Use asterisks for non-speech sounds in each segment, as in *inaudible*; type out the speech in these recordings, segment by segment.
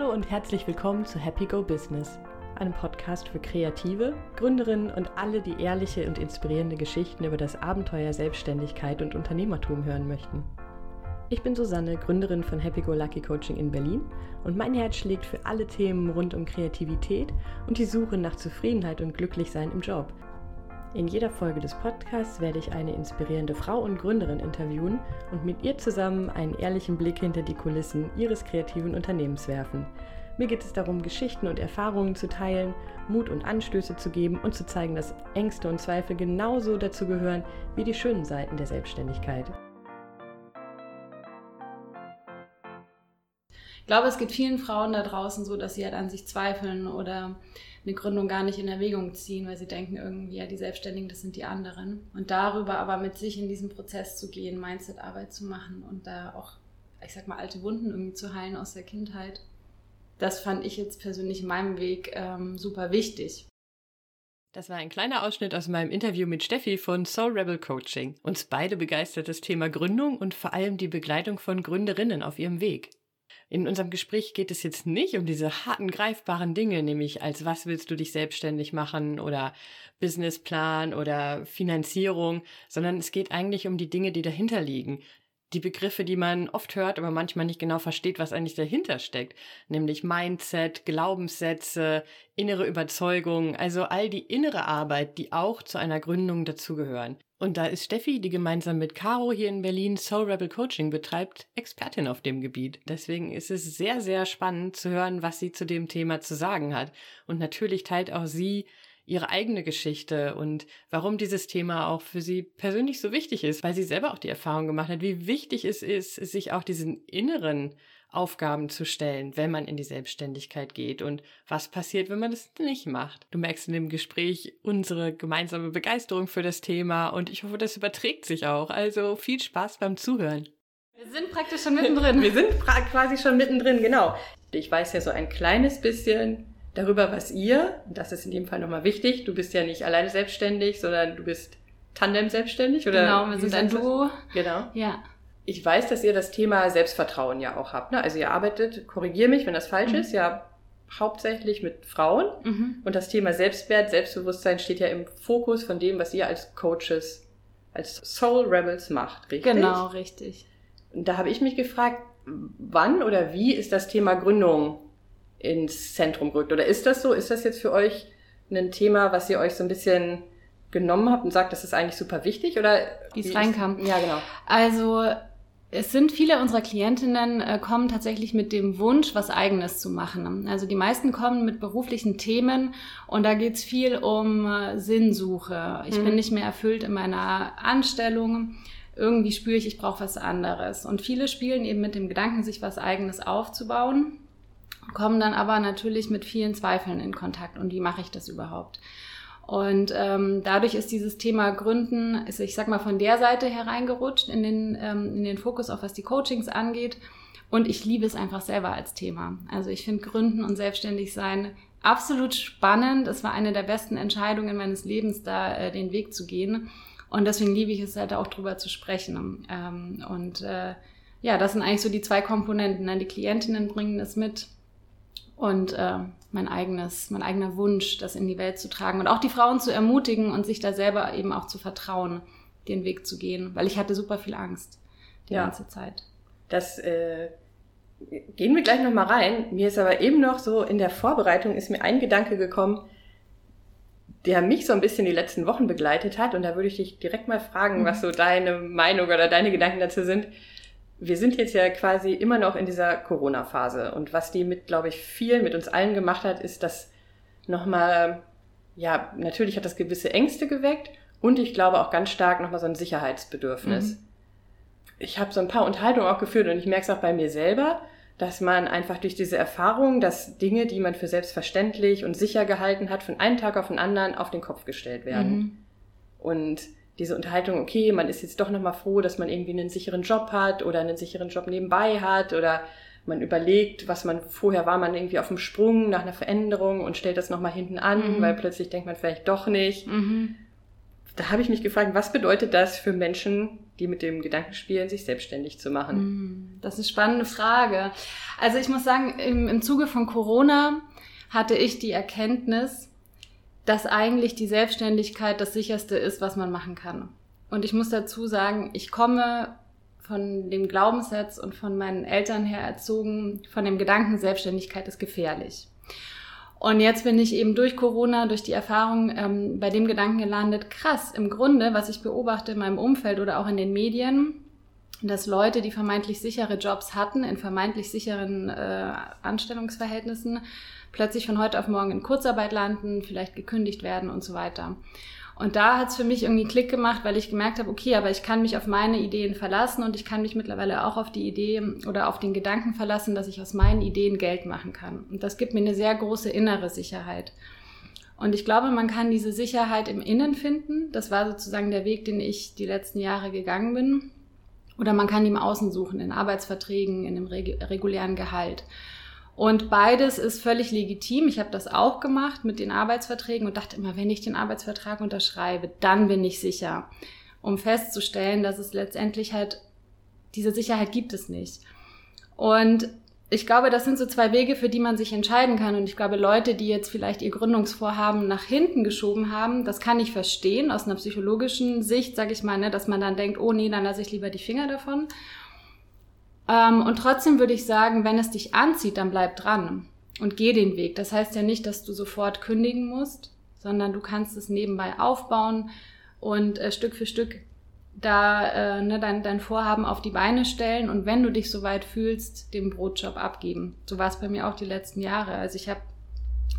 Hallo und herzlich willkommen zu Happy Go Business, einem Podcast für Kreative, Gründerinnen und alle, die ehrliche und inspirierende Geschichten über das Abenteuer Selbstständigkeit und Unternehmertum hören möchten. Ich bin Susanne, Gründerin von Happy Go Lucky Coaching in Berlin und mein Herz schlägt für alle Themen rund um Kreativität und die Suche nach Zufriedenheit und Glücklichsein im Job. In jeder Folge des Podcasts werde ich eine inspirierende Frau und Gründerin interviewen und mit ihr zusammen einen ehrlichen Blick hinter die Kulissen ihres kreativen Unternehmens werfen. Mir geht es darum, Geschichten und Erfahrungen zu teilen, Mut und Anstöße zu geben und zu zeigen, dass Ängste und Zweifel genauso dazu gehören wie die schönen Seiten der Selbstständigkeit. Glaube, es geht vielen Frauen da draußen so, dass sie halt an sich zweifeln oder eine Gründung gar nicht in Erwägung ziehen, weil sie denken irgendwie, ja, die Selbstständigen, das sind die anderen. Und darüber aber mit sich in diesen Prozess zu gehen, Mindset-Arbeit zu machen und da auch, ich sag mal, alte Wunden irgendwie zu heilen aus der Kindheit, das fand ich jetzt persönlich in meinem Weg ähm, super wichtig. Das war ein kleiner Ausschnitt aus meinem Interview mit Steffi von Soul Rebel Coaching. Uns beide begeistert das Thema Gründung und vor allem die Begleitung von Gründerinnen auf ihrem Weg. In unserem Gespräch geht es jetzt nicht um diese harten, greifbaren Dinge, nämlich als was willst du dich selbstständig machen oder Businessplan oder Finanzierung, sondern es geht eigentlich um die Dinge, die dahinter liegen. Die Begriffe, die man oft hört, aber manchmal nicht genau versteht, was eigentlich dahinter steckt, nämlich Mindset, Glaubenssätze, innere Überzeugung, also all die innere Arbeit, die auch zu einer Gründung dazugehören. Und da ist Steffi, die gemeinsam mit Caro hier in Berlin Soul Rebel Coaching betreibt, Expertin auf dem Gebiet. Deswegen ist es sehr, sehr spannend zu hören, was sie zu dem Thema zu sagen hat. Und natürlich teilt auch sie ihre eigene Geschichte und warum dieses Thema auch für sie persönlich so wichtig ist, weil sie selber auch die Erfahrung gemacht hat, wie wichtig es ist, sich auch diesen inneren Aufgaben zu stellen, wenn man in die Selbstständigkeit geht und was passiert, wenn man das nicht macht. Du merkst in dem Gespräch unsere gemeinsame Begeisterung für das Thema und ich hoffe, das überträgt sich auch. Also viel Spaß beim Zuhören. Wir sind praktisch schon mittendrin. *laughs* Wir sind quasi schon mittendrin, genau. Ich weiß ja so ein kleines bisschen darüber, was ihr, das ist in dem Fall nochmal wichtig, du bist ja nicht alleine selbstständig, sondern du bist Tandem selbstständig, oder? Genau, wir sind ein Duo. Genau. Ja. Ich weiß, dass ihr das Thema Selbstvertrauen ja auch habt. Ne? Also ihr arbeitet, korrigier mich, wenn das falsch mhm. ist, ja hauptsächlich mit Frauen. Mhm. Und das Thema Selbstwert, Selbstbewusstsein steht ja im Fokus von dem, was ihr als Coaches, als Soul Rebels macht, richtig? Genau, richtig. Und da habe ich mich gefragt, wann oder wie ist das Thema Gründung ins Zentrum gerückt? Oder ist das so? Ist das jetzt für euch ein Thema, was ihr euch so ein bisschen genommen habt und sagt, das ist eigentlich super wichtig? Oder wie es reinkam? Ja, genau. Also es sind viele unserer Klientinnen äh, kommen tatsächlich mit dem Wunsch, was Eigenes zu machen. Also die meisten kommen mit beruflichen Themen und da geht's viel um äh, Sinnsuche. Ich mhm. bin nicht mehr erfüllt in meiner Anstellung. Irgendwie spüre ich, ich brauche was anderes. Und viele spielen eben mit dem Gedanken, sich was Eigenes aufzubauen, kommen dann aber natürlich mit vielen Zweifeln in Kontakt. Und wie mache ich das überhaupt? Und ähm, dadurch ist dieses Thema Gründen, ist, ich sag mal, von der Seite hereingerutscht in den, ähm, in den Fokus, auch was die Coachings angeht. Und ich liebe es einfach selber als Thema. Also ich finde Gründen und selbstständig sein absolut spannend. Es war eine der besten Entscheidungen meines Lebens, da äh, den Weg zu gehen. Und deswegen liebe ich es halt auch drüber zu sprechen. Ähm, und äh, ja, das sind eigentlich so die zwei Komponenten. Ne? Die Klientinnen bringen es mit und äh, mein eigenes, mein eigener Wunsch, das in die Welt zu tragen und auch die Frauen zu ermutigen und sich da selber eben auch zu vertrauen, den Weg zu gehen, weil ich hatte super viel Angst die ja. ganze Zeit. Das äh, gehen wir gleich noch mal rein. Mir ist aber eben noch so in der Vorbereitung ist mir ein Gedanke gekommen, der mich so ein bisschen die letzten Wochen begleitet hat und da würde ich dich direkt mal fragen, mhm. was so deine Meinung oder deine Gedanken dazu sind wir sind jetzt ja quasi immer noch in dieser Corona-Phase. Und was die mit, glaube ich, vielen, mit uns allen gemacht hat, ist, dass nochmal, ja, natürlich hat das gewisse Ängste geweckt und ich glaube auch ganz stark nochmal so ein Sicherheitsbedürfnis. Mhm. Ich habe so ein paar Unterhaltungen auch geführt und ich merke es auch bei mir selber, dass man einfach durch diese Erfahrung, dass Dinge, die man für selbstverständlich und sicher gehalten hat, von einem Tag auf den anderen auf den Kopf gestellt werden. Mhm. Und diese Unterhaltung, okay, man ist jetzt doch nochmal froh, dass man irgendwie einen sicheren Job hat oder einen sicheren Job nebenbei hat oder man überlegt, was man vorher war, man irgendwie auf dem Sprung nach einer Veränderung und stellt das nochmal hinten an, mhm. weil plötzlich denkt man vielleicht doch nicht. Mhm. Da habe ich mich gefragt, was bedeutet das für Menschen, die mit dem Gedanken spielen, sich selbstständig zu machen? Hm, das ist eine spannende Frage. Also ich muss sagen, im, im Zuge von Corona hatte ich die Erkenntnis, dass eigentlich die Selbstständigkeit das sicherste ist, was man machen kann. Und ich muss dazu sagen, ich komme von dem Glaubenssatz und von meinen Eltern her erzogen, von dem Gedanken, Selbstständigkeit ist gefährlich. Und jetzt bin ich eben durch Corona, durch die Erfahrung ähm, bei dem Gedanken gelandet, krass, im Grunde, was ich beobachte in meinem Umfeld oder auch in den Medien, dass Leute, die vermeintlich sichere Jobs hatten, in vermeintlich sicheren äh, Anstellungsverhältnissen, plötzlich von heute auf morgen in Kurzarbeit landen, vielleicht gekündigt werden und so weiter. Und da hat es für mich irgendwie Klick gemacht, weil ich gemerkt habe, okay, aber ich kann mich auf meine Ideen verlassen und ich kann mich mittlerweile auch auf die Idee oder auf den Gedanken verlassen, dass ich aus meinen Ideen Geld machen kann. Und das gibt mir eine sehr große innere Sicherheit. Und ich glaube, man kann diese Sicherheit im Innen finden. Das war sozusagen der Weg, den ich die letzten Jahre gegangen bin. Oder man kann die im Außen suchen, in Arbeitsverträgen, in einem regulären Gehalt. Und beides ist völlig legitim. Ich habe das auch gemacht mit den Arbeitsverträgen und dachte immer, wenn ich den Arbeitsvertrag unterschreibe, dann bin ich sicher. Um festzustellen, dass es letztendlich halt, diese Sicherheit gibt es nicht. Und ich glaube, das sind so zwei Wege, für die man sich entscheiden kann. Und ich glaube, Leute, die jetzt vielleicht ihr Gründungsvorhaben nach hinten geschoben haben, das kann ich verstehen aus einer psychologischen Sicht, sage ich mal, ne, dass man dann denkt, oh nee, dann lasse ich lieber die Finger davon. Ähm, und trotzdem würde ich sagen, wenn es dich anzieht, dann bleib dran und geh den Weg. Das heißt ja nicht, dass du sofort kündigen musst, sondern du kannst es nebenbei aufbauen und äh, Stück für Stück da äh, ne, dein, dein Vorhaben auf die Beine stellen und wenn du dich soweit fühlst, den Brotjob abgeben. So war es bei mir auch die letzten Jahre. Also ich habe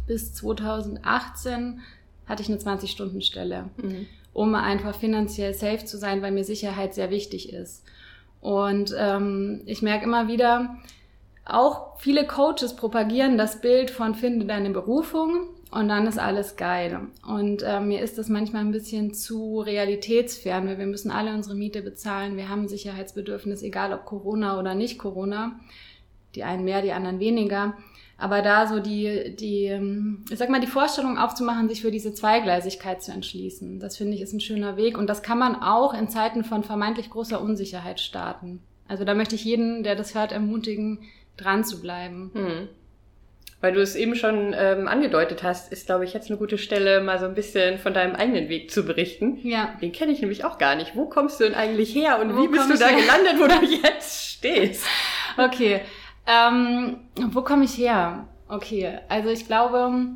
bis 2018 hatte ich eine 20-Stunden-Stelle, mhm. um einfach finanziell safe zu sein, weil mir Sicherheit sehr wichtig ist. Und ähm, ich merke immer wieder, auch viele Coaches propagieren das Bild von finde deine Berufung und dann ist alles geil. Und äh, mir ist das manchmal ein bisschen zu realitätsfern, weil wir müssen alle unsere Miete bezahlen. Wir haben ein Sicherheitsbedürfnis, egal ob Corona oder nicht Corona. Die einen mehr, die anderen weniger. Aber da so die, die, ähm, ich sag mal, die Vorstellung aufzumachen, sich für diese Zweigleisigkeit zu entschließen, das finde ich ist ein schöner Weg. Und das kann man auch in Zeiten von vermeintlich großer Unsicherheit starten. Also da möchte ich jeden, der das hört, ermutigen, dran zu bleiben. Hm. Weil du es eben schon ähm, angedeutet hast, ist, glaube ich, jetzt eine gute Stelle, mal so ein bisschen von deinem eigenen Weg zu berichten. Ja. Den kenne ich nämlich auch gar nicht. Wo kommst du denn eigentlich her und wo wie bist du da her? gelandet, wo du *laughs* jetzt stehst? Okay. Ähm, wo komme ich her? Okay, also ich glaube,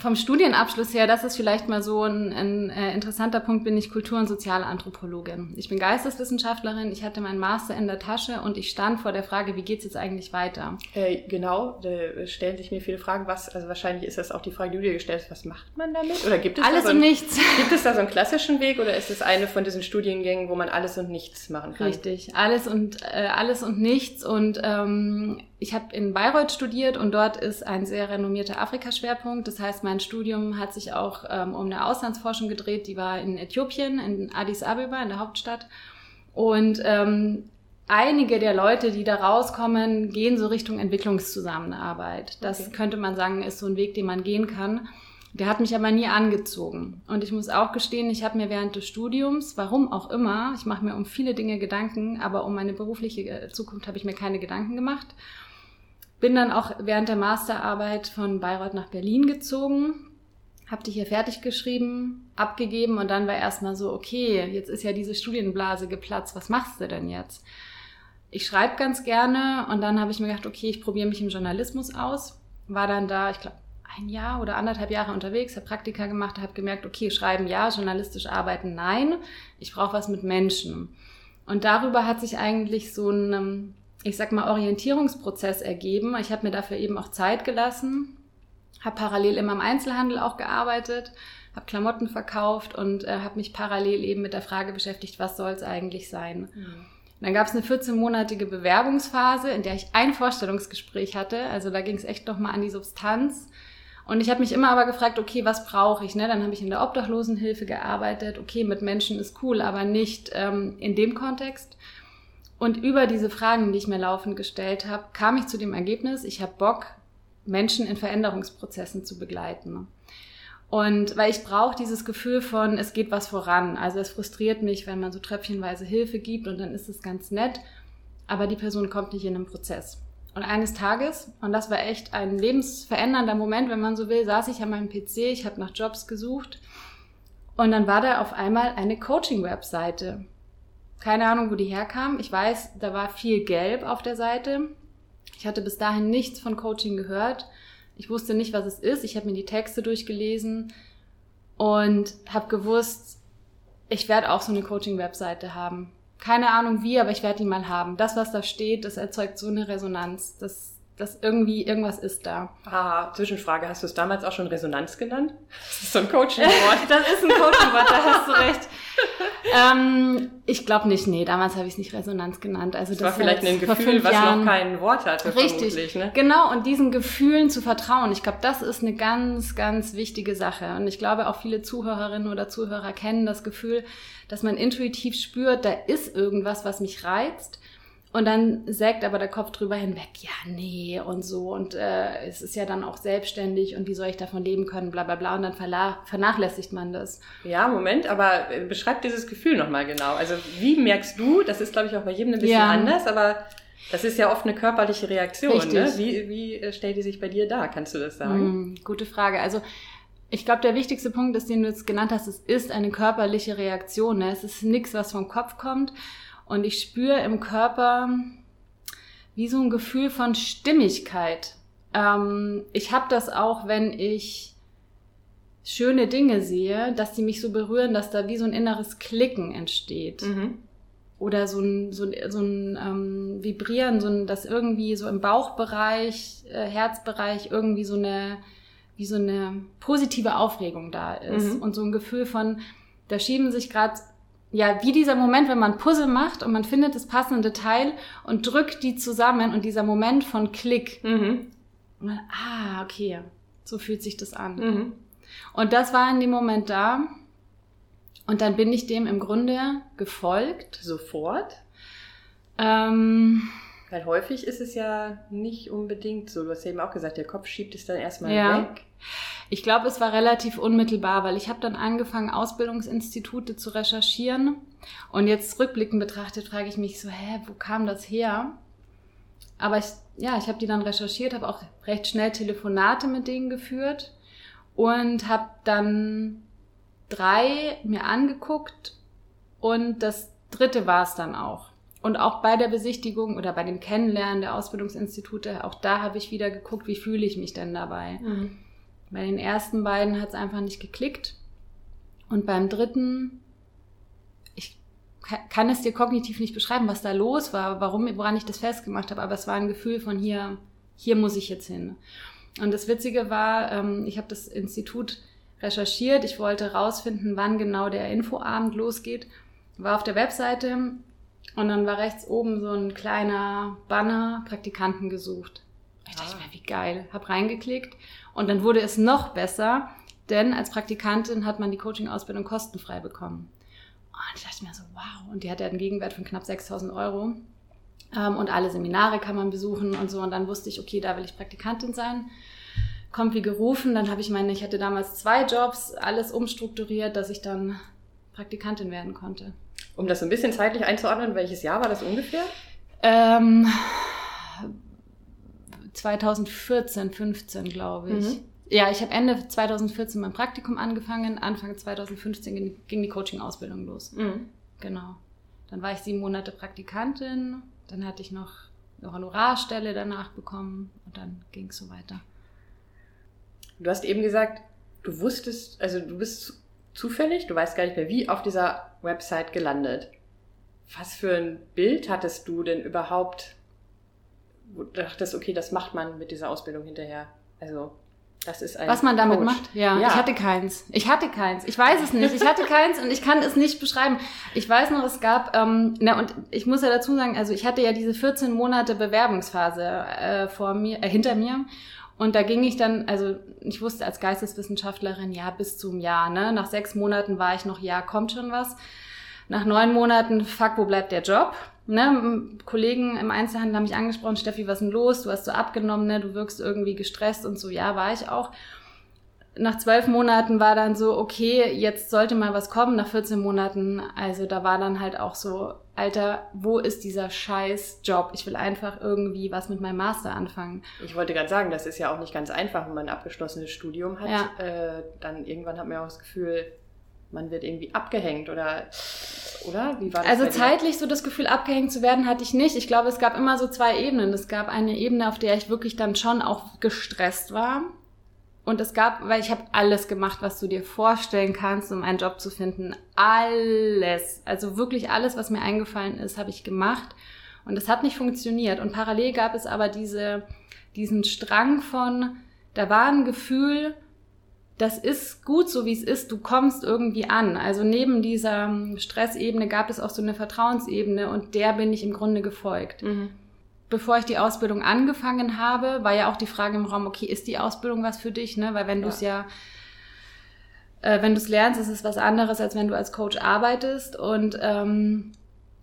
vom Studienabschluss her, das ist vielleicht mal so ein, ein äh, interessanter Punkt, bin ich Kultur- und Sozialanthropologin. Ich bin Geisteswissenschaftlerin, ich hatte meinen Master in der Tasche und ich stand vor der Frage, wie geht's jetzt eigentlich weiter? Äh, genau, da stellen sich mir viele Fragen. Was, also wahrscheinlich ist das auch die Frage, die du dir gestellt hast, was macht man damit? Oder gibt es alles so einen, und nichts? *laughs* Gibt es da so einen klassischen Weg oder ist es eine von diesen Studiengängen, wo man alles und nichts machen kann? Richtig, alles und äh, alles und nichts und ähm, ich habe in Bayreuth studiert und dort ist ein sehr renommierter Afrika-Schwerpunkt. Das heißt, mein Studium hat sich auch ähm, um eine Auslandsforschung gedreht. Die war in Äthiopien, in Addis Abeba, in der Hauptstadt. Und ähm, einige der Leute, die da rauskommen, gehen so Richtung Entwicklungszusammenarbeit. Das okay. könnte man sagen, ist so ein Weg, den man gehen kann. Der hat mich aber nie angezogen. Und ich muss auch gestehen, ich habe mir während des Studiums, warum auch immer, ich mache mir um viele Dinge Gedanken, aber um meine berufliche äh, Zukunft habe ich mir keine Gedanken gemacht. Bin dann auch während der Masterarbeit von Bayreuth nach Berlin gezogen, habe die hier fertig geschrieben, abgegeben und dann war erstmal so, okay, jetzt ist ja diese Studienblase geplatzt, was machst du denn jetzt? Ich schreibe ganz gerne und dann habe ich mir gedacht, okay, ich probiere mich im Journalismus aus. War dann da, ich glaube, ein Jahr oder anderthalb Jahre unterwegs, habe Praktika gemacht, habe gemerkt, okay, schreiben ja, journalistisch arbeiten nein, ich brauche was mit Menschen. Und darüber hat sich eigentlich so ein ähm, ich sag mal, Orientierungsprozess ergeben. Ich habe mir dafür eben auch Zeit gelassen, habe parallel immer im Einzelhandel auch gearbeitet, habe Klamotten verkauft und äh, habe mich parallel eben mit der Frage beschäftigt, was soll es eigentlich sein. Mhm. Dann gab es eine 14-monatige Bewerbungsphase, in der ich ein Vorstellungsgespräch hatte. Also da ging es echt noch mal an die Substanz. Und ich habe mich immer aber gefragt, okay, was brauche ich? Ne? Dann habe ich in der Obdachlosenhilfe gearbeitet. Okay, mit Menschen ist cool, aber nicht ähm, in dem Kontext. Und über diese Fragen, die ich mir laufend gestellt habe, kam ich zu dem Ergebnis, ich habe Bock, Menschen in Veränderungsprozessen zu begleiten. Und weil ich brauche dieses Gefühl von, es geht was voran. Also es frustriert mich, wenn man so tröpfchenweise Hilfe gibt und dann ist es ganz nett, aber die Person kommt nicht in den Prozess. Und eines Tages, und das war echt ein lebensverändernder Moment, wenn man so will, saß ich an meinem PC, ich habe nach Jobs gesucht und dann war da auf einmal eine Coaching-Webseite. Keine Ahnung, wo die herkam. Ich weiß, da war viel Gelb auf der Seite. Ich hatte bis dahin nichts von Coaching gehört. Ich wusste nicht, was es ist. Ich habe mir die Texte durchgelesen und habe gewusst, ich werde auch so eine Coaching-Webseite haben. Keine Ahnung wie, aber ich werde die mal haben. Das, was da steht, das erzeugt so eine Resonanz. Das, das irgendwie, irgendwas ist da. Ah, Zwischenfrage, hast du es damals auch schon Resonanz genannt? Das ist so ein Coaching-Wort. *laughs* das ist ein Coaching-Wort, da hast du recht. ähm, ich glaube nicht, nee, damals habe ich es nicht Resonanz genannt. Also das, das war vielleicht ein Gefühl, was Jahren. noch kein Wort hatte. Richtig, ne? genau. Und diesen Gefühlen zu vertrauen, ich glaube, das ist eine ganz, ganz wichtige Sache. Und ich glaube, auch viele Zuhörerinnen oder Zuhörer kennen das Gefühl, dass man intuitiv spürt, da ist irgendwas, was mich reizt. Und dann sägt aber der Kopf drüber hinweg, ja, nee und so. Und äh, es ist ja dann auch selbstständig und wie soll ich davon leben können, bla bla bla. Und dann vernachlässigt man das. Ja, Moment, aber äh, beschreib dieses Gefühl nochmal genau. Also wie merkst du, das ist glaube ich auch bei jedem ein bisschen ja. anders, aber das ist ja oft eine körperliche Reaktion. Ne? Richtig. Ne? Wie, wie äh, stellt die sich bei dir dar? Kannst du das sagen? Mm, gute Frage. Also ich glaube, der wichtigste Punkt ist, den du jetzt genannt hast, es ist eine körperliche Reaktion. Ne? Es ist nichts, was vom Kopf kommt. Und ich spüre im Körper wie so ein Gefühl von Stimmigkeit. Ähm, ich habe das auch, wenn ich schöne Dinge sehe, dass die mich so berühren, dass da wie so ein inneres Klicken entsteht. Mhm. Oder so ein, so, so ein ähm, Vibrieren, so ein, dass irgendwie so im Bauchbereich, äh, Herzbereich irgendwie so eine, wie so eine positive Aufregung da ist. Mhm. Und so ein Gefühl von, da schieben sich gerade ja, wie dieser Moment, wenn man Puzzle macht und man findet das passende Teil und drückt die zusammen und dieser Moment von Klick. Mhm. Man, ah, okay, so fühlt sich das an. Mhm. Und das war in dem Moment da. Und dann bin ich dem im Grunde gefolgt. Sofort? Ähm, Weil häufig ist es ja nicht unbedingt so. Du hast ja eben auch gesagt, der Kopf schiebt es dann erstmal ja. weg. Ich glaube, es war relativ unmittelbar, weil ich habe dann angefangen, Ausbildungsinstitute zu recherchieren. Und jetzt rückblickend betrachtet, frage ich mich so, hä, wo kam das her? Aber ich, ja, ich habe die dann recherchiert, habe auch recht schnell Telefonate mit denen geführt und habe dann drei mir angeguckt und das dritte war es dann auch. Und auch bei der Besichtigung oder bei dem Kennenlernen der Ausbildungsinstitute, auch da habe ich wieder geguckt, wie fühle ich mich denn dabei. Mhm. Bei den ersten beiden hat es einfach nicht geklickt. Und beim dritten, ich kann es dir kognitiv nicht beschreiben, was da los war, warum, woran ich das festgemacht habe, aber es war ein Gefühl von hier, hier muss ich jetzt hin. Und das Witzige war, ähm, ich habe das Institut recherchiert, ich wollte rausfinden, wann genau der Infoabend losgeht, war auf der Webseite und dann war rechts oben so ein kleiner Banner, Praktikanten gesucht. Ich dachte mir, wie geil. Hab reingeklickt und dann wurde es noch besser, denn als Praktikantin hat man die Coaching-Ausbildung kostenfrei bekommen. Und ich dachte mir so, wow. Und die hat ja einen Gegenwert von knapp 6000 Euro. Ähm, und alle Seminare kann man besuchen und so. Und dann wusste ich, okay, da will ich Praktikantin sein. Kommt wie gerufen. Dann habe ich meine, ich hatte damals zwei Jobs, alles umstrukturiert, dass ich dann Praktikantin werden konnte. Um das so ein bisschen zeitlich einzuordnen, welches Jahr war das ungefähr? Ähm, 2014, 15, glaube ich. Mhm. Ja, ich habe Ende 2014 mein Praktikum angefangen, Anfang 2015 ging die Coaching-Ausbildung los. Mhm. Genau. Dann war ich sieben Monate Praktikantin, dann hatte ich noch eine Honorarstelle danach bekommen und dann ging es so weiter. Du hast eben gesagt, du wusstest, also du bist zufällig, du weißt gar nicht mehr wie, auf dieser Website gelandet. Was für ein Bild hattest du denn überhaupt wo du dachtest, okay, das macht man mit dieser Ausbildung hinterher. Also das ist ein Was man damit Coach. macht? Ja, ja, ich hatte keins. Ich hatte keins. Ich weiß es nicht. Ich hatte keins und ich kann es nicht beschreiben. Ich weiß noch, es gab, ähm, na und ich muss ja dazu sagen, also ich hatte ja diese 14 Monate Bewerbungsphase äh, vor mir, äh, hinter mir. Und da ging ich dann, also ich wusste als Geisteswissenschaftlerin, ja, bis zum Jahr, ne? Nach sechs Monaten war ich noch, ja, kommt schon was. Nach neun Monaten, fuck, wo bleibt der Job? ne, Kollegen im Einzelhandel haben mich angesprochen, Steffi, was ist denn los? Du hast so abgenommen, ne? du wirkst irgendwie gestresst und so, ja, war ich auch. Nach zwölf Monaten war dann so, okay, jetzt sollte mal was kommen. Nach 14 Monaten, also da war dann halt auch so, Alter, wo ist dieser scheiß Job? Ich will einfach irgendwie was mit meinem Master anfangen. Ich wollte gerade sagen, das ist ja auch nicht ganz einfach, wenn man ein abgeschlossenes Studium hat. Ja. Äh, dann irgendwann hat man ja auch das Gefühl, man wird irgendwie abgehängt oder oder wie war das? Also zeitlich so das Gefühl abgehängt zu werden hatte ich nicht. Ich glaube, es gab immer so zwei Ebenen. Es gab eine Ebene, auf der ich wirklich dann schon auch gestresst war und es gab, weil ich habe alles gemacht, was du dir vorstellen kannst, um einen Job zu finden. Alles. Also wirklich alles, was mir eingefallen ist, habe ich gemacht. Und es hat nicht funktioniert. Und parallel gab es aber diese, diesen Strang von, da war ein Gefühl, das ist gut so, wie es ist, du kommst irgendwie an. Also neben dieser Stressebene gab es auch so eine Vertrauensebene und der bin ich im Grunde gefolgt. Mhm bevor ich die Ausbildung angefangen habe, war ja auch die Frage im Raum, okay, ist die Ausbildung was für dich? Ne? Weil wenn ja. du es ja, äh, wenn du es lernst, ist es was anderes, als wenn du als Coach arbeitest. Und ähm,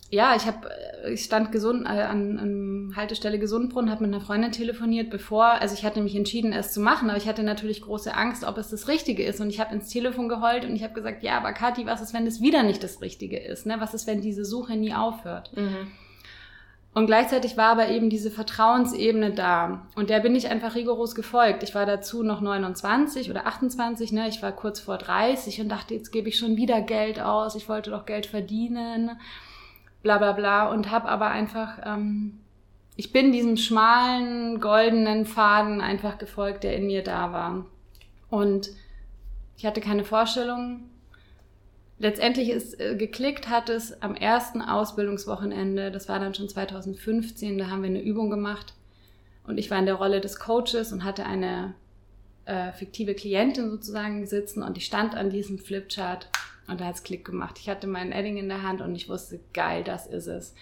ja, ich habe, ich stand gesund äh, an, an Haltestelle Gesundbrunnen, habe mit einer Freundin telefoniert, bevor, also ich hatte mich entschieden, es zu machen, aber ich hatte natürlich große Angst, ob es das Richtige ist. Und ich habe ins Telefon geheult und ich habe gesagt, ja, aber Kathi, was ist, wenn es wieder nicht das Richtige ist? Ne? Was ist, wenn diese Suche nie aufhört? Mhm. Und gleichzeitig war aber eben diese Vertrauensebene da. Und der bin ich einfach rigoros gefolgt. Ich war dazu noch 29 oder 28, ne? Ich war kurz vor 30 und dachte, jetzt gebe ich schon wieder Geld aus. Ich wollte doch Geld verdienen. Bla bla bla. Und habe aber einfach, ähm, ich bin diesem schmalen, goldenen Faden einfach gefolgt, der in mir da war. Und ich hatte keine Vorstellung, letztendlich ist äh, geklickt hat es am ersten Ausbildungswochenende, das war dann schon 2015, da haben wir eine Übung gemacht und ich war in der Rolle des Coaches und hatte eine äh, fiktive Klientin sozusagen sitzen und ich stand an diesem Flipchart und da hat es Klick gemacht. Ich hatte meinen Edding in der Hand und ich wusste, geil, das ist es.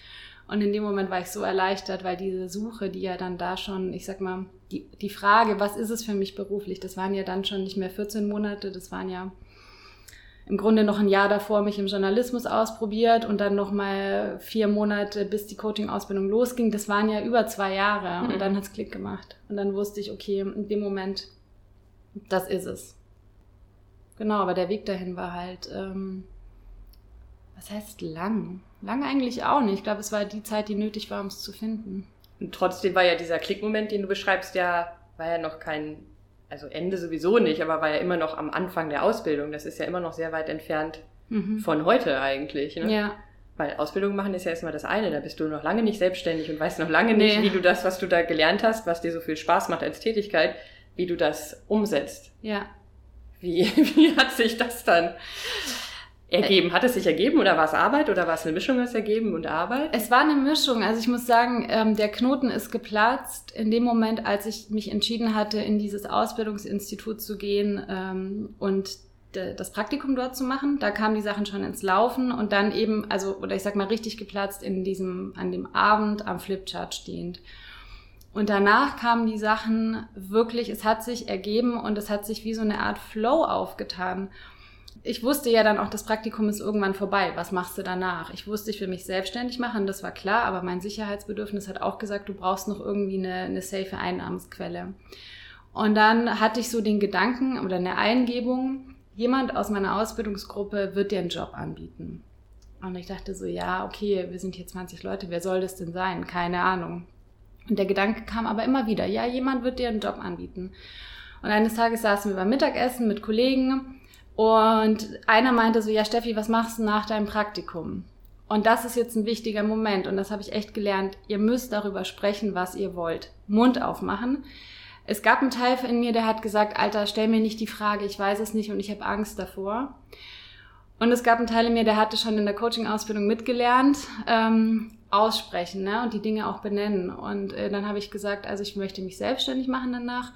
Und in dem Moment war ich so erleichtert, weil diese Suche, die ja dann da schon, ich sag mal, die, die Frage, was ist es für mich beruflich, das waren ja dann schon nicht mehr 14 Monate, das waren ja im Grunde noch ein Jahr davor mich im Journalismus ausprobiert und dann noch mal vier Monate, bis die Coaching-Ausbildung losging. Das waren ja über zwei Jahre mhm. und dann hat's Klick gemacht. Und dann wusste ich, okay, in dem Moment, das ist es. Genau, aber der Weg dahin war halt, ähm, was heißt lang? Lang eigentlich auch nicht. Ich glaube, es war die Zeit, die nötig war, um es zu finden. Und trotzdem war ja dieser Klickmoment, den du beschreibst, ja, war ja noch kein also Ende sowieso nicht, aber war ja immer noch am Anfang der Ausbildung. Das ist ja immer noch sehr weit entfernt mhm. von heute eigentlich. Ne? Ja. Weil Ausbildung machen ist ja erstmal das eine, da bist du noch lange nicht selbstständig und weißt noch lange nicht, nee. wie du das, was du da gelernt hast, was dir so viel Spaß macht als Tätigkeit, wie du das umsetzt. Ja. Wie, *laughs* wie hat sich das dann ergeben? Hat es sich ergeben oder war es Arbeit oder war es eine Mischung aus Ergeben und Arbeit? Es war eine Mischung. Also ich muss sagen, ähm, der Knoten ist geplatzt in dem Moment, als ich mich entschieden hatte, in dieses Ausbildungsinstitut zu gehen ähm, und das Praktikum dort zu machen. Da kamen die Sachen schon ins Laufen und dann eben, also, oder ich sag mal richtig geplatzt in diesem, an dem Abend am Flipchart stehend. Und danach kamen die Sachen wirklich, es hat sich ergeben und es hat sich wie so eine Art Flow aufgetan ich wusste ja dann auch, das Praktikum ist irgendwann vorbei. Was machst du danach? Ich wusste, ich will mich selbstständig machen, das war klar, aber mein Sicherheitsbedürfnis hat auch gesagt, du brauchst noch irgendwie eine, eine safe Einnahmensquelle. Und dann hatte ich so den Gedanken oder eine Eingebung, jemand aus meiner Ausbildungsgruppe wird dir einen Job anbieten. Und ich dachte so, ja, okay, wir sind hier 20 Leute, wer soll das denn sein? Keine Ahnung. Und der Gedanke kam aber immer wieder, ja, jemand wird dir einen Job anbieten. Und eines Tages saßen wir beim Mittagessen mit Kollegen und einer meinte so, ja Steffi, was machst du nach deinem Praktikum? Und das ist jetzt ein wichtiger Moment und das habe ich echt gelernt. Ihr müsst darüber sprechen, was ihr wollt. Mund aufmachen. Es gab einen Teil in mir, der hat gesagt, Alter, stell mir nicht die Frage, ich weiß es nicht und ich habe Angst davor. Und es gab einen Teil in mir, der hatte schon in der Coaching-Ausbildung mitgelernt, ähm, aussprechen ne? und die Dinge auch benennen. Und äh, dann habe ich gesagt, also ich möchte mich selbstständig machen danach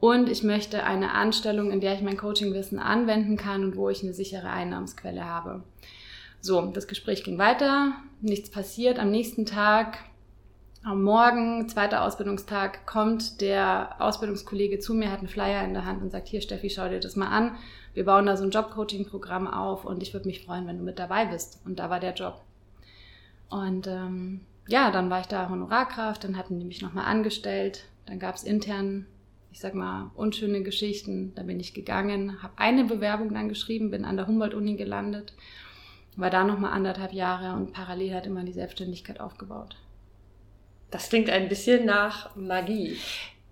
und ich möchte eine Anstellung, in der ich mein Coachingwissen anwenden kann und wo ich eine sichere Einnahmensquelle habe. So, das Gespräch ging weiter, nichts passiert. Am nächsten Tag, am Morgen, zweiter Ausbildungstag, kommt der Ausbildungskollege zu mir, hat einen Flyer in der Hand und sagt, hier Steffi, schau dir das mal an. Wir bauen da so ein Jobcoaching-Programm auf und ich würde mich freuen, wenn du mit dabei bist. Und da war der Job. Und ähm, ja, dann war ich da Honorarkraft, dann hatten die mich nochmal angestellt. Dann gab es intern ich sag mal, unschöne Geschichten. Da bin ich gegangen, habe eine Bewerbung dann geschrieben, bin an der Humboldt-Uni gelandet, war da nochmal anderthalb Jahre und parallel hat immer die Selbstständigkeit aufgebaut. Das klingt ein bisschen nach Magie.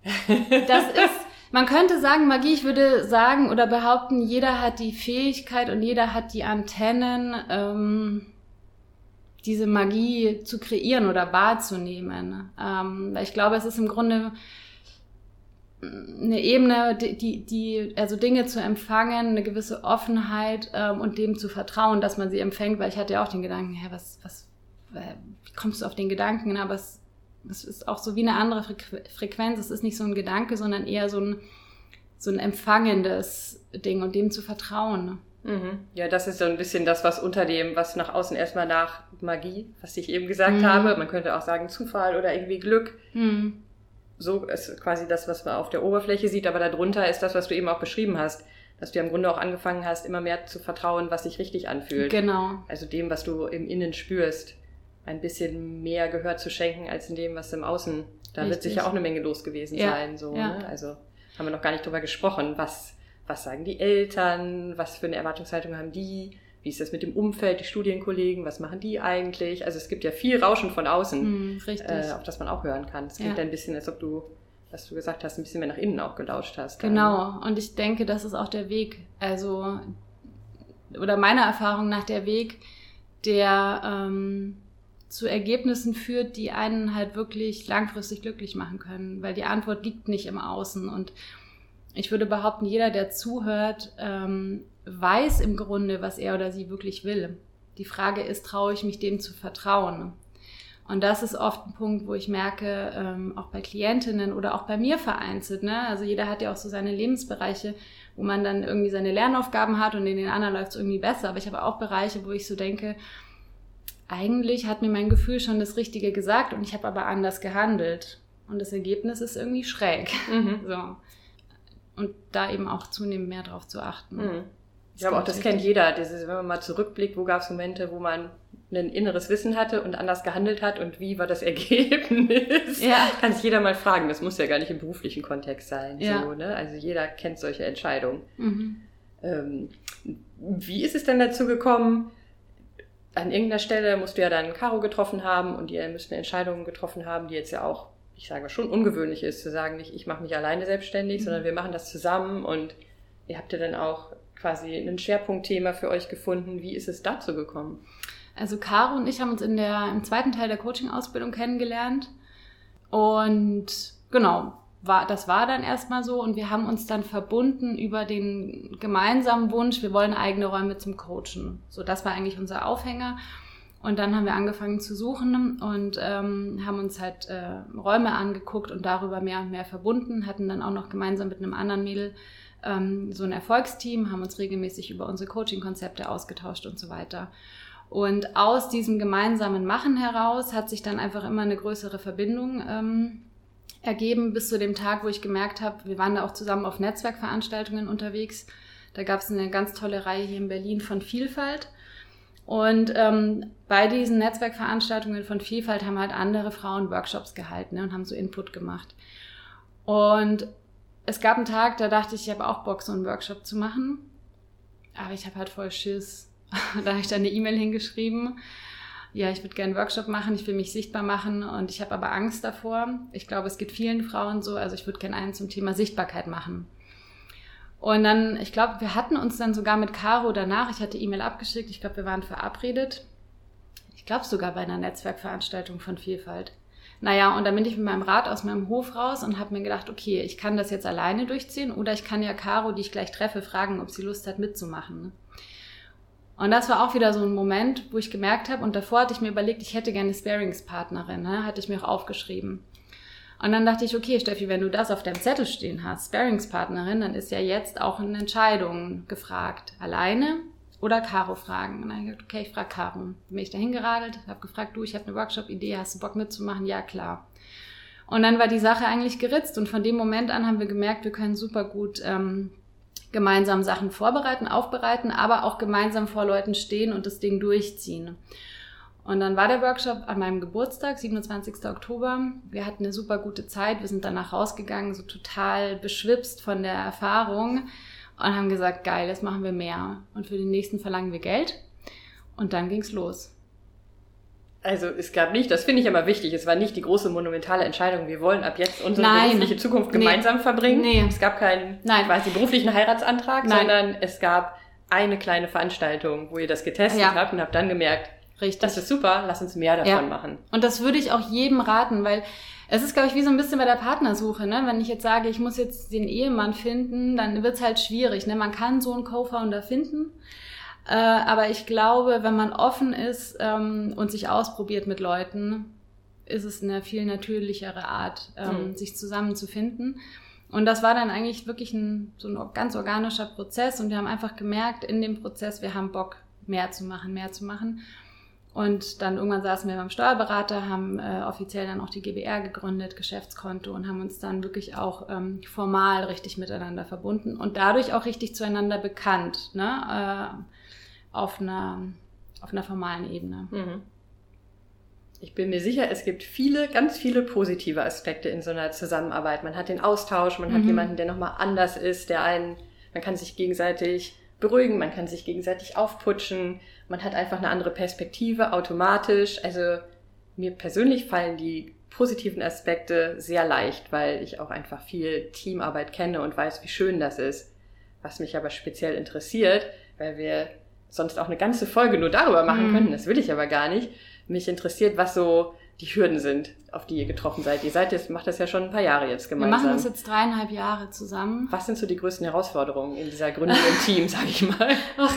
*laughs* Das ist, man könnte sagen, Magie, ich würde sagen oder behaupten, jeder hat die Fähigkeit und jeder hat die Antennen, ähm, diese Magie zu kreieren oder wahrzunehmen. Ähm, ich glaube, es ist im Grunde eine Ebene, die, die, also Dinge zu empfangen, eine gewisse Offenheit ähm, und dem zu vertrauen, dass man sie empfängt, weil ich hatte ja auch den Gedanken, hä, was, was, äh, wie kommst du auf den Gedanken? Aber es, es ist auch so wie eine andere Frequenz. Es ist nicht so ein Gedanke, sondern eher so ein, so ein empfangendes Ding und dem zu vertrauen. Mhm. Ja, das ist so ein bisschen das, was unter dem, was nach außen erstmal nach Magie, was ich eben gesagt mhm. habe, man könnte auch sagen Zufall oder irgendwie Glück. Mhm so ist quasi das, was man auf der Oberfläche sieht, aber darunter ist das, was du eben auch beschrieben hast, dass du ja im Grunde auch angefangen hast, immer mehr zu vertrauen, was sich richtig anfühlt. Genau. Also dem, was du im Innen spürst, ein bisschen mehr Gehör zu schenken als in dem, was im Außen. Da richtig. wird sicher auch eine Menge los gewesen ja. sein. So, ja. ne? Also haben wir noch gar nicht drüber gesprochen, was, was sagen die Eltern, was für eine Erwartungshaltung haben die, wie ist das mit dem Umfeld, die Studienkollegen, was machen die eigentlich? Also es gibt ja viel Rauschen von außen, mm, äh, auf das man auch hören kann. Es klingt ja. ein bisschen, als ob du, was du gesagt hast, ein bisschen mehr nach innen auch gelauscht hast. Genau, und ich denke, das ist auch der Weg, also, oder meiner Erfahrung nach der Weg, der ähm, zu Ergebnissen führt, die einen halt wirklich langfristig glücklich machen können, weil die Antwort liegt nicht im Außen und ich würde behaupten, jeder, der zuhört, ähm, weiß im Grunde, was er oder sie wirklich will. Die Frage ist, traue ich mich dem zu vertrauen? Und das ist oft ein Punkt, wo ich merke, ähm, auch bei Klientinnen oder auch bei mir vereinzelt, ne? also jeder hat ja auch so seine Lebensbereiche, wo man dann irgendwie seine Lernaufgaben hat und in den anderen läuft es irgendwie besser. Aber ich habe auch Bereiche, wo ich so denke, eigentlich hat mir mein Gefühl schon das Richtige gesagt und ich habe aber anders gehandelt. Und das Ergebnis ist irgendwie schräg. Mhm. *laughs* So. Und da eben auch zunehmend mehr drauf zu achten. Mhm. Ich glaube auch, das kennt jeder. Dieses, wenn man mal zurückblickt, wo gab es Momente, wo man ein inneres Wissen hatte und anders gehandelt hat und wie war das *laughs* Ergebnis? Ja. Kann sich jeder mal fragen. Das muss ja gar nicht im beruflichen Kontext sein. Ja. So, ne? Also jeder kennt solche Entscheidungen. Mhm. Ähm, wie ist es denn dazu gekommen? An irgendeiner Stelle musst du ja dann Caro getroffen haben und ihr müsst eine Entscheidung getroffen haben, die jetzt ja auch, ich sage schon ungewöhnlich ist, zu sagen, nicht ich mache mich alleine selbstständig, mhm. sondern wir machen das zusammen und ihr habt ja dann auch quasi ein Schwerpunktthema für euch gefunden. Wie ist es dazu gekommen? Also Caro und ich haben uns in der, im zweiten Teil der Coaching-Ausbildung kennengelernt. Und genau, war, das war dann erstmal so. Und wir haben uns dann verbunden über den gemeinsamen Wunsch, wir wollen eigene Räume zum Coachen. So, das war eigentlich unser Aufhänger. Und dann haben wir angefangen zu suchen und ähm, haben uns halt äh, Räume angeguckt und darüber mehr und mehr verbunden, hatten dann auch noch gemeinsam mit einem anderen Mädel ähm, so ein Erfolgsteam, haben uns regelmäßig über unsere Coaching-Konzepte ausgetauscht und so weiter. Und aus diesem gemeinsamen Machen heraus hat sich dann einfach immer eine größere Verbindung ähm, ergeben, bis zu dem Tag, wo ich gemerkt habe, wir waren da auch zusammen auf Netzwerkveranstaltungen unterwegs. Da gab es eine ganz tolle Reihe hier in Berlin von Vielfalt. Und ähm, bei diesen Netzwerkveranstaltungen von Vielfalt haben halt andere Frauen Workshops gehalten ne, und haben so Input gemacht. Und es gab einen Tag, da dachte ich, ich habe auch Bock, so einen Workshop zu machen. Aber ich habe halt voll Schiss. *laughs* da habe ich dann eine E-Mail hingeschrieben. Ja, ich würde gerne einen Workshop machen, ich will mich sichtbar machen und ich habe aber Angst davor. Ich glaube, es geht vielen Frauen so. Also ich würde gerne einen zum Thema Sichtbarkeit machen. Und dann, ich glaube, wir hatten uns dann sogar mit Caro danach, ich hatte E-Mail abgeschickt, ich glaube, wir waren verabredet. Ich glaube sogar bei einer Netzwerkveranstaltung von Vielfalt. Naja, und dann bin ich mit meinem Rad aus meinem Hof raus und habe mir gedacht, okay, ich kann das jetzt alleine durchziehen oder ich kann ja Caro, die ich gleich treffe, fragen, ob sie Lust hat mitzumachen. Und das war auch wieder so ein Moment, wo ich gemerkt habe, und davor hatte ich mir überlegt, ich hätte gerne Sparingspartnerin, ne? hatte ich mir auch aufgeschrieben. Und dann dachte ich, okay, Steffi, wenn du das auf deinem Zettel stehen hast, Sparingspartnerin, dann ist ja jetzt auch eine Entscheidung gefragt. Alleine oder Caro fragen. Und dann habe ich gesagt, okay, ich frage Caro. Dann bin ich dahin geradelt, habe gefragt, du, ich habe eine Workshop-Idee, hast du Bock mitzumachen? Ja, klar. Und dann war die Sache eigentlich geritzt und von dem Moment an haben wir gemerkt, wir können super gut ähm, gemeinsam Sachen vorbereiten, aufbereiten, aber auch gemeinsam vor Leuten stehen und das Ding durchziehen. Und dann war der Workshop an meinem Geburtstag, 27. Oktober. Wir hatten eine super gute Zeit. Wir sind danach rausgegangen, so total beschwipst von der Erfahrung und haben gesagt, geil, jetzt machen wir mehr. Und für den nächsten verlangen wir Geld. Und dann ging's los. Also es gab nicht, das finde ich aber wichtig, es war nicht die große monumentale Entscheidung, wir wollen ab jetzt unsere Nein. berufliche Zukunft gemeinsam nee. verbringen. Nee. Es gab keinen Nein. quasi beruflichen Heiratsantrag, Nein. sondern es gab eine kleine Veranstaltung, wo ihr das getestet ja. habt und habt dann gemerkt, Richtig. das ist super, lass uns mehr davon ja. machen. Und das würde ich auch jedem raten, weil es ist, glaube ich, wie so ein bisschen bei der Partnersuche. Ne? Wenn ich jetzt sage, ich muss jetzt den Ehemann finden, dann wird es halt schwierig. Ne? Man kann so einen Co-Founder finden, äh, aber ich glaube, wenn man offen ist ähm, und sich ausprobiert mit Leuten, ist es eine viel natürlichere Art, ähm, mhm. sich zusammenzufinden. Und das war dann eigentlich wirklich ein, so ein ganz organischer Prozess und wir haben einfach gemerkt in dem Prozess, wir haben Bock, mehr zu machen, mehr zu machen. Und dann irgendwann saßen wir beim Steuerberater, haben äh, offiziell dann auch die GBR gegründet, Geschäftskonto und haben uns dann wirklich auch ähm, formal richtig miteinander verbunden und dadurch auch richtig zueinander bekannt. Ne? Äh, auf einer, auf einer formalen Ebene. Mhm. Ich bin mir sicher, es gibt viele, ganz viele positive Aspekte in so einer Zusammenarbeit. Man hat den Austausch, man mhm. hat jemanden, der nochmal anders ist, der einen, man kann sich gegenseitig beruhigen, man kann sich gegenseitig aufputschen, man hat einfach eine andere Perspektive automatisch. Also mir persönlich fallen die positiven Aspekte sehr leicht, weil ich auch einfach viel Teamarbeit kenne und weiß, wie schön das ist. Was mich aber speziell interessiert, weil wir sonst auch eine ganze Folge nur darüber machen mhm. könnten. Das will ich aber gar nicht. Mich interessiert, was so die Hürden sind, auf die ihr getroffen seid. Ihr seid jetzt, macht das ja schon ein paar Jahre jetzt gemeinsam. Wir machen das jetzt dreieinhalb Jahre zusammen. Was sind so die größten Herausforderungen in dieser Gründung im Team, sag ich mal? *laughs*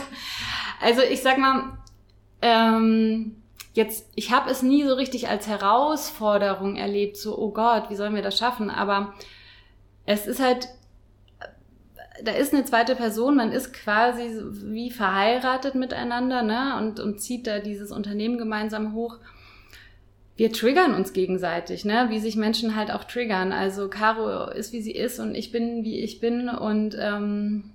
Also ich sag mal, ähm, jetzt, ich habe es nie so richtig als Herausforderung erlebt, so, oh Gott, wie sollen wir das schaffen? Aber es ist halt da ist eine zweite Person, man ist quasi wie verheiratet miteinander ne? und, und zieht da dieses Unternehmen gemeinsam hoch. Wir triggern uns gegenseitig, ne? wie sich Menschen halt auch triggern. Also Caro ist, wie sie ist und ich bin, wie ich bin und ähm,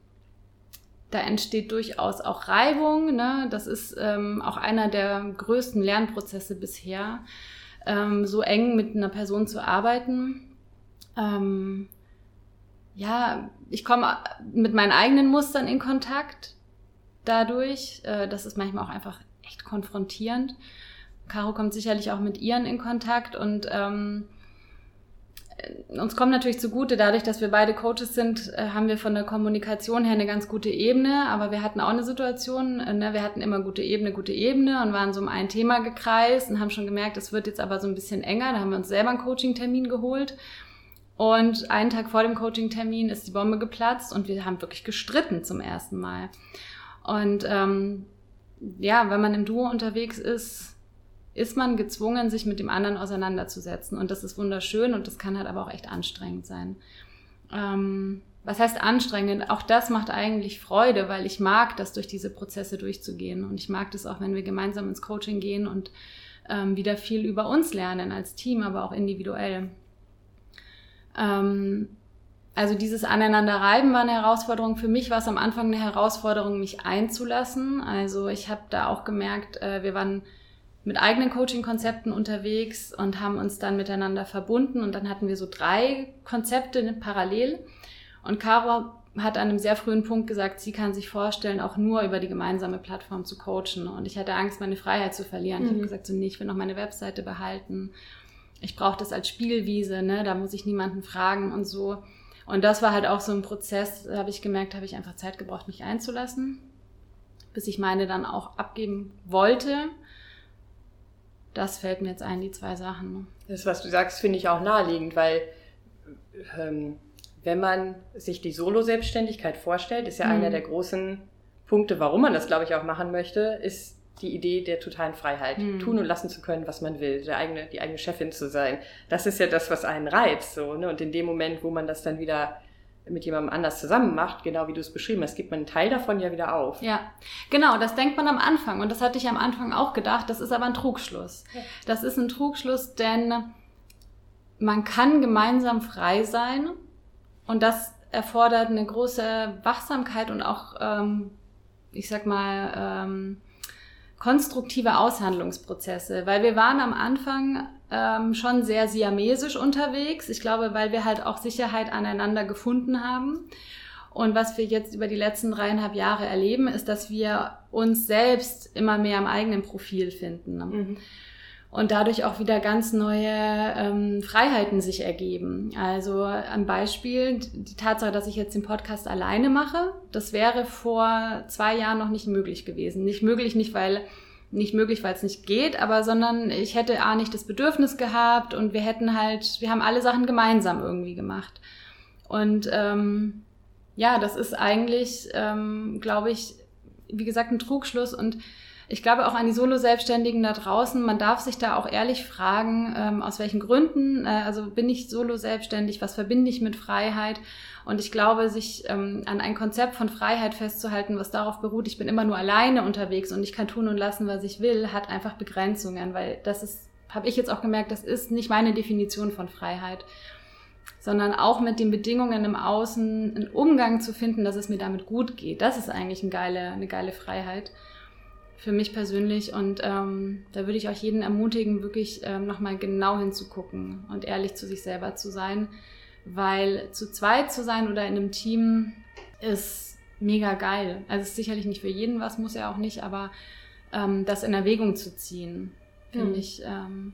da entsteht durchaus auch Reibung. Ne? Das ist ähm, auch einer der größten Lernprozesse bisher, ähm, so eng mit einer Person zu arbeiten. Ähm, ja, ich komme mit meinen eigenen Mustern in Kontakt dadurch. Äh, das ist manchmal auch einfach echt konfrontierend. Caro kommt sicherlich auch mit ihren in Kontakt und ähm, uns kommt natürlich zugute, dadurch, dass wir beide Coaches sind, äh, haben wir von der Kommunikation her eine ganz gute Ebene, aber wir hatten auch eine Situation, äh, ne, wir hatten immer gute Ebene, gute Ebene und waren so um ein Thema gekreist und haben schon gemerkt, es wird jetzt aber so ein bisschen enger, da haben wir uns selber einen Coaching-Termin geholt und einen Tag vor dem Coaching-Termin ist die Bombe geplatzt und wir haben wirklich gestritten zum ersten Mal. Und ähm, ja, wenn man im Duo unterwegs ist, ist man gezwungen, sich mit dem anderen auseinanderzusetzen. Und das ist wunderschön und das kann halt aber auch echt anstrengend sein. Ähm, was heißt anstrengend? Auch das macht eigentlich Freude, weil ich mag das, durch diese Prozesse durchzugehen. Und ich mag das auch, wenn wir gemeinsam ins Coaching gehen und ähm, wieder viel über uns lernen als Team, aber auch individuell. Ähm, also dieses Aneinanderreiben war eine Herausforderung. Für mich war es am Anfang eine Herausforderung, mich einzulassen. Also ich habe da auch gemerkt, äh, wir waren mit eigenen Coaching-Konzepten unterwegs und haben uns dann miteinander verbunden und dann hatten wir so drei Konzepte parallel. Und Caro hat an einem sehr frühen Punkt gesagt, sie kann sich vorstellen, auch nur über die gemeinsame Plattform zu coachen. Und ich hatte Angst, meine Freiheit zu verlieren. Mhm. Ich habe gesagt, so, nee, ich will noch meine Webseite behalten ich brauche das als Spielwiese, ne? da muss ich niemanden fragen und so. Und das war halt auch so ein Prozess, da habe ich gemerkt, habe ich einfach Zeit gebraucht, mich einzulassen, bis ich meine dann auch abgeben wollte. Das fällt mir jetzt ein, die zwei Sachen. Ne? Das, was du sagst, finde ich auch naheliegend, weil ähm, wenn man sich die Solo-Selbstständigkeit vorstellt, ist ja mhm. einer der großen Punkte, warum man das, glaube ich, auch machen möchte, ist die Idee der totalen Freiheit, mhm. tun und lassen zu können, was man will, der eigene, die eigene Chefin zu sein. Das ist ja das, was einen reizt, so, ne? Und in dem Moment, wo man das dann wieder mit jemandem anders zusammen macht, genau wie du es beschrieben hast, gibt man einen Teil davon ja wieder auf. Ja, genau, das denkt man am Anfang und das hatte ich am Anfang auch gedacht, das ist aber ein Trugschluss. Ja. Das ist ein Trugschluss, denn man kann gemeinsam frei sein und das erfordert eine große Wachsamkeit und auch, ähm, ich sag mal, ähm, konstruktive Aushandlungsprozesse, weil wir waren am Anfang ähm, schon sehr siamesisch unterwegs. Ich glaube, weil wir halt auch Sicherheit aneinander gefunden haben. Und was wir jetzt über die letzten dreieinhalb Jahre erleben, ist, dass wir uns selbst immer mehr am eigenen Profil finden. Ne? Mhm. Und dadurch auch wieder ganz neue ähm, Freiheiten sich ergeben. Also ein Beispiel, die Tatsache, dass ich jetzt den Podcast alleine mache, das wäre vor zwei Jahren noch nicht möglich gewesen. Nicht möglich, nicht weil nicht möglich, weil es nicht geht, aber sondern ich hätte A nicht das Bedürfnis gehabt und wir hätten halt, wir haben alle Sachen gemeinsam irgendwie gemacht. Und ähm, ja, das ist eigentlich, ähm, glaube ich, wie gesagt, ein Trugschluss und ich glaube auch an die Solo-Selbstständigen da draußen, man darf sich da auch ehrlich fragen, ähm, aus welchen Gründen, äh, also bin ich Solo-Selbstständig, was verbinde ich mit Freiheit? Und ich glaube, sich ähm, an ein Konzept von Freiheit festzuhalten, was darauf beruht, ich bin immer nur alleine unterwegs und ich kann tun und lassen, was ich will, hat einfach Begrenzungen, weil das ist, habe ich jetzt auch gemerkt, das ist nicht meine Definition von Freiheit sondern auch mit den Bedingungen im Außen einen Umgang zu finden, dass es mir damit gut geht. Das ist eigentlich eine geile, eine geile Freiheit für mich persönlich. Und ähm, da würde ich euch jeden ermutigen, wirklich ähm, nochmal genau hinzugucken und ehrlich zu sich selber zu sein. Weil zu zweit zu sein oder in einem Team ist mega geil. Also ist sicherlich nicht für jeden was, muss ja auch nicht, aber ähm, das in Erwägung zu ziehen, finde hm. ich, ähm,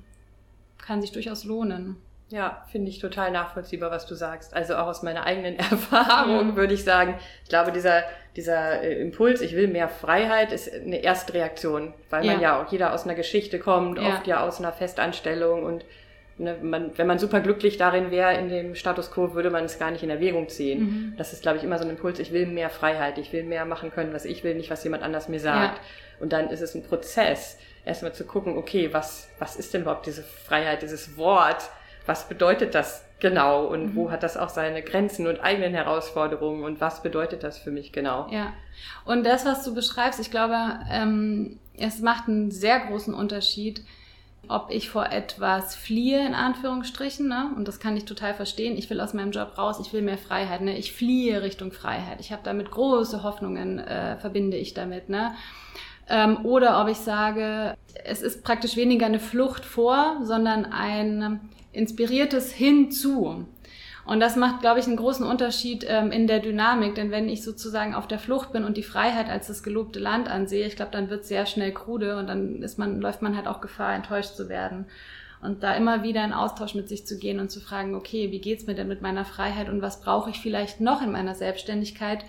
kann sich durchaus lohnen. Ja, finde ich total nachvollziehbar, was du sagst. Also auch aus meiner eigenen *laughs* Erfahrung mhm. würde ich sagen, ich glaube, dieser, dieser äh, Impuls, ich will mehr Freiheit, ist eine Erstreaktion, weil ja. man ja auch jeder aus einer Geschichte kommt, ja. oft ja aus einer Festanstellung und ne, man, wenn man super glücklich darin wäre in dem Status quo, würde man es gar nicht in Erwägung ziehen. Mhm. Das ist, glaube ich, immer so ein Impuls, ich will mehr Freiheit, ich will mehr machen können, was ich will, nicht was jemand anders mir sagt. Ja. Und dann ist es ein Prozess, erstmal zu gucken, okay, was, was ist denn überhaupt diese Freiheit, dieses Wort? Was bedeutet das genau und mhm. wo hat das auch seine Grenzen und eigenen Herausforderungen und was bedeutet das für mich genau? Ja, und das, was du beschreibst, ich glaube, ähm, es macht einen sehr großen Unterschied, ob ich vor etwas fliehe, in Anführungsstrichen, ne? und das kann ich total verstehen. Ich will aus meinem Job raus, ich will mehr Freiheit, ne? ich fliehe Richtung Freiheit. Ich habe damit große Hoffnungen, äh, verbinde ich damit. Ne? Ähm, oder ob ich sage, es ist praktisch weniger eine Flucht vor, sondern ein inspiriertes hinzu. Und das macht, glaube ich, einen großen Unterschied ähm, in der Dynamik. Denn wenn ich sozusagen auf der Flucht bin und die Freiheit als das gelobte Land ansehe, ich glaube, dann wird es sehr schnell krude und dann ist man, läuft man halt auch Gefahr, enttäuscht zu werden. Und da immer wieder in Austausch mit sich zu gehen und zu fragen, okay, wie geht's mir denn mit meiner Freiheit und was brauche ich vielleicht noch in meiner Selbstständigkeit,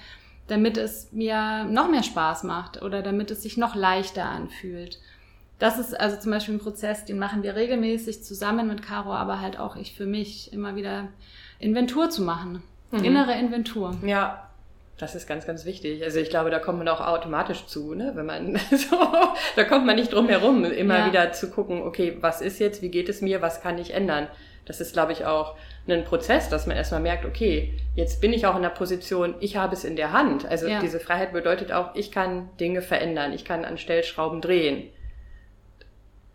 damit es mir noch mehr Spaß macht oder damit es sich noch leichter anfühlt das ist also zum Beispiel ein Prozess, den machen wir regelmäßig zusammen mit Caro, aber halt auch ich für mich immer wieder Inventur zu machen. Mhm. Innere Inventur. Ja, das ist ganz, ganz wichtig. Also ich glaube, da kommt man auch automatisch zu, ne? Wenn man *laughs* so, da kommt man nicht drum herum, immer ja. wieder zu gucken, okay, was ist jetzt, wie geht es mir, was kann ich ändern? Das ist, glaube ich, auch ein Prozess, dass man erstmal merkt, okay, jetzt bin ich auch in der Position, ich habe es in der Hand. Also ja. diese Freiheit bedeutet auch, ich kann Dinge verändern, ich kann an Stellschrauben drehen.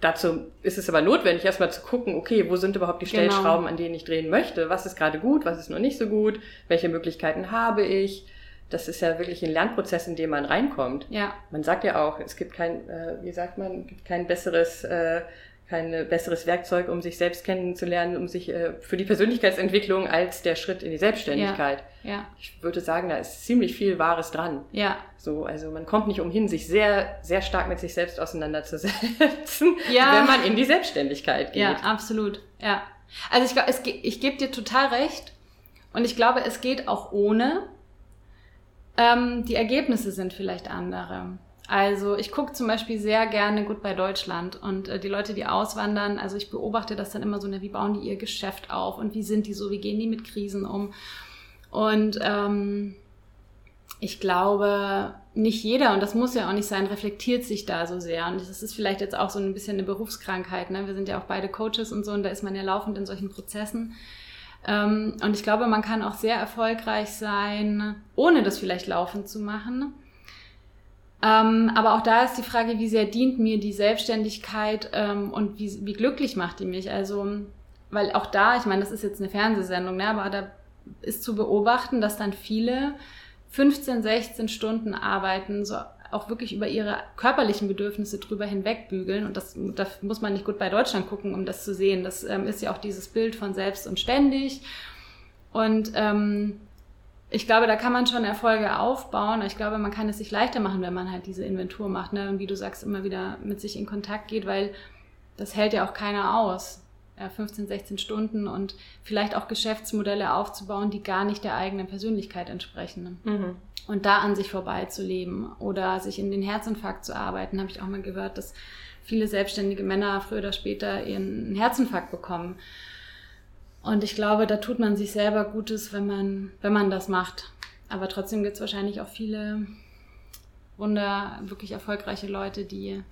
Dazu ist es aber notwendig, erstmal zu gucken, okay, wo sind überhaupt die genau. Stellschrauben, genau. an denen ich drehen möchte? Was ist gerade gut, was ist noch nicht so gut? Welche Möglichkeiten habe ich? Das ist ja wirklich ein Lernprozess, in dem man reinkommt. Ja. Man sagt ja auch, es gibt kein, äh, wie sagt man, gibt kein besseres äh, kein besseres Werkzeug, um sich selbst kennenzulernen, um sich äh, für die Persönlichkeitsentwicklung als der Schritt in die Selbstständigkeit. Ja, ja. Ich würde sagen, da ist ziemlich viel Wahres dran. Ja. So, also man kommt nicht umhin, sich sehr, sehr stark mit sich selbst auseinanderzusetzen, ja. *laughs* wenn man in die Selbstständigkeit geht. Ja, absolut. Ja. Also ich, es, ich gebe dir total recht. Und ich glaube, es geht auch ohne. Ähm, die Ergebnisse sind vielleicht andere. Also ich gucke zum Beispiel sehr gerne gut bei Deutschland und äh, die Leute, die auswandern, also ich beobachte das dann immer so, ne, wie bauen die ihr Geschäft auf und wie sind die so, wie gehen die mit Krisen um. Und ähm, ich glaube, nicht jeder, und das muss ja auch nicht sein, reflektiert sich da so sehr. Und das ist vielleicht jetzt auch so ein bisschen eine Berufskrankheit. Ne? Wir sind ja auch beide Coaches und so, und da ist man ja laufend in solchen Prozessen. Ähm, und ich glaube, man kann auch sehr erfolgreich sein, ohne das vielleicht laufend zu machen ähm, aber auch da ist die Frage, wie sehr dient mir die Selbstständigkeit ähm, und wie, wie glücklich macht die mich? Also, weil auch da, ich meine, das ist jetzt eine Fernsehsendung, ne, aber da ist zu beobachten, dass dann viele 15, 16 Stunden arbeiten, so auch wirklich über ihre körperlichen Bedürfnisse drüber hinwegbügeln. Und das, da muss man nicht gut bei Deutschland gucken, um das zu sehen. Das ähm, ist ja auch dieses Bild von selbst und ständig. Und ähm, ich glaube, da kann man schon Erfolge aufbauen. Ich glaube, man kann es sich leichter machen, wenn man halt diese Inventur macht. Ne? Und wie du sagst, immer wieder mit sich in Kontakt geht, weil das hält ja auch keiner aus. Ja, 15, 16 Stunden und vielleicht auch Geschäftsmodelle aufzubauen, die gar nicht der eigenen Persönlichkeit entsprechen. Mhm. Und da an sich vorbeizuleben oder sich in den Herzinfarkt zu arbeiten, habe ich auch mal gehört, dass viele selbstständige Männer früher oder später ihren Herzinfarkt bekommen. Und ich glaube, da tut man sich selber Gutes, wenn man, wenn man das macht. Aber trotzdem gibt es wahrscheinlich auch viele wunder, wirklich erfolgreiche Leute, die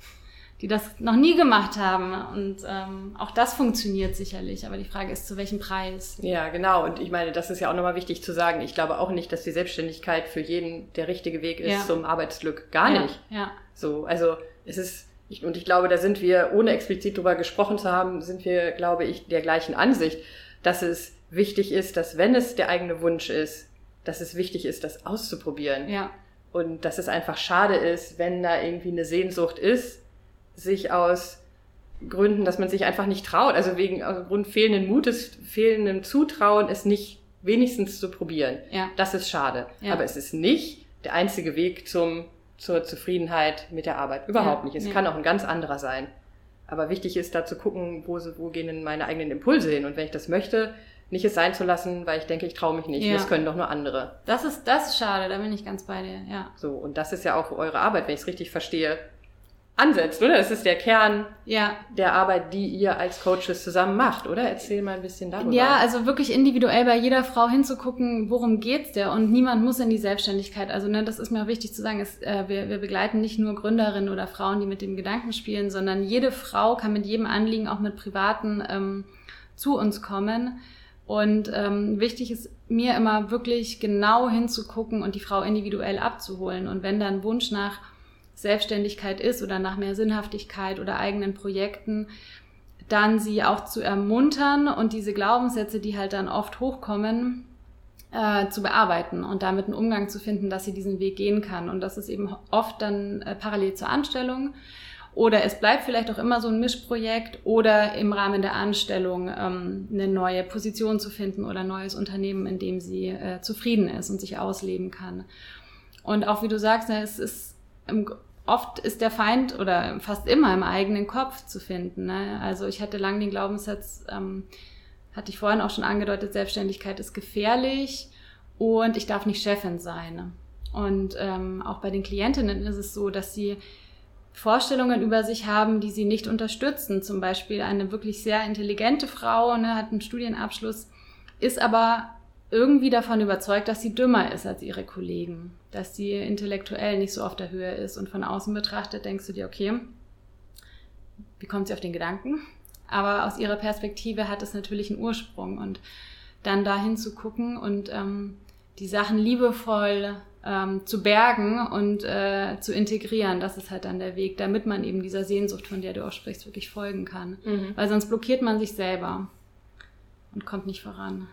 die das noch nie gemacht haben. Und ähm, auch das funktioniert sicherlich. Aber die Frage ist, zu welchem Preis? Ja, genau. Und ich meine, das ist ja auch nochmal wichtig zu sagen. Ich glaube auch nicht, dass die Selbstständigkeit für jeden der richtige Weg ist ja. zum Arbeitsglück. Gar ja, nicht. Ja. So, also es ist, ich, und ich glaube, da sind wir, ohne explizit drüber gesprochen zu haben, sind wir, glaube ich, der gleichen Ansicht, dass es wichtig ist, dass wenn es der eigene Wunsch ist, dass es wichtig ist, das auszuprobieren. Ja. Und dass es einfach schade ist, wenn da irgendwie eine Sehnsucht ist, sich aus Gründen, dass man sich einfach nicht traut, also wegen aufgrund fehlenden Mutes, fehlendem Zutrauen, es nicht wenigstens zu probieren. Ja. Das ist schade. Ja. Aber es ist nicht der einzige Weg zum, zur Zufriedenheit mit der Arbeit. Überhaupt ja. nicht. Es ja. kann auch ein ganz anderer sein. Aber wichtig ist da zu gucken, wo, wo gehen denn meine eigenen Impulse hin? Und wenn ich das möchte, nicht es sein zu lassen, weil ich denke, ich traue mich nicht. Ja. Das können doch nur andere. Das ist, das ist schade, da bin ich ganz bei dir, ja. So, und das ist ja auch eure Arbeit, wenn ich es richtig verstehe ansetzt, oder? Das ist der Kern ja. der Arbeit, die ihr als Coaches zusammen macht, oder? Erzähl mal ein bisschen darüber. Ja, also wirklich individuell bei jeder Frau hinzugucken, worum geht's der? Und niemand muss in die Selbstständigkeit. Also ne, das ist mir auch wichtig zu sagen, ist, äh, wir, wir begleiten nicht nur Gründerinnen oder Frauen, die mit dem Gedanken spielen, sondern jede Frau kann mit jedem Anliegen auch mit privaten ähm, zu uns kommen. Und ähm, wichtig ist mir immer wirklich genau hinzugucken und die Frau individuell abzuholen. Und wenn dann Wunsch nach Selbstständigkeit ist oder nach mehr Sinnhaftigkeit oder eigenen Projekten, dann sie auch zu ermuntern und diese Glaubenssätze, die halt dann oft hochkommen, äh, zu bearbeiten und damit einen Umgang zu finden, dass sie diesen Weg gehen kann. Und das ist eben oft dann äh, parallel zur Anstellung. Oder es bleibt vielleicht auch immer so ein Mischprojekt oder im Rahmen der Anstellung ähm, eine neue Position zu finden oder ein neues Unternehmen, in dem sie äh, zufrieden ist und sich ausleben kann. Und auch wie du sagst, ne, es ist im oft ist der Feind oder fast immer im eigenen Kopf zu finden. Ne? Also ich hatte lange den Glaubenssatz, ähm, hatte ich vorhin auch schon angedeutet, Selbstständigkeit ist gefährlich und ich darf nicht Chefin sein. Und ähm, auch bei den Klientinnen ist es so, dass sie Vorstellungen über sich haben, die sie nicht unterstützen. Zum Beispiel eine wirklich sehr intelligente Frau, ne, hat einen Studienabschluss, ist aber irgendwie davon überzeugt, dass sie dümmer ist als ihre Kollegen, dass sie intellektuell nicht so auf der Höhe ist und von außen betrachtet denkst du dir, okay, wie kommt sie auf den Gedanken? Aber aus ihrer Perspektive hat es natürlich einen Ursprung und dann dahin zu gucken und ähm, die Sachen liebevoll ähm, zu bergen und äh, zu integrieren, das ist halt dann der Weg, damit man eben dieser Sehnsucht, von der du auch sprichst, wirklich folgen kann. Mhm. Weil sonst blockiert man sich selber und kommt nicht voran.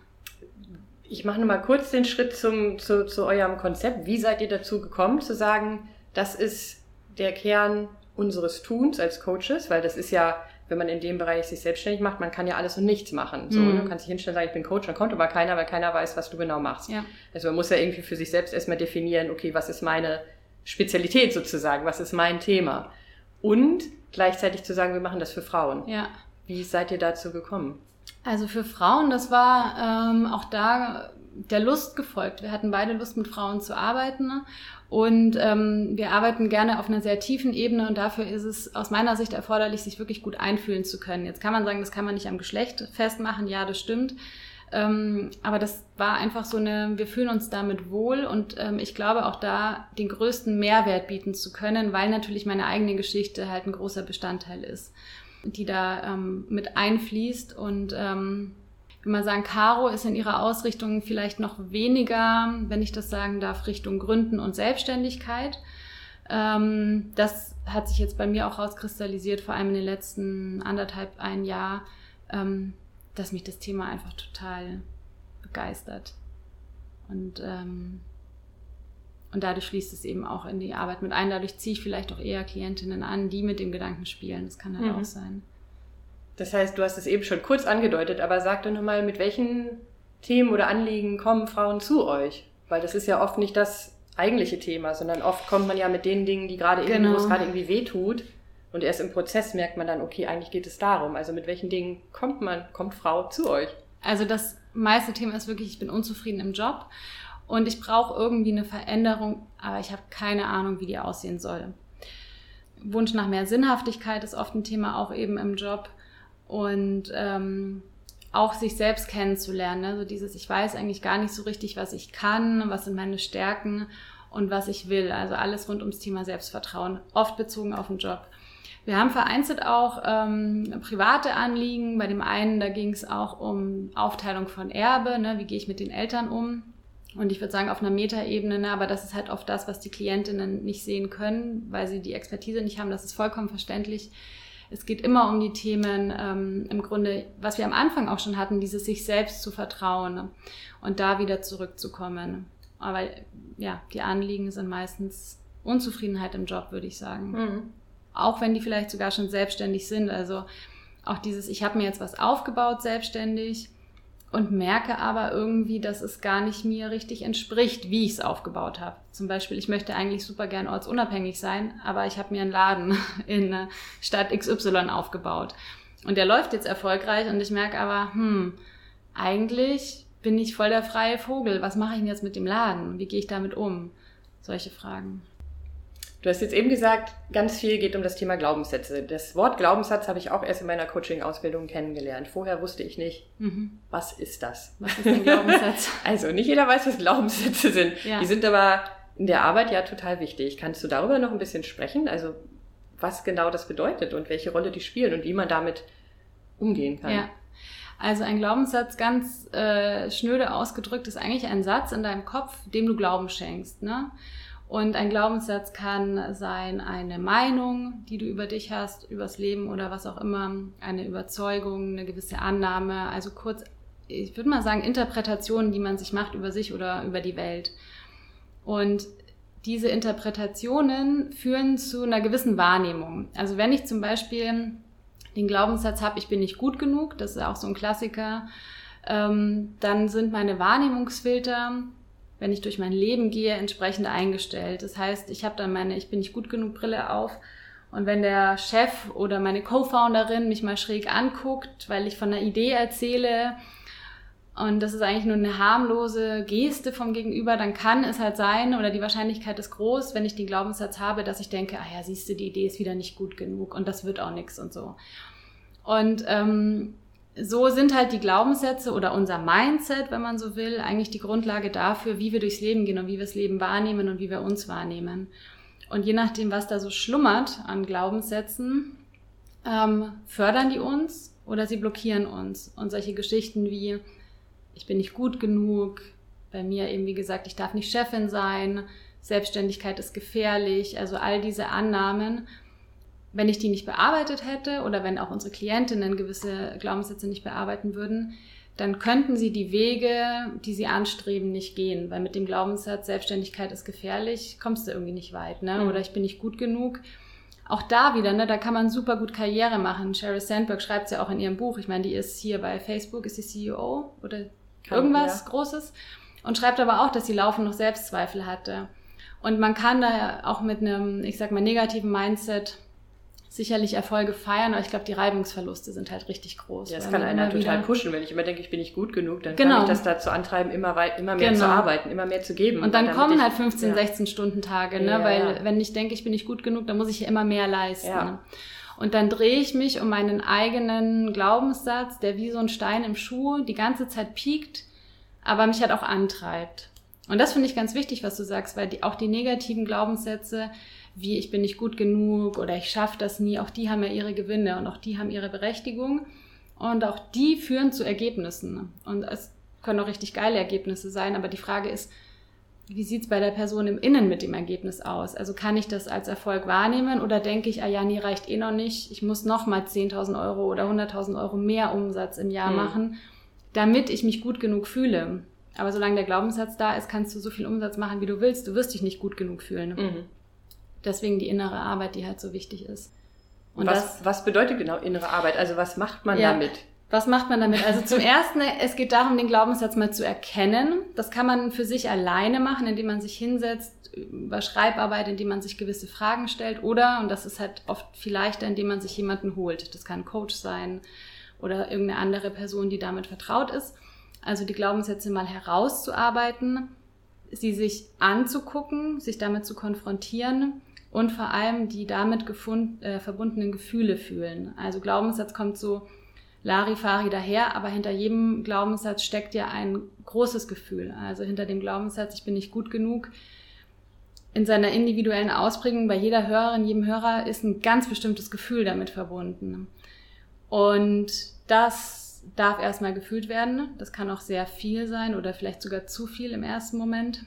Ich mache nochmal kurz den Schritt zum, zu, zu eurem Konzept. Wie seid ihr dazu gekommen, zu sagen, das ist der Kern unseres Tuns als Coaches? Weil das ist ja, wenn man in dem Bereich sich selbstständig macht, man kann ja alles und nichts machen. So, mhm. Du kannst dich hinstellen und sagen, ich bin Coach, dann kommt aber keiner, weil keiner weiß, was du genau machst. Ja. Also man muss ja irgendwie für sich selbst erstmal definieren, okay, was ist meine Spezialität sozusagen, was ist mein Thema? Und gleichzeitig zu sagen, wir machen das für Frauen. Ja. Wie seid ihr dazu gekommen? Also für Frauen, das war ähm, auch da der Lust gefolgt. Wir hatten beide Lust, mit Frauen zu arbeiten. Ne? Und ähm, wir arbeiten gerne auf einer sehr tiefen Ebene und dafür ist es aus meiner Sicht erforderlich, sich wirklich gut einfühlen zu können. Jetzt kann man sagen, das kann man nicht am Geschlecht festmachen. Ja, das stimmt. Ähm, aber das war einfach so eine, wir fühlen uns damit wohl und ähm, ich glaube auch da den größten Mehrwert bieten zu können, weil natürlich meine eigene Geschichte halt ein großer Bestandteil ist die da ähm, mit einfließt. Und ähm, will mal sagen, Caro ist in ihrer Ausrichtung vielleicht noch weniger, wenn ich das sagen darf, Richtung Gründen und Selbstständigkeit. Ähm, das hat sich jetzt bei mir auch rauskristallisiert, vor allem in den letzten anderthalb, ein Jahr, ähm, dass mich das Thema einfach total begeistert. Und ähm, Und dadurch schließt es eben auch in die Arbeit mit ein. Dadurch ziehe ich vielleicht auch eher Klientinnen an, die mit dem Gedanken spielen. Das kann halt mhm. auch sein. Das heißt, du hast es eben schon kurz angedeutet, aber sag doch nochmal, mit welchen Themen oder Anliegen kommen Frauen zu euch? Weil das ist ja oft nicht das eigentliche Thema, sondern oft kommt man ja mit den Dingen, die gerade genau. irgendwie, wo es gerade irgendwie wehtut. Und erst im Prozess merkt man dann, okay, eigentlich geht es darum. Also mit welchen Dingen kommt man, kommt Frau zu euch? Also das meiste Thema ist wirklich, ich bin unzufrieden im Job und ich brauche irgendwie eine Veränderung, aber ich habe keine Ahnung, wie die aussehen soll. Wunsch nach mehr Sinnhaftigkeit ist oft ein Thema auch eben im Job und ähm, auch sich selbst kennenzulernen. Also dieses, ich weiß eigentlich gar nicht so richtig, was ich kann, was sind meine Stärken und was ich will. Also alles rund ums Thema Selbstvertrauen, oft bezogen auf den Job. Wir haben vereinzelt auch ähm, private Anliegen. Bei dem einen, da ging es auch um Aufteilung von Erbe, ne? wie gehe ich mit den Eltern um. Und ich würde sagen, auf einer Metaebene, ne? aber das ist halt oft das, was die Klientinnen nicht sehen können, weil sie die Expertise nicht haben. Das ist vollkommen verständlich. Es geht immer um die Themen, ähm, im Grunde, was wir am Anfang auch schon hatten, dieses sich selbst zu vertrauen ne? und da wieder zurückzukommen. Aber ja, die Anliegen sind meistens Unzufriedenheit im Job, würde ich sagen. Mhm auch wenn die vielleicht sogar schon selbstständig sind. Also auch dieses, ich habe mir jetzt was aufgebaut selbstständig und merke aber irgendwie, dass es gar nicht mir richtig entspricht, wie ich es aufgebaut habe. Zum Beispiel, ich möchte eigentlich super gern ortsunabhängig sein, aber ich habe mir einen Laden *laughs* in Stadt XY aufgebaut. Und der läuft jetzt erfolgreich und ich merke aber, hm, eigentlich bin ich voll der freie Vogel. Was mache ich denn jetzt mit dem Laden? Wie gehe ich damit um? Solche Fragen. Du hast jetzt eben gesagt, ganz viel geht um das Thema Glaubenssätze. Das Wort Glaubenssatz habe ich auch erst in meiner Coaching-Ausbildung kennengelernt. Vorher wusste ich nicht, mhm. was ist das? Was ist ein Glaubenssatz? *laughs* also nicht jeder weiß, was Glaubenssätze sind. Ja. Die sind aber in der Arbeit ja total wichtig. Kannst du darüber noch ein bisschen sprechen? Also was genau das bedeutet und welche Rolle die spielen und wie man damit umgehen kann? Ja. Also ein Glaubenssatz, ganz äh, schnöde ausgedrückt, ist eigentlich ein Satz in deinem Kopf, dem du Glauben schenkst. Ne? Und ein Glaubenssatz kann sein eine Meinung, die du über dich hast, übers Leben oder was auch immer, eine Überzeugung, eine gewisse Annahme, also kurz, ich würde mal sagen, Interpretationen, die man sich macht über sich oder über die Welt. Und diese Interpretationen führen zu einer gewissen Wahrnehmung. Also wenn ich zum Beispiel den Glaubenssatz habe, ich bin nicht gut genug, das ist auch so ein Klassiker, ähm, dann sind meine Wahrnehmungsfilter wenn ich durch mein Leben gehe, entsprechend eingestellt. Das heißt, ich habe dann meine Ich bin nicht gut genug Brille auf. Und wenn der Chef oder meine Co-Founderin mich mal schräg anguckt, weil ich von einer Idee erzähle, und das ist eigentlich nur eine harmlose Geste vom Gegenüber, dann kann es halt sein, oder die Wahrscheinlichkeit ist groß, wenn ich den Glaubenssatz habe, dass ich denke, ah ja, siehst du, die Idee ist wieder nicht gut genug und das wird auch nichts und so. Und ähm, so sind halt die Glaubenssätze oder unser Mindset, wenn man so will, eigentlich die Grundlage dafür, wie wir durchs Leben gehen und wie wir das Leben wahrnehmen und wie wir uns wahrnehmen. Und je nachdem, was da so schlummert an Glaubenssätzen, ähm, fördern die uns oder sie blockieren uns. Und solche Geschichten wie, ich bin nicht gut genug, bei mir eben wie gesagt, ich darf nicht Chefin sein, Selbstständigkeit ist gefährlich, also all diese Annahmen wenn ich die nicht bearbeitet hätte oder wenn auch unsere Klientinnen gewisse Glaubenssätze nicht bearbeiten würden, dann könnten sie die Wege, die sie anstreben, nicht gehen. Weil mit dem Glaubenssatz, Selbstständigkeit ist gefährlich, kommst du irgendwie nicht weit. Ne? Mhm. Oder ich bin nicht gut genug. Auch da wieder, ne, da kann man super gut Karriere machen. Sheryl Sandberg schreibt es ja auch in ihrem Buch. Ich meine, die ist hier bei Facebook, ist sie CEO oder kann, irgendwas ja. Großes. Und schreibt aber auch, dass sie laufend noch Selbstzweifel hatte. Und man kann da auch mit einem, ich sag mal, negativen Mindset sicherlich Erfolge feiern, aber ich glaube, die Reibungsverluste sind halt richtig groß. Ja, das kann einer total pushen. Wenn ich immer denke, ich bin nicht gut genug, dann genau. kann ich das dazu antreiben, immer, weit, immer mehr genau. zu arbeiten, immer mehr zu geben. Und dann kommen halt 15, ja. 16 Stunden Tage, ne? Ja, weil ja. wenn ich denke, ich bin nicht gut genug, dann muss ich ja immer mehr leisten. Ja. Und dann drehe ich mich um meinen eigenen Glaubenssatz, der wie so ein Stein im Schuh die ganze Zeit piekt, aber mich halt auch antreibt. Und das finde ich ganz wichtig, was du sagst, weil die, auch die negativen Glaubenssätze, wie ich bin nicht gut genug oder ich schaffe das nie, auch die haben ja ihre Gewinne und auch die haben ihre Berechtigung und auch die führen zu Ergebnissen. Und es können auch richtig geile Ergebnisse sein, aber die Frage ist, wie sieht's bei der Person im Innen mit dem Ergebnis aus? Also kann ich das als Erfolg wahrnehmen oder denke ich, ah ja, nee, reicht eh noch nicht, ich muss noch mal 10.000 Euro oder 100.000 Euro mehr Umsatz im Jahr mhm. machen, damit ich mich gut genug fühle? Aber solange der Glaubenssatz da ist, kannst du so viel Umsatz machen, wie du willst. Du wirst dich nicht gut genug fühlen. Mhm. Deswegen die innere Arbeit, die halt so wichtig ist. Und was, das, was bedeutet genau innere Arbeit? Also was macht man ja, damit? Was macht man damit? Also zum ersten, es geht darum, den Glaubenssatz mal zu erkennen. Das kann man für sich alleine machen, indem man sich hinsetzt, über Schreibarbeit, indem man sich gewisse Fragen stellt oder, und das ist halt oft viel leichter, indem man sich jemanden holt. Das kann ein Coach sein oder irgendeine andere Person, die damit vertraut ist. Also die Glaubenssätze mal herauszuarbeiten, sie sich anzugucken, sich damit zu konfrontieren und vor allem die damit gefund, äh, verbundenen Gefühle fühlen. Also Glaubenssatz kommt so Larifari daher, aber hinter jedem Glaubenssatz steckt ja ein großes Gefühl. Also hinter dem Glaubenssatz, ich bin nicht gut genug, in seiner individuellen Ausprägung bei jeder Hörerin, jedem Hörer ist ein ganz bestimmtes Gefühl damit verbunden. Und das darf erstmal gefühlt werden. Das kann auch sehr viel sein oder vielleicht sogar zu viel im ersten Moment.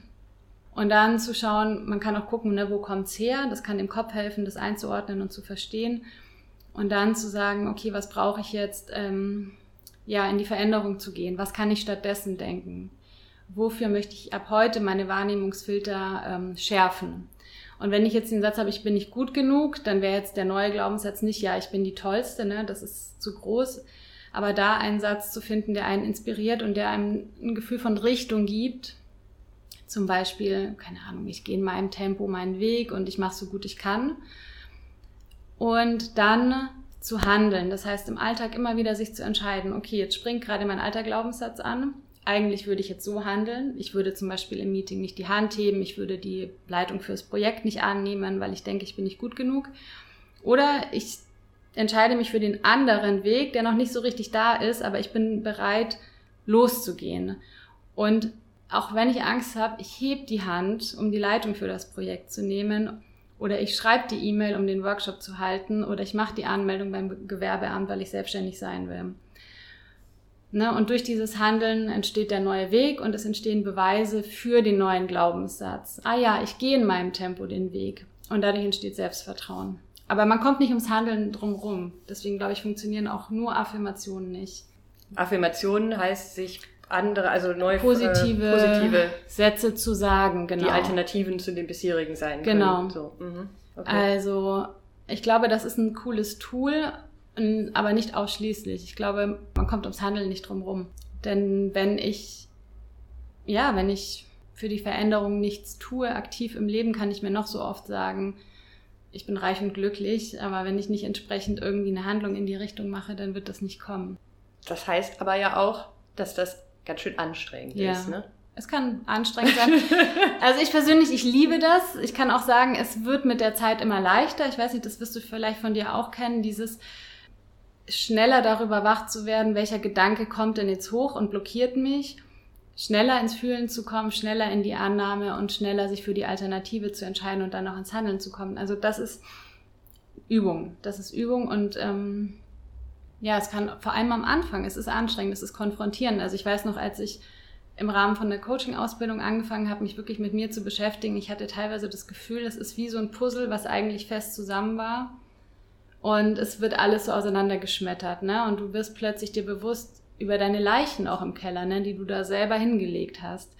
Und dann zu schauen, man kann auch gucken, ne, wo kommt's her? Das kann dem Kopf helfen, das einzuordnen und zu verstehen. Und dann zu sagen, okay, was brauche ich jetzt, ähm, ja, in die Veränderung zu gehen? Was kann ich stattdessen denken? Wofür möchte ich ab heute meine Wahrnehmungsfilter ähm, schärfen? Und wenn ich jetzt den Satz habe, ich bin nicht gut genug, dann wäre jetzt der neue Glaubenssatz nicht, ja, ich bin die Tollste, ne? das ist zu groß. Aber da einen Satz zu finden, der einen inspiriert und der einem ein Gefühl von Richtung gibt, zum Beispiel, keine Ahnung, ich gehe in meinem Tempo meinen Weg und ich mache so gut ich kann. Und dann zu handeln. Das heißt, im Alltag immer wieder sich zu entscheiden, okay, jetzt springt gerade mein alter Glaubenssatz an. Eigentlich würde ich jetzt so handeln. Ich würde zum Beispiel im Meeting nicht die Hand heben. Ich würde die Leitung fürs Projekt nicht annehmen, weil ich denke, ich bin nicht gut genug. Oder ich entscheide mich für den anderen Weg, der noch nicht so richtig da ist, aber ich bin bereit, loszugehen. Und auch wenn ich Angst habe, ich heb die Hand, um die Leitung für das Projekt zu nehmen. Oder ich schreibe die E-Mail, um den Workshop zu halten. Oder ich mache die Anmeldung beim Gewerbeamt, weil ich selbstständig sein will. Ne? Und durch dieses Handeln entsteht der neue Weg und es entstehen Beweise für den neuen Glaubenssatz. Ah ja, ich gehe in meinem Tempo den Weg. Und dadurch entsteht Selbstvertrauen. Aber man kommt nicht ums Handeln drumherum. Deswegen glaube ich, funktionieren auch nur Affirmationen nicht. Affirmationen heißt sich andere, also neue positive, äh, positive Sätze zu sagen, genau. Die Alternativen zu den bisherigen sein genau. können. Genau. So. Mhm. Okay. Also ich glaube, das ist ein cooles Tool, aber nicht ausschließlich. Ich glaube, man kommt ums Handeln nicht drum rum. Denn wenn ich, ja, wenn ich für die Veränderung nichts tue, aktiv im Leben, kann ich mir noch so oft sagen, ich bin reich und glücklich, aber wenn ich nicht entsprechend irgendwie eine Handlung in die Richtung mache, dann wird das nicht kommen. Das heißt aber ja auch, dass das ganz schön anstrengend ja. ist, ne? Es kann anstrengend sein. *laughs* also ich persönlich, ich liebe das. Ich kann auch sagen, es wird mit der Zeit immer leichter. Ich weiß nicht, das wirst du vielleicht von dir auch kennen, dieses schneller darüber wach zu werden, welcher Gedanke kommt denn jetzt hoch und blockiert mich, schneller ins Fühlen zu kommen, schneller in die Annahme und schneller sich für die Alternative zu entscheiden und dann auch ins Handeln zu kommen. Also das ist Übung. Das ist Übung und ähm, ja, es kann vor allem am Anfang, es ist anstrengend, es ist konfrontierend. Also ich weiß noch, als ich im Rahmen von der Coaching-Ausbildung angefangen habe, mich wirklich mit mir zu beschäftigen, ich hatte teilweise das Gefühl, das ist wie so ein Puzzle, was eigentlich fest zusammen war. Und es wird alles so auseinandergeschmettert, ne? Und du wirst plötzlich dir bewusst über deine Leichen auch im Keller, ne? Die du da selber hingelegt hast.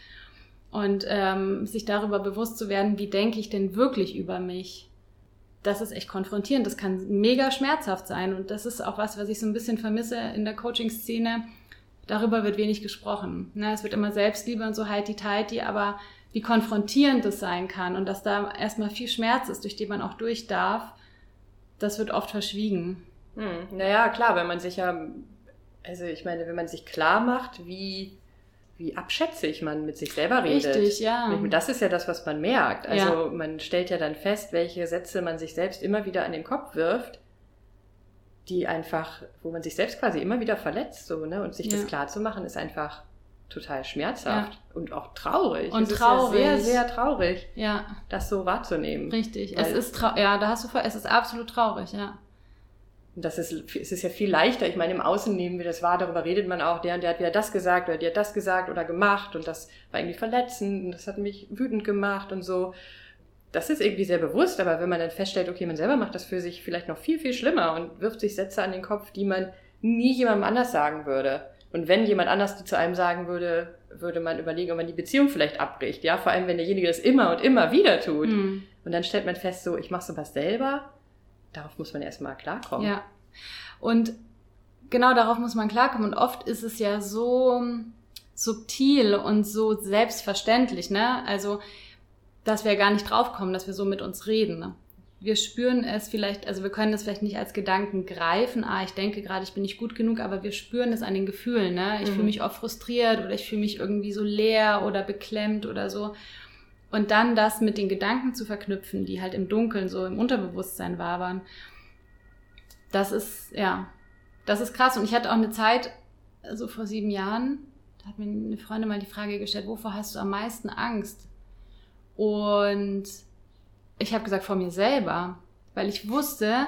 Und ähm, sich darüber bewusst zu werden, wie denke ich denn wirklich über mich? Das ist echt konfrontierend. Das kann mega schmerzhaft sein. Und das ist auch was, was ich so ein bisschen vermisse in der Coaching-Szene. Darüber wird wenig gesprochen. Ne? Es wird immer Selbstliebe und so halt die tighty aber wie konfrontierend das sein kann und dass da erstmal viel Schmerz ist, durch den man auch durch darf, das wird oft verschwiegen. Hm, naja, klar, wenn man sich ja, also ich meine, wenn man sich klar macht, wie wie abschätzig man mit sich selber redet. Richtig, ja. Das ist ja das, was man merkt. Also ja. man stellt ja dann fest, welche Sätze man sich selbst immer wieder an den Kopf wirft, die einfach, wo man sich selbst quasi immer wieder verletzt, so, ne? Und sich ja. das klar zu machen, ist einfach total schmerzhaft ja. und auch traurig. Und es traurig. Ja sehr, sehr traurig, ja. das so wahrzunehmen. Richtig. es ist ja, da hast du vor, es ist absolut traurig, ja. Und das ist, es ist ja viel leichter. Ich meine, im Außen nehmen wir das wahr, darüber redet man auch, der und der hat wieder das gesagt oder der hat das gesagt oder gemacht und das war irgendwie verletzend und das hat mich wütend gemacht und so. Das ist irgendwie sehr bewusst, aber wenn man dann feststellt, okay, man selber macht das für sich vielleicht noch viel, viel schlimmer und wirft sich Sätze an den Kopf, die man nie jemandem anders sagen würde. Und wenn jemand anders die zu einem sagen würde, würde man überlegen, ob man die Beziehung vielleicht abbricht. Ja, vor allem, wenn derjenige das immer und immer wieder tut. Mhm. Und dann stellt man fest, so, ich mache sowas selber. Darauf muss man erstmal klarkommen. Ja. Und genau darauf muss man klarkommen. Und oft ist es ja so subtil und so selbstverständlich, ne? Also, dass wir gar nicht draufkommen, dass wir so mit uns reden. Ne? Wir spüren es vielleicht, also wir können es vielleicht nicht als Gedanken greifen, ah, ich denke gerade, ich bin nicht gut genug, aber wir spüren es an den Gefühlen, ne? Ich mhm. fühle mich oft frustriert oder ich fühle mich irgendwie so leer oder beklemmt oder so. Und dann das mit den Gedanken zu verknüpfen, die halt im Dunkeln so im Unterbewusstsein wabern, das ist, ja, das ist krass. Und ich hatte auch eine Zeit, so also vor sieben Jahren, da hat mir eine Freundin mal die Frage gestellt, wovor hast du am meisten Angst? Und ich habe gesagt, vor mir selber, weil ich wusste,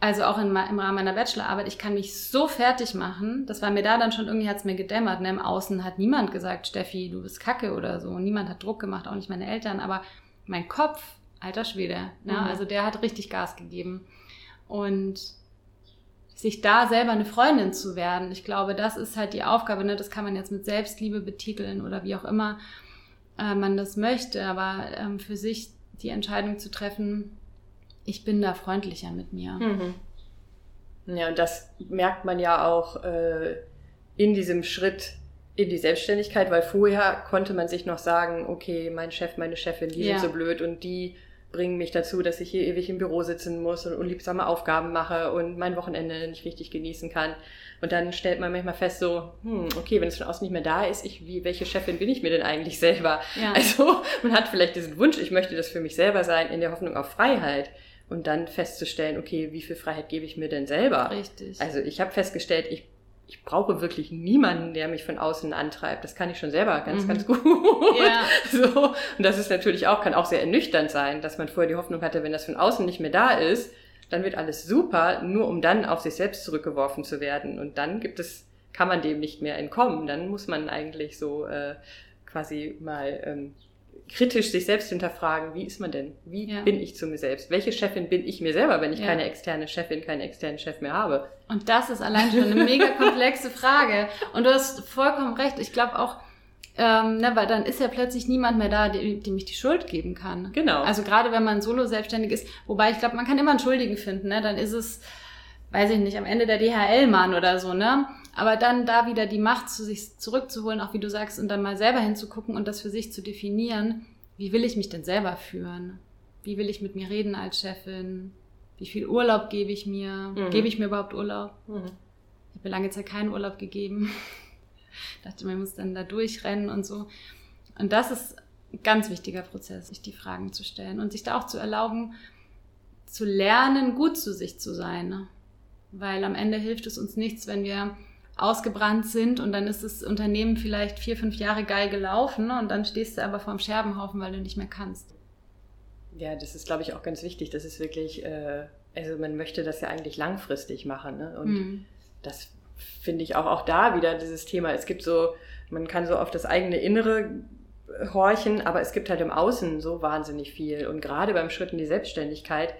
also auch in, im Rahmen meiner Bachelorarbeit, ich kann mich so fertig machen. Das war mir da dann schon, irgendwie hat es mir gedämmert. Ne? Im Außen hat niemand gesagt, Steffi, du bist kacke oder so. Niemand hat Druck gemacht, auch nicht meine Eltern. Aber mein Kopf, alter Schwede, ne? Mhm. also der hat richtig Gas gegeben. Und sich da selber eine Freundin zu werden, ich glaube, das ist halt die Aufgabe. Ne? Das kann man jetzt mit Selbstliebe betiteln oder wie auch immer äh, man das möchte. Aber ähm, für sich die Entscheidung zu treffen, ich bin da freundlicher mit mir. Mhm. Ja, und das merkt man ja auch äh, in diesem Schritt in die Selbstständigkeit, weil vorher konnte man sich noch sagen, okay, mein Chef, meine Chefin, die ja. sind so blöd und die bringen mich dazu, dass ich hier ewig im Büro sitzen muss und unliebsame Aufgaben mache und mein Wochenende nicht richtig genießen kann. Und dann stellt man manchmal fest, so, hm, okay, wenn es von außen nicht mehr da ist, ich, wie, welche Chefin bin ich mir denn eigentlich selber? Ja. *laughs* Also man hat vielleicht diesen Wunsch, ich möchte das für mich selber sein, in der Hoffnung auf Freiheit. Und dann festzustellen, okay, wie viel Freiheit gebe ich mir denn selber? Richtig. Also ich habe festgestellt, ich ich brauche wirklich niemanden, der mich von außen antreibt. Das kann ich schon selber ganz, mhm. ganz gut. Ja. *laughs* So. Und das ist natürlich auch, kann auch sehr ernüchternd sein, dass man vorher die Hoffnung hatte, wenn das von außen nicht mehr da ist, dann wird alles super, nur um dann auf sich selbst zurückgeworfen zu werden. Und dann gibt es, kann man dem nicht mehr entkommen. Dann muss man eigentlich so äh, quasi mal ähm, kritisch sich selbst hinterfragen, wie ist man denn? Wie ja. bin ich zu mir selbst? Welche Chefin bin ich mir selber, wenn ich ja. keine externe Chefin, keinen externen Chef mehr habe? Und das ist allein schon eine mega komplexe Frage. Und du hast vollkommen recht. Ich glaube auch, ähm, ne, weil dann ist ja plötzlich niemand mehr da, dem, ich die Schuld geben kann. Genau. Also gerade wenn man solo selbstständig ist, wobei ich glaube, man kann immer einen Schuldigen finden, ne? Dann ist es, weiß ich nicht, am Ende der DHL-Mann oder so, ne? Aber dann da wieder die Macht zu sich zurückzuholen, auch wie du sagst, und dann mal selber hinzugucken und das für sich zu definieren, wie will ich mich denn selber führen? Wie will ich mit mir reden als Chefin? Wie viel Urlaub gebe ich mir? Mhm. Gebe ich mir überhaupt Urlaub? Mhm. Ich habe lange Zeit keinen Urlaub gegeben. dachte, man muss dann da durchrennen und so. Und das ist ein ganz wichtiger Prozess, sich die Fragen zu stellen und sich da auch zu erlauben, zu lernen, gut zu sich zu sein. Weil am Ende hilft es uns nichts, wenn wir ausgebrannt sind und dann ist das Unternehmen vielleicht vier, fünf Jahre geil gelaufen und dann stehst du aber vorm Scherbenhaufen, weil du nicht mehr kannst. Ja, das ist, glaube ich, auch ganz wichtig. Das ist wirklich, äh, also man möchte das ja eigentlich langfristig machen. Ne? Und mhm. das finde ich auch, auch da wieder dieses Thema. Es gibt so, man kann so auf das eigene Innere horchen, aber es gibt halt im Außen so wahnsinnig viel. Und gerade beim Schritt in die Selbstständigkeit,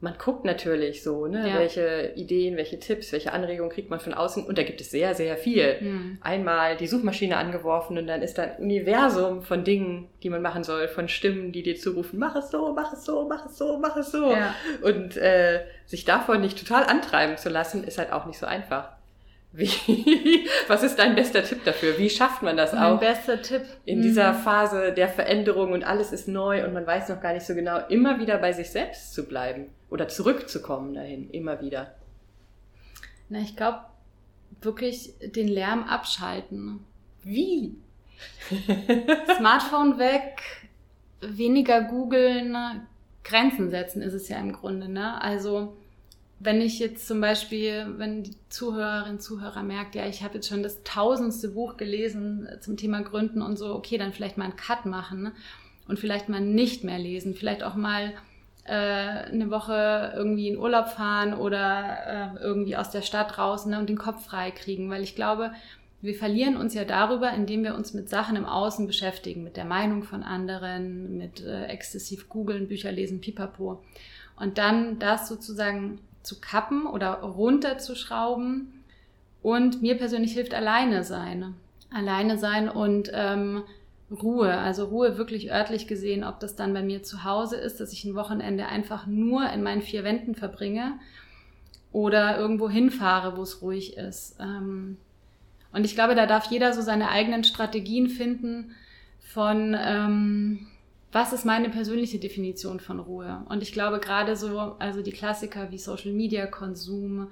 man guckt natürlich so, ne, ja. welche Ideen, welche Tipps, welche Anregungen kriegt man von außen und da gibt es sehr, sehr viel. Mhm. Einmal die Suchmaschine angeworfen und dann ist da ein Universum von Dingen, die man machen soll, von Stimmen, die dir zurufen, mach es so, mach es so, mach es so, mach es so. Ja. Und äh, sich davon nicht total antreiben zu lassen, ist halt auch nicht so einfach. *laughs* Wie, was ist dein bester Tipp dafür? Wie schafft man das mein auch? Mein bester Tipp. In mhm. dieser Phase der Veränderung und alles ist neu und man weiß noch gar nicht so genau, immer wieder bei sich selbst zu bleiben oder zurückzukommen dahin, immer wieder. Na, ich glaube, wirklich den Lärm abschalten. Wie? *laughs* Smartphone weg, weniger googeln, Grenzen setzen ist es ja im Grunde, ne? Also, wenn ich jetzt zum Beispiel, wenn die Zuhörerin, Zuhörer merkt, ja, ich habe jetzt schon das tausendste Buch gelesen zum Thema Gründen und so, okay, dann vielleicht mal einen Cut machen ne? und vielleicht mal nicht mehr lesen, vielleicht auch mal äh, eine Woche irgendwie in Urlaub fahren oder äh, irgendwie aus der Stadt raus ne, und den Kopf frei kriegen, weil ich glaube, wir verlieren uns ja darüber, indem wir uns mit Sachen im Außen beschäftigen, mit der Meinung von anderen, mit äh, exzessiv googeln, Bücher lesen, pipapo. Und dann das sozusagen zu kappen oder runterzuschrauben. Und mir persönlich hilft alleine sein. Alleine sein und ähm, Ruhe, also Ruhe wirklich örtlich gesehen, ob das dann bei mir zu Hause ist, dass ich ein Wochenende einfach nur in meinen vier Wänden verbringe oder irgendwo hinfahre, wo es ruhig ist. Ähm, und ich glaube, da darf jeder so seine eigenen Strategien finden von, ähm, was ist meine persönliche Definition von Ruhe? Und ich glaube gerade so, also die Klassiker wie Social Media Konsum,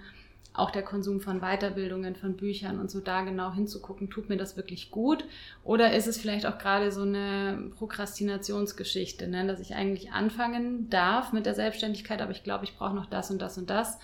auch der Konsum von Weiterbildungen, von Büchern und so da genau hinzugucken, tut mir das wirklich gut? Oder ist es vielleicht auch gerade so eine Prokrastinationsgeschichte, ne? dass ich eigentlich anfangen darf mit der Selbstständigkeit, aber ich glaube, ich brauche noch das und das und das,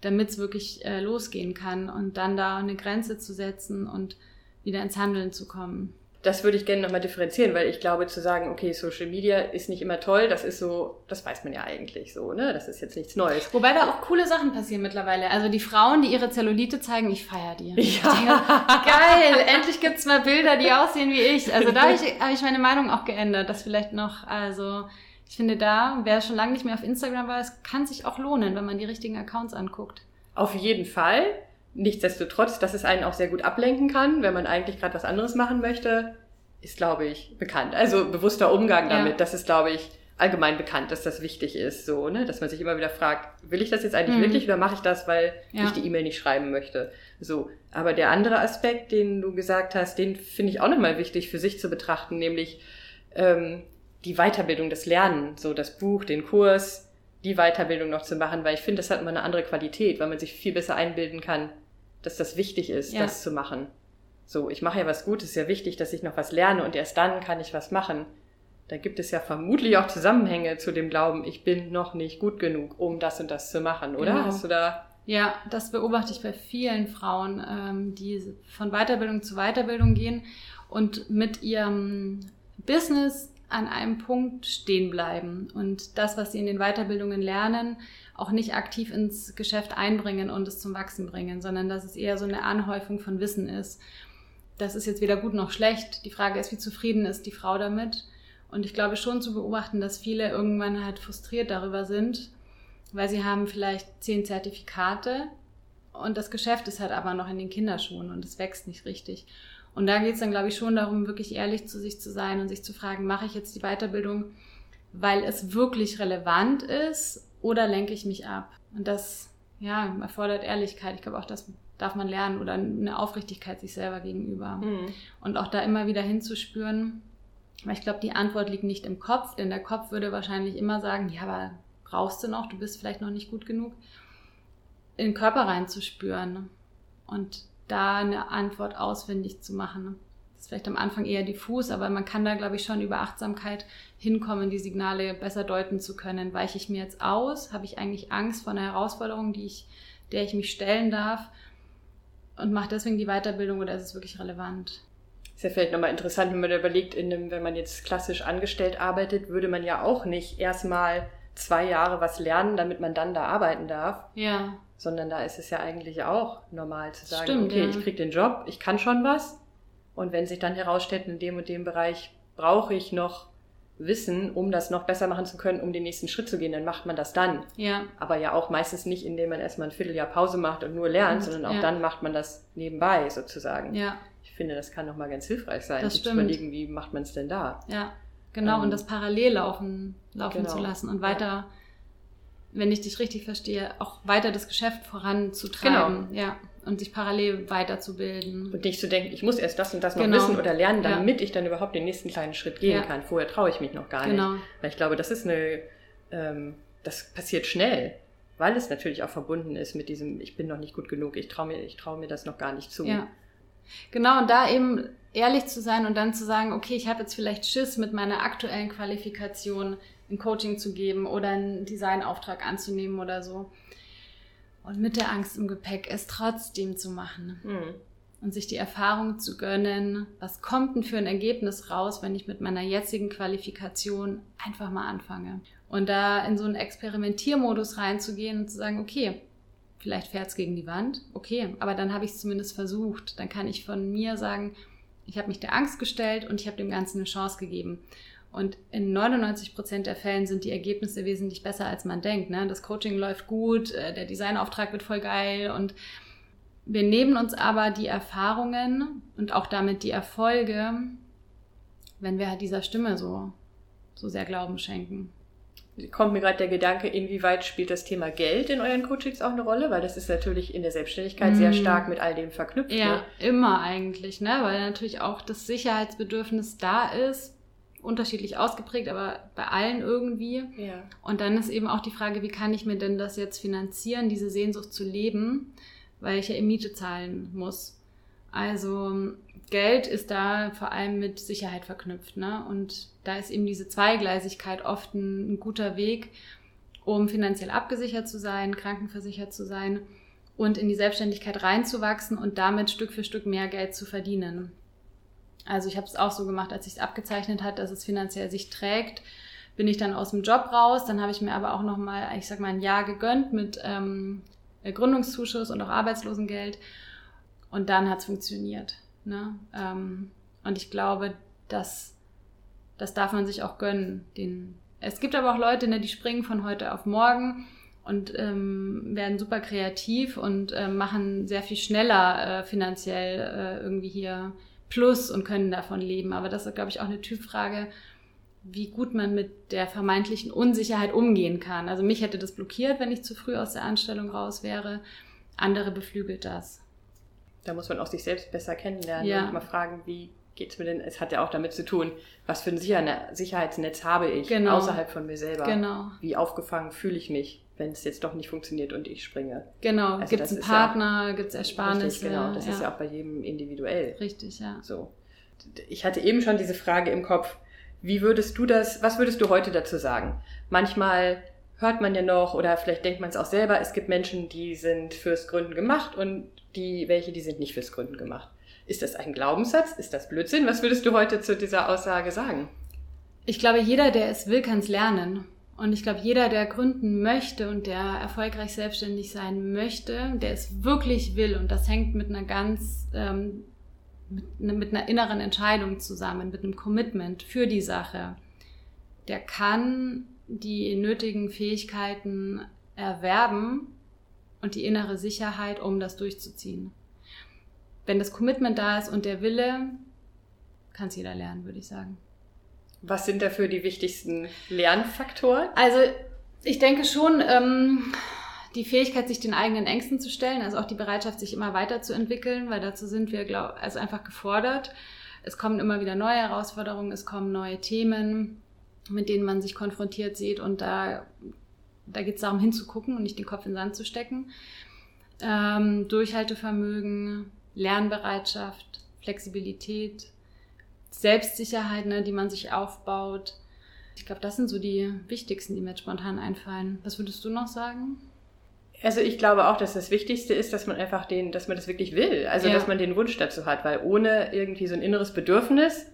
damit es wirklich äh, losgehen kann und dann da eine Grenze zu setzen und wieder ins Handeln zu kommen das würde ich gerne nochmal differenzieren, weil ich glaube, zu sagen, okay, Social Media ist nicht immer toll, das ist so, das weiß man ja eigentlich so, ne? Das ist jetzt nichts Neues. Wobei da auch coole Sachen passieren mittlerweile. Also die Frauen, die ihre Zellulite zeigen, ich feiere die. Ja. Geil, endlich gibt's mal Bilder, die aussehen wie ich. Also da habe ich, hab ich meine Meinung auch geändert, das vielleicht noch, also ich finde da, wer schon lange nicht mehr auf Instagram war, es kann sich auch lohnen, wenn man die richtigen Accounts anguckt. Auf jeden Fall. Nichtsdestotrotz, dass es einen auch sehr gut ablenken kann, wenn man eigentlich gerade was anderes machen möchte, ist, glaube ich, bekannt. Also bewusster Umgang damit, ja. das ist, glaube ich, allgemein bekannt, dass das wichtig ist, so, ne? Dass man sich immer wieder fragt, will ich das jetzt eigentlich mhm. wirklich oder mache ich das, weil ja. ich die E-Mail nicht schreiben möchte? So. Aber der andere Aspekt, den du gesagt hast, den finde ich auch nochmal wichtig für sich zu betrachten, nämlich ähm, die Weiterbildung, das Lernen, so das Buch, den Kurs, die Weiterbildung noch zu machen, weil ich finde, das hat immer eine andere Qualität, weil man sich viel besser einbilden kann, dass das wichtig ist, ja. das zu machen. So, ich mache ja was Gutes, ist ja wichtig, dass ich noch was lerne und erst dann kann ich was machen. Da gibt es ja vermutlich auch Zusammenhänge zu dem Glauben, ich bin noch nicht gut genug, um das und das zu machen, oder? Genau. Hast du da? Ja, das beobachte ich bei vielen Frauen, ähm, die von Weiterbildung zu Weiterbildung gehen und mit ihrem Business an einem Punkt stehen bleiben und das, was sie in den Weiterbildungen lernen, auch nicht aktiv ins Geschäft einbringen und es zum Wachsen bringen, sondern dass es eher so eine Anhäufung von Wissen ist. Das ist jetzt weder gut noch schlecht. Die Frage ist, wie zufrieden ist die Frau damit? Und ich glaube schon zu beobachten, dass viele irgendwann halt frustriert darüber sind, weil sie haben vielleicht zehn Zertifikate und das Geschäft ist halt aber noch in den Kinderschuhen und es wächst nicht richtig. Und da geht es dann, glaube ich, schon darum, wirklich ehrlich zu sich zu sein und sich zu fragen, mache ich jetzt die Weiterbildung, weil es wirklich relevant ist oder lenke ich mich ab? Und das, ja, erfordert Ehrlichkeit. Ich glaube, auch das darf man lernen oder eine Aufrichtigkeit sich selber gegenüber. Mhm. Und auch da immer wieder hinzuspüren, weil ich glaube, die Antwort liegt nicht im Kopf, denn der Kopf würde wahrscheinlich immer sagen, ja, aber brauchst du noch, du bist vielleicht noch nicht gut genug, in den Körper reinzuspüren und da eine Antwort auswendig zu machen ist vielleicht am Anfang eher diffus, aber man kann da, glaube ich, schon über Achtsamkeit hinkommen, die Signale besser deuten zu können. Weiche ich mir jetzt aus? Habe ich eigentlich Angst vor einer Herausforderung, die ich, der ich mich stellen darf? Und mache deswegen die Weiterbildung oder ist es wirklich relevant? Ist ja vielleicht nochmal interessant, wenn man überlegt, in dem, wenn man jetzt klassisch angestellt arbeitet, würde man ja auch nicht erstmal zwei Jahre was lernen, damit man dann da arbeiten darf. Ja. Sondern da ist es ja eigentlich auch normal zu sagen, Stimmt, okay, ja. ich kriege den Job, ich kann schon was, und wenn sich dann herausstellt, in dem und dem Bereich brauche ich noch Wissen, um das noch besser machen zu können, um den nächsten Schritt zu gehen, dann macht man das dann. Ja. Aber ja auch meistens nicht, indem man erstmal ein Vierteljahr Pause macht und nur lernt, und, sondern auch ja. dann macht man das nebenbei sozusagen. Ja. Ich finde, das kann nochmal ganz hilfreich sein, das zu überlegen, wie macht man es denn da. Ja, genau, ähm, und das parallel laufen, laufen genau. zu lassen und weiter, ja. wenn ich dich richtig verstehe, auch weiter das Geschäft voranzutreiben. Genau. Ja und sich parallel weiterzubilden. Und nicht zu denken, ich muss erst das und das noch genau. wissen oder lernen, damit ja. ich dann überhaupt den nächsten kleinen Schritt gehen ja. kann. Vorher traue ich mich noch gar genau. nicht. Weil ich glaube, das ist eine, ähm, das passiert schnell, weil es natürlich auch verbunden ist mit diesem, ich bin noch nicht gut genug, ich traue mir, ich traue mir das noch gar nicht zu. Ja. Genau, und da eben ehrlich zu sein und dann zu sagen, okay, ich habe jetzt vielleicht Schiss mit meiner aktuellen Qualifikation ein Coaching zu geben oder einen Designauftrag anzunehmen oder so und mit der Angst im Gepäck es trotzdem zu machen. Mhm. Und sich die Erfahrung zu gönnen, was kommt denn für ein Ergebnis raus, wenn ich mit meiner jetzigen Qualifikation einfach mal anfange. Und da in so einen Experimentiermodus reinzugehen und zu sagen, okay, vielleicht fährt es gegen die Wand, okay, aber dann habe ich es zumindest versucht. Dann kann ich von mir sagen, ich habe mich der Angst gestellt und ich habe dem Ganzen eine Chance gegeben. Und in 99 Prozent der Fällen sind die Ergebnisse wesentlich besser, als man denkt. Ne? Das Coaching läuft gut, äh, der Designauftrag wird voll geil und wir nehmen uns aber die Erfahrungen und auch damit die Erfolge, wenn wir halt dieser Stimme so, so sehr Glauben schenken. Kommt mir gerade der Gedanke, inwieweit spielt das Thema Geld in euren Coachings auch eine Rolle? Weil das ist natürlich in der Selbstständigkeit mm. sehr stark mit all dem verknüpft. Ja, ne? immer eigentlich, ne? Weil natürlich auch das Sicherheitsbedürfnis da ist, unterschiedlich ausgeprägt, aber bei allen irgendwie. Ja. Und dann ist eben auch die Frage, wie kann ich mir denn das jetzt finanzieren, diese Sehnsucht zu leben, weil ich ja eben Miete zahlen muss. Also Geld ist da vor allem mit Sicherheit verknüpft. Ne? Und da ist eben diese Zweigleisigkeit oft ein, ein guter Weg, um finanziell abgesichert zu sein, krankenversichert zu sein und in die Selbstständigkeit reinzuwachsen und damit Stück für Stück mehr Geld zu verdienen. Also ich habe es auch so gemacht, als ich es abgezeichnet hat, dass es finanziell sich trägt, bin ich dann aus dem Job raus. Dann habe ich mir aber auch noch mal, ich sag mal, ein Jahr gegönnt mit ähm, Gründungszuschuss und auch Arbeitslosengeld. Und dann hat es funktioniert. Ne? Ähm, und ich glaube, dass das darf man sich auch gönnen. Den, es gibt aber auch Leute, ne, die springen von heute auf morgen und ähm, werden super kreativ und äh, machen sehr viel schneller äh, finanziell äh, irgendwie hier Plus und können davon leben. Aber das ist, glaube ich, auch eine Typfrage, wie gut man mit der vermeintlichen Unsicherheit umgehen kann. Also mich hätte das blockiert, wenn ich zu früh aus der Anstellung raus wäre. Andere beflügelt das. Da muss man auch sich selbst besser kennenlernen ja. und mal fragen, wie geht es mir denn? Es hat ja auch damit zu tun, was für ein Sicherheitsnetz habe ich genau. außerhalb von mir selber. Genau. Wie aufgefangen fühle ich mich, wenn es jetzt doch nicht funktioniert und ich springe. Genau. Also gibt es einen Partner, ja gibt es Ersparnisse? Richtig, genau. Das ja. ist ja auch bei jedem individuell. Richtig, ja. So. Ich hatte eben schon diese Frage im Kopf. Wie würdest du das, was würdest du heute dazu sagen? Manchmal hört man ja noch oder vielleicht denkt man es auch selber, es gibt Menschen, die sind fürs Gründen gemacht und die, welche, die sind nicht fürs Gründen gemacht. Ist das ein Glaubenssatz? Ist das Blödsinn? Was würdest du heute zu dieser Aussage sagen? Ich glaube, jeder, der es will, kann es lernen. Und ich glaube, jeder, der gründen möchte und der erfolgreich selbstständig sein möchte, der es wirklich will, und das hängt mit einer ganz, ähm, mit, ne, mit einer inneren Entscheidung zusammen, mit einem Commitment für die Sache, der kann die nötigen Fähigkeiten erwerben und die innere Sicherheit, um das durchzuziehen wenn das Commitment da ist und der Wille, kann es jeder lernen, würde ich sagen. Was sind dafür die wichtigsten Lernfaktoren? Also ich denke schon, ähm, die Fähigkeit, sich den eigenen Ängsten zu stellen, also auch die Bereitschaft, sich immer weiterzuentwickeln, weil dazu sind wir, glaub, also einfach gefordert. Es kommen immer wieder neue Herausforderungen, es kommen neue Themen, mit denen man sich konfrontiert sieht und da, da geht es darum hinzugucken und nicht den Kopf in den Sand zu stecken. Ähm, Durchhaltevermögen, Lernbereitschaft, Flexibilität, Selbstsicherheit, ne, die man sich aufbaut. Ich glaube, das sind so die wichtigsten, die mir jetzt spontan einfallen. Was würdest du noch sagen? Also ich glaube auch, dass das Wichtigste ist, dass man einfach den, dass man das wirklich will. Also ja. dass man den Wunsch dazu hat, weil ohne irgendwie so ein inneres Bedürfnis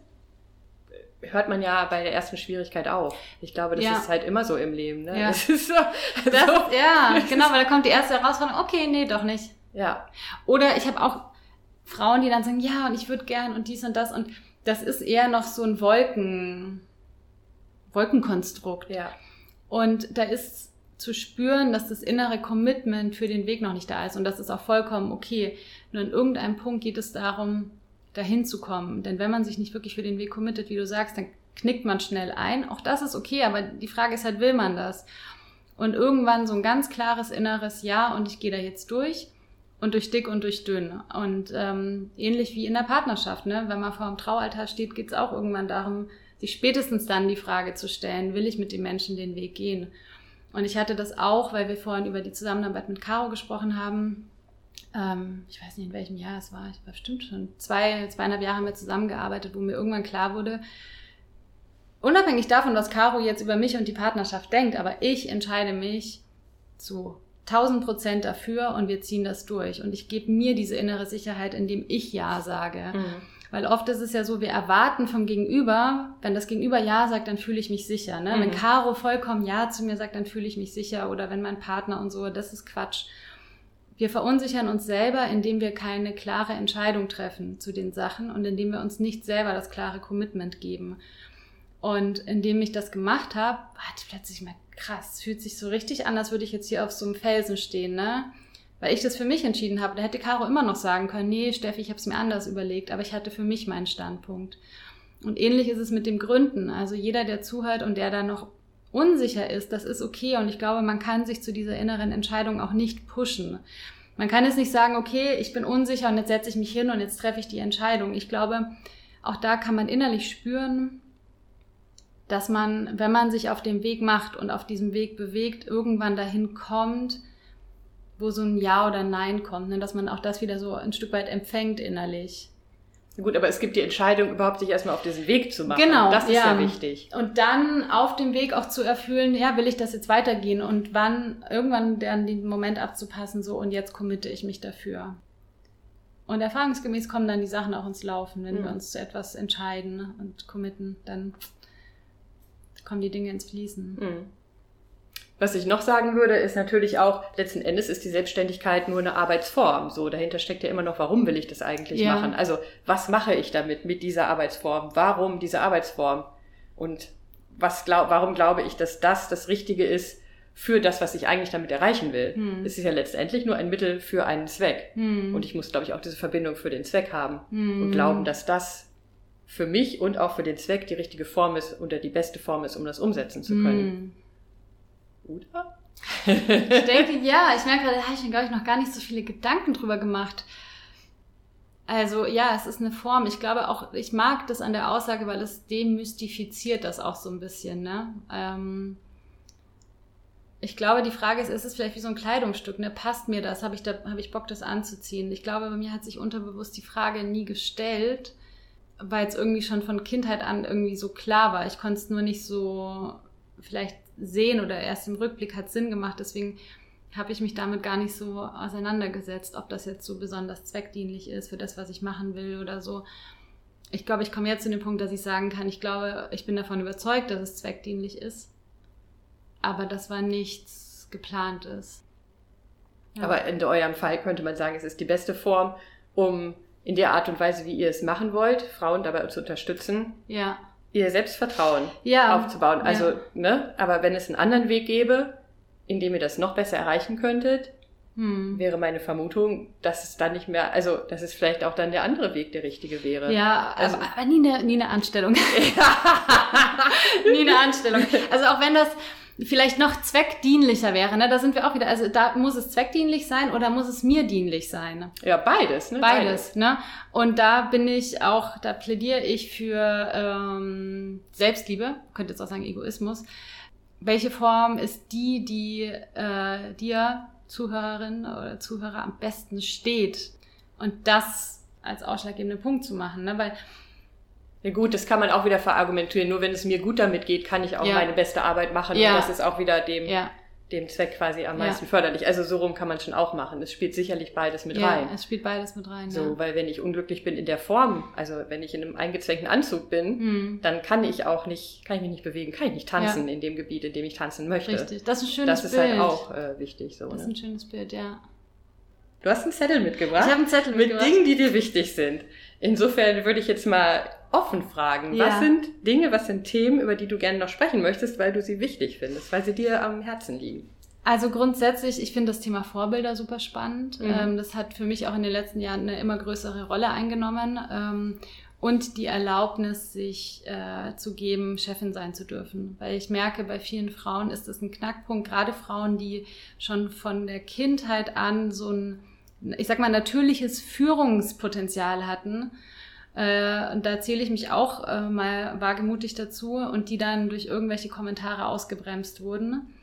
hört man ja bei der ersten Schwierigkeit auf. Ich glaube, das ja. ist halt immer so im Leben. Ne? Ja. *laughs* Das ist so, also, *laughs* das, ja, genau, weil da kommt die erste Herausforderung, okay, nee, doch nicht. Ja. Oder ich habe auch Frauen, die dann sagen, ja, und ich würde gern und dies und das. Und das ist eher noch so ein Wolken, Wolkenkonstrukt. Ja. Und da ist zu spüren, dass das innere Commitment für den Weg noch nicht da ist. Und das ist auch vollkommen okay. Nur an irgendeinem Punkt geht es darum, dahin zu kommen. Denn wenn man sich nicht wirklich für den Weg committet, wie du sagst, dann knickt man schnell ein. Auch das ist okay, aber die Frage ist halt, will man das? Und irgendwann so ein ganz klares inneres Ja und ich gehe da jetzt durch und durch dick und durch dünn. Und ähm, ähnlich wie in der Partnerschaft, ne? wenn man vor dem Traualtar steht, geht es auch irgendwann darum, sich spätestens dann die Frage zu stellen, will ich mit dem Menschen den Weg gehen? Und ich hatte das auch, weil wir vorhin über die Zusammenarbeit mit Caro gesprochen haben. Ähm, ich weiß nicht, in welchem Jahr es war. Ich war bestimmt schon zwei, zweieinhalb Jahre haben wir zusammengearbeitet, wo mir irgendwann klar wurde, unabhängig davon, was Caro jetzt über mich und die Partnerschaft denkt, aber ich entscheide mich zu 1000 Prozent dafür und wir ziehen das durch. Und ich gebe mir diese innere Sicherheit, indem ich Ja sage. Mhm. Weil oft ist es ja so, wir erwarten vom Gegenüber, wenn das Gegenüber Ja sagt, dann fühle ich mich sicher. Ne? Mhm. Wenn Caro vollkommen Ja zu mir sagt, dann fühle ich mich sicher. Oder wenn mein Partner und so, das ist Quatsch. Wir verunsichern uns selber, indem wir keine klare Entscheidung treffen zu den Sachen und indem wir uns nicht selber das klare Commitment geben. Und indem ich das gemacht habe, hatte ich plötzlich mal krass, fühlt sich so richtig an, als würde ich jetzt hier auf so einem Felsen stehen, ne? weil ich das für mich entschieden habe. Da hätte Caro immer noch sagen können, nee, Steffi, ich habe es mir anders überlegt, aber ich hatte für mich meinen Standpunkt. Und ähnlich ist es mit dem Gründen. Also jeder, der zuhört und der da noch unsicher ist, das ist okay. Und ich glaube, man kann sich zu dieser inneren Entscheidung auch nicht pushen. Man kann jetzt nicht sagen, okay, ich bin unsicher und jetzt setze ich mich hin und jetzt treffe ich die Entscheidung. Ich glaube, auch da kann man innerlich spüren, dass man, wenn man sich auf dem Weg macht und auf diesem Weg bewegt, irgendwann dahin kommt, wo so ein Ja oder Nein kommt, ne? dass man auch das wieder so ein Stück weit empfängt innerlich. Gut, aber es gibt die Entscheidung, überhaupt sich erstmal auf diesen Weg zu machen. Genau. Das ist ja. sehr wichtig. Und dann auf dem Weg auch zu erfüllen, ja, will ich das jetzt weitergehen und wann, irgendwann dann den Moment abzupassen, so und jetzt committe ich mich dafür. Und erfahrungsgemäß kommen dann die Sachen auch ins Laufen, wenn mhm. wir uns zu etwas entscheiden und committen, dann kommen die Dinge ins Fließen. Mhm. Was ich noch sagen würde, ist natürlich auch, letzten Endes ist die Selbstständigkeit nur eine Arbeitsform. So, dahinter steckt ja immer noch, warum will ich das eigentlich ja. machen? Also, was mache ich damit, mit dieser Arbeitsform? Warum diese Arbeitsform? Und was glaub, warum glaube ich, dass das das Richtige ist für das, was ich eigentlich damit erreichen will? Hm. Es ist ja letztendlich nur ein Mittel für einen Zweck. Hm. Und ich muss, glaube ich, auch diese Verbindung für den Zweck haben hm. und glauben, dass das für mich und auch für den Zweck die richtige Form ist oder die beste Form ist, um das umsetzen zu können. Hm. Oder? ich *laughs* denke, ja, ich merke gerade, da habe ich mir, glaube ich, noch gar nicht so viele Gedanken drüber gemacht. Also ja, es ist eine Form. Ich glaube auch, ich mag das an der Aussage, weil es demystifiziert das auch so ein bisschen. Ne? Ähm, ich glaube, die Frage ist, ist es vielleicht wie so ein Kleidungsstück? Ne? Passt mir das? Habe ich, da, hab ich Bock, das anzuziehen? Ich glaube, bei mir hat sich unterbewusst die Frage nie gestellt, weil es irgendwie schon von Kindheit an irgendwie so klar war. Ich konnte es nur nicht so vielleicht sehen oder erst im Rückblick hat Sinn gemacht. Deswegen habe ich mich damit gar nicht so auseinandergesetzt, ob das jetzt so besonders zweckdienlich ist für das, was ich machen will oder so. Ich glaube, ich komme jetzt zu dem Punkt, dass ich sagen kann, ich glaube, ich bin davon überzeugt, dass es zweckdienlich ist. Aber das war nichts geplantes. Ja. Aber in eurem Fall könnte man sagen, es ist die beste Form, um in der Art und Weise, wie ihr es machen wollt, Frauen dabei zu unterstützen, ja ihr Selbstvertrauen ja. aufzubauen. Also, ja. ne, aber wenn es einen anderen Weg gäbe, in dem ihr das noch besser erreichen könntet, hm. wäre meine Vermutung, dass es dann nicht mehr, also dass es vielleicht auch dann der andere Weg der richtige wäre. Ja, also, aber nie eine, nie eine Anstellung. *laughs* *laughs* nie eine Anstellung. Also auch wenn das, vielleicht noch zweckdienlicher wäre. Ne? Da sind wir auch wieder. Also da muss es zweckdienlich sein oder muss es mir dienlich sein? Ja, beides. Ne? Beides. beides. Ne? Und da bin ich auch, da plädiere ich für ähm, Selbstliebe, könnte jetzt auch sagen Egoismus. Welche Form ist die, die äh, dir, Zuhörerin oder Zuhörer, am besten steht? Und das als ausschlaggebenden Punkt zu machen. Ne? Weil ja gut, das kann man auch wieder verargumentieren. Nur wenn es mir gut damit geht, kann ich auch ja. meine beste Arbeit machen. Ja. Und das ist auch wieder dem, ja. dem Zweck quasi am meisten förderlich. Also so rum kann man schon auch machen. Es spielt sicherlich beides mit rein. es spielt beides mit rein. So, weil wenn ich unglücklich bin in der Form, also wenn ich in einem eingezwängten Anzug bin, mhm. dann kann ich auch nicht, kann ich mich nicht bewegen, kann ich nicht tanzen in dem Gebiet, in dem ich tanzen möchte. Richtig, das ist ein schönes Bild. Das ist halt auch äh, wichtig. So, das ist ne? ein schönes Bild, ja. Du hast einen Zettel mitgebracht. Ich habe einen Zettel mitgebracht. Mit Dingen, die dir wichtig sind. Insofern würde ich jetzt mal offen fragen. Ja. Was sind Dinge, was sind Themen, über die du gerne noch sprechen möchtest, weil du sie wichtig findest, weil sie dir am Herzen liegen? Also grundsätzlich, ich finde das Thema Vorbilder super spannend. Mhm. Ähm, das hat für mich auch in den letzten Jahren eine immer größere Rolle eingenommen. Ähm, und die Erlaubnis, sich äh, zu geben, Chefin sein zu dürfen. Weil ich merke, bei vielen Frauen ist das ein Knackpunkt, gerade Frauen, die schon von der Kindheit an so ein, ich sag mal, natürliches Führungspotenzial hatten äh, und da zähle ich mich auch äh, mal wagemutig dazu und die dann durch irgendwelche Kommentare ausgebremst wurden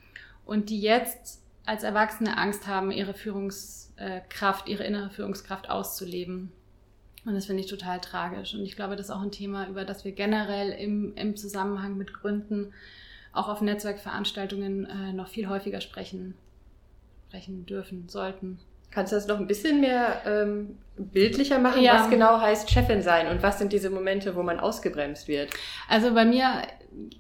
und die jetzt als Erwachsene Angst haben, ihre Führungskraft, ihre innere Führungskraft auszuleben. Und das finde ich total tragisch. Und ich glaube, das ist auch ein Thema, über das wir generell im, im Zusammenhang mit Gründen auch auf Netzwerkveranstaltungen äh, noch viel häufiger sprechen, sprechen dürfen, sollten. Kannst du das noch ein bisschen mehr ähm, bildlicher machen, ja. was genau heißt Chefin sein und was sind diese Momente, wo man ausgebremst wird? Also bei mir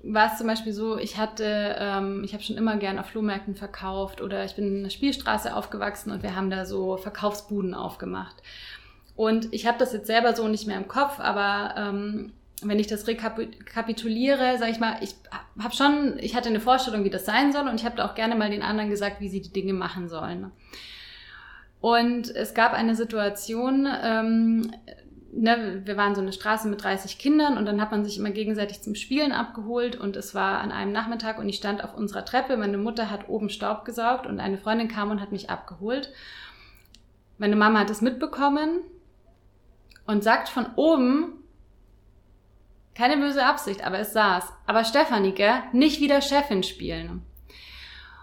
war es zum Beispiel so, ich hatte, ähm, ich habe schon immer gern auf Flohmärkten verkauft oder ich bin in einer Spielstraße aufgewachsen und wir haben da so Verkaufsbuden aufgemacht. Und ich habe das jetzt selber so nicht mehr im Kopf, aber ähm, wenn ich das rekapituliere, sage ich mal, ich habe schon, ich hatte eine Vorstellung, wie das sein soll und ich habe auch gerne mal den anderen gesagt, wie sie die Dinge machen sollen. Und es gab eine Situation, ähm, ne, wir waren so eine Straße mit 30 Kindern und dann hat man sich immer gegenseitig zum Spielen abgeholt und es war an einem Nachmittag und ich stand auf unserer Treppe. Meine Mutter hat oben Staub gesaugt und eine Freundin kam und hat mich abgeholt. Meine Mama hat es mitbekommen und sagt von oben, keine böse Absicht, aber es saß. Aber Stefanike, nicht wieder Chefin spielen.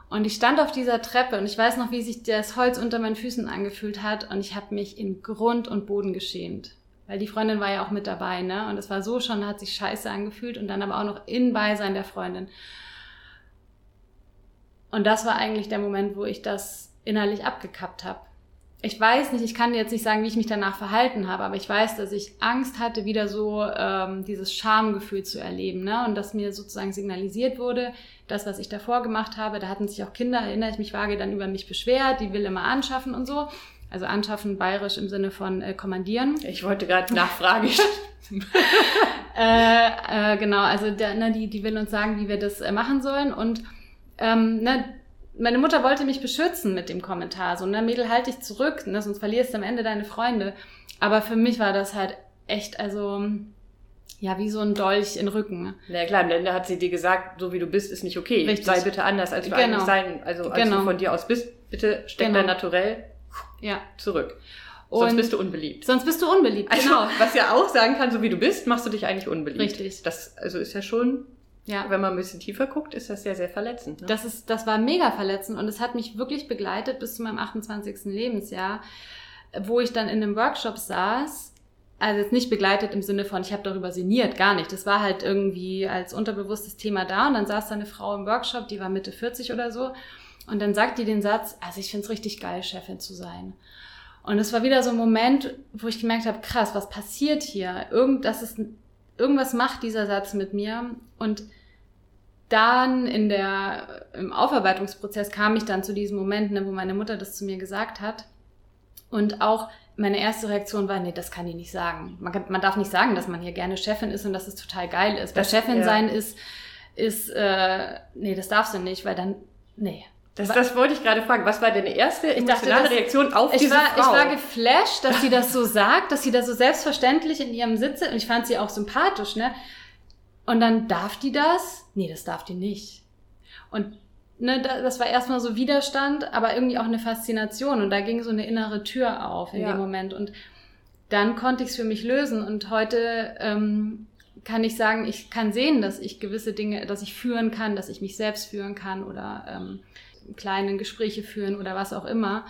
Und ich stand auf dieser Treppe und ich weiß noch, wie sich das Holz unter meinen Füßen angefühlt hat und ich habe mich in Grund und Boden geschämt. Weil die Freundin war ja auch mit dabei, ne? Und es war so schon, hat sich scheiße angefühlt und dann aber auch noch in Beisein der Freundin. Und das war eigentlich der Moment, wo ich das innerlich abgekappt habe. Ich weiß nicht, ich kann jetzt nicht sagen, wie ich mich danach verhalten habe, aber ich weiß, dass ich Angst hatte, wieder so ähm, dieses Schamgefühl zu erleben. Ne? Und dass mir sozusagen signalisiert wurde, das, was ich davor gemacht habe, da hatten sich auch Kinder, erinnere ich mich vage, dann über mich beschwert, die will immer anschaffen und so. Also anschaffen bayerisch im Sinne von äh, kommandieren. Ich wollte gerade nachfragen. *laughs* *laughs* äh, äh, genau, also der, ne, die, die will uns sagen, wie wir das äh, machen sollen. Und ähm, ne, meine Mutter wollte mich beschützen mit dem Kommentar. So, ne, Mädel, halt dich zurück, ne, sonst verlierst du am Ende deine Freunde. Aber für mich war das halt echt, also ja, wie so ein Dolch in den Rücken. Na ja, klar, am Ende hat sie dir gesagt, so wie du bist, ist nicht okay. Richtig. Sei bitte anders, als du genau. eigentlich sein, also als genau. du von dir aus bist. Bitte steck genau. dein Naturell ja. zurück. Und sonst bist du unbeliebt. Sonst bist du unbeliebt, also, genau. Was ja auch sagen kann, so wie du bist, machst du dich eigentlich unbeliebt. Richtig. Das also ist ja schon, ja. wenn man ein bisschen tiefer guckt, ist das sehr, sehr verletzend. Ne? Das, ist, das war mega verletzend und es hat mich wirklich begleitet bis zu meinem 28. Lebensjahr, wo ich dann in einem Workshop saß also jetzt nicht begleitet im Sinne von, ich habe darüber sinniert, gar nicht. Das war halt irgendwie als unterbewusstes Thema da und dann saß da eine Frau im Workshop, die war Mitte 40 oder so und dann sagt die den Satz, also ich find's richtig geil, Chefin zu sein. Und es war wieder so ein Moment, wo ich gemerkt habe, krass, was passiert hier? Irgend, das ist, irgendwas macht dieser Satz mit mir. Und dann in der, im Aufarbeitungsprozess kam ich dann zu diesem Moment, ne, wo meine Mutter das zu mir gesagt hat. Und auch meine erste Reaktion war, nee, das kann die nicht sagen. Man, kann, man darf nicht sagen, dass man hier gerne Chefin ist und dass es total geil ist. Weil Chefin ja. sein ist, ist, äh, nee, das darfst du nicht, weil dann, nee, das, das wollte ich gerade fragen. Was war deine erste emotionale dachte, Reaktion auf ich diese war, Frau? Ich war geflasht, dass sie das so *laughs* sagt, dass sie da so selbstverständlich in ihrem Sitze, und ich fand sie auch sympathisch, ne? Und dann darf die das? Nee, das darf die nicht. Und ne, das war erstmal so Widerstand, aber irgendwie auch eine Faszination. Und da ging so eine innere Tür auf in ja. dem Moment. Und dann konnte ich es für mich lösen. Und heute ähm, kann ich sagen, ich kann sehen, dass ich gewisse Dinge, dass ich führen kann, dass ich mich selbst führen kann oder ähm, kleinen Gespräche führen oder was auch immer.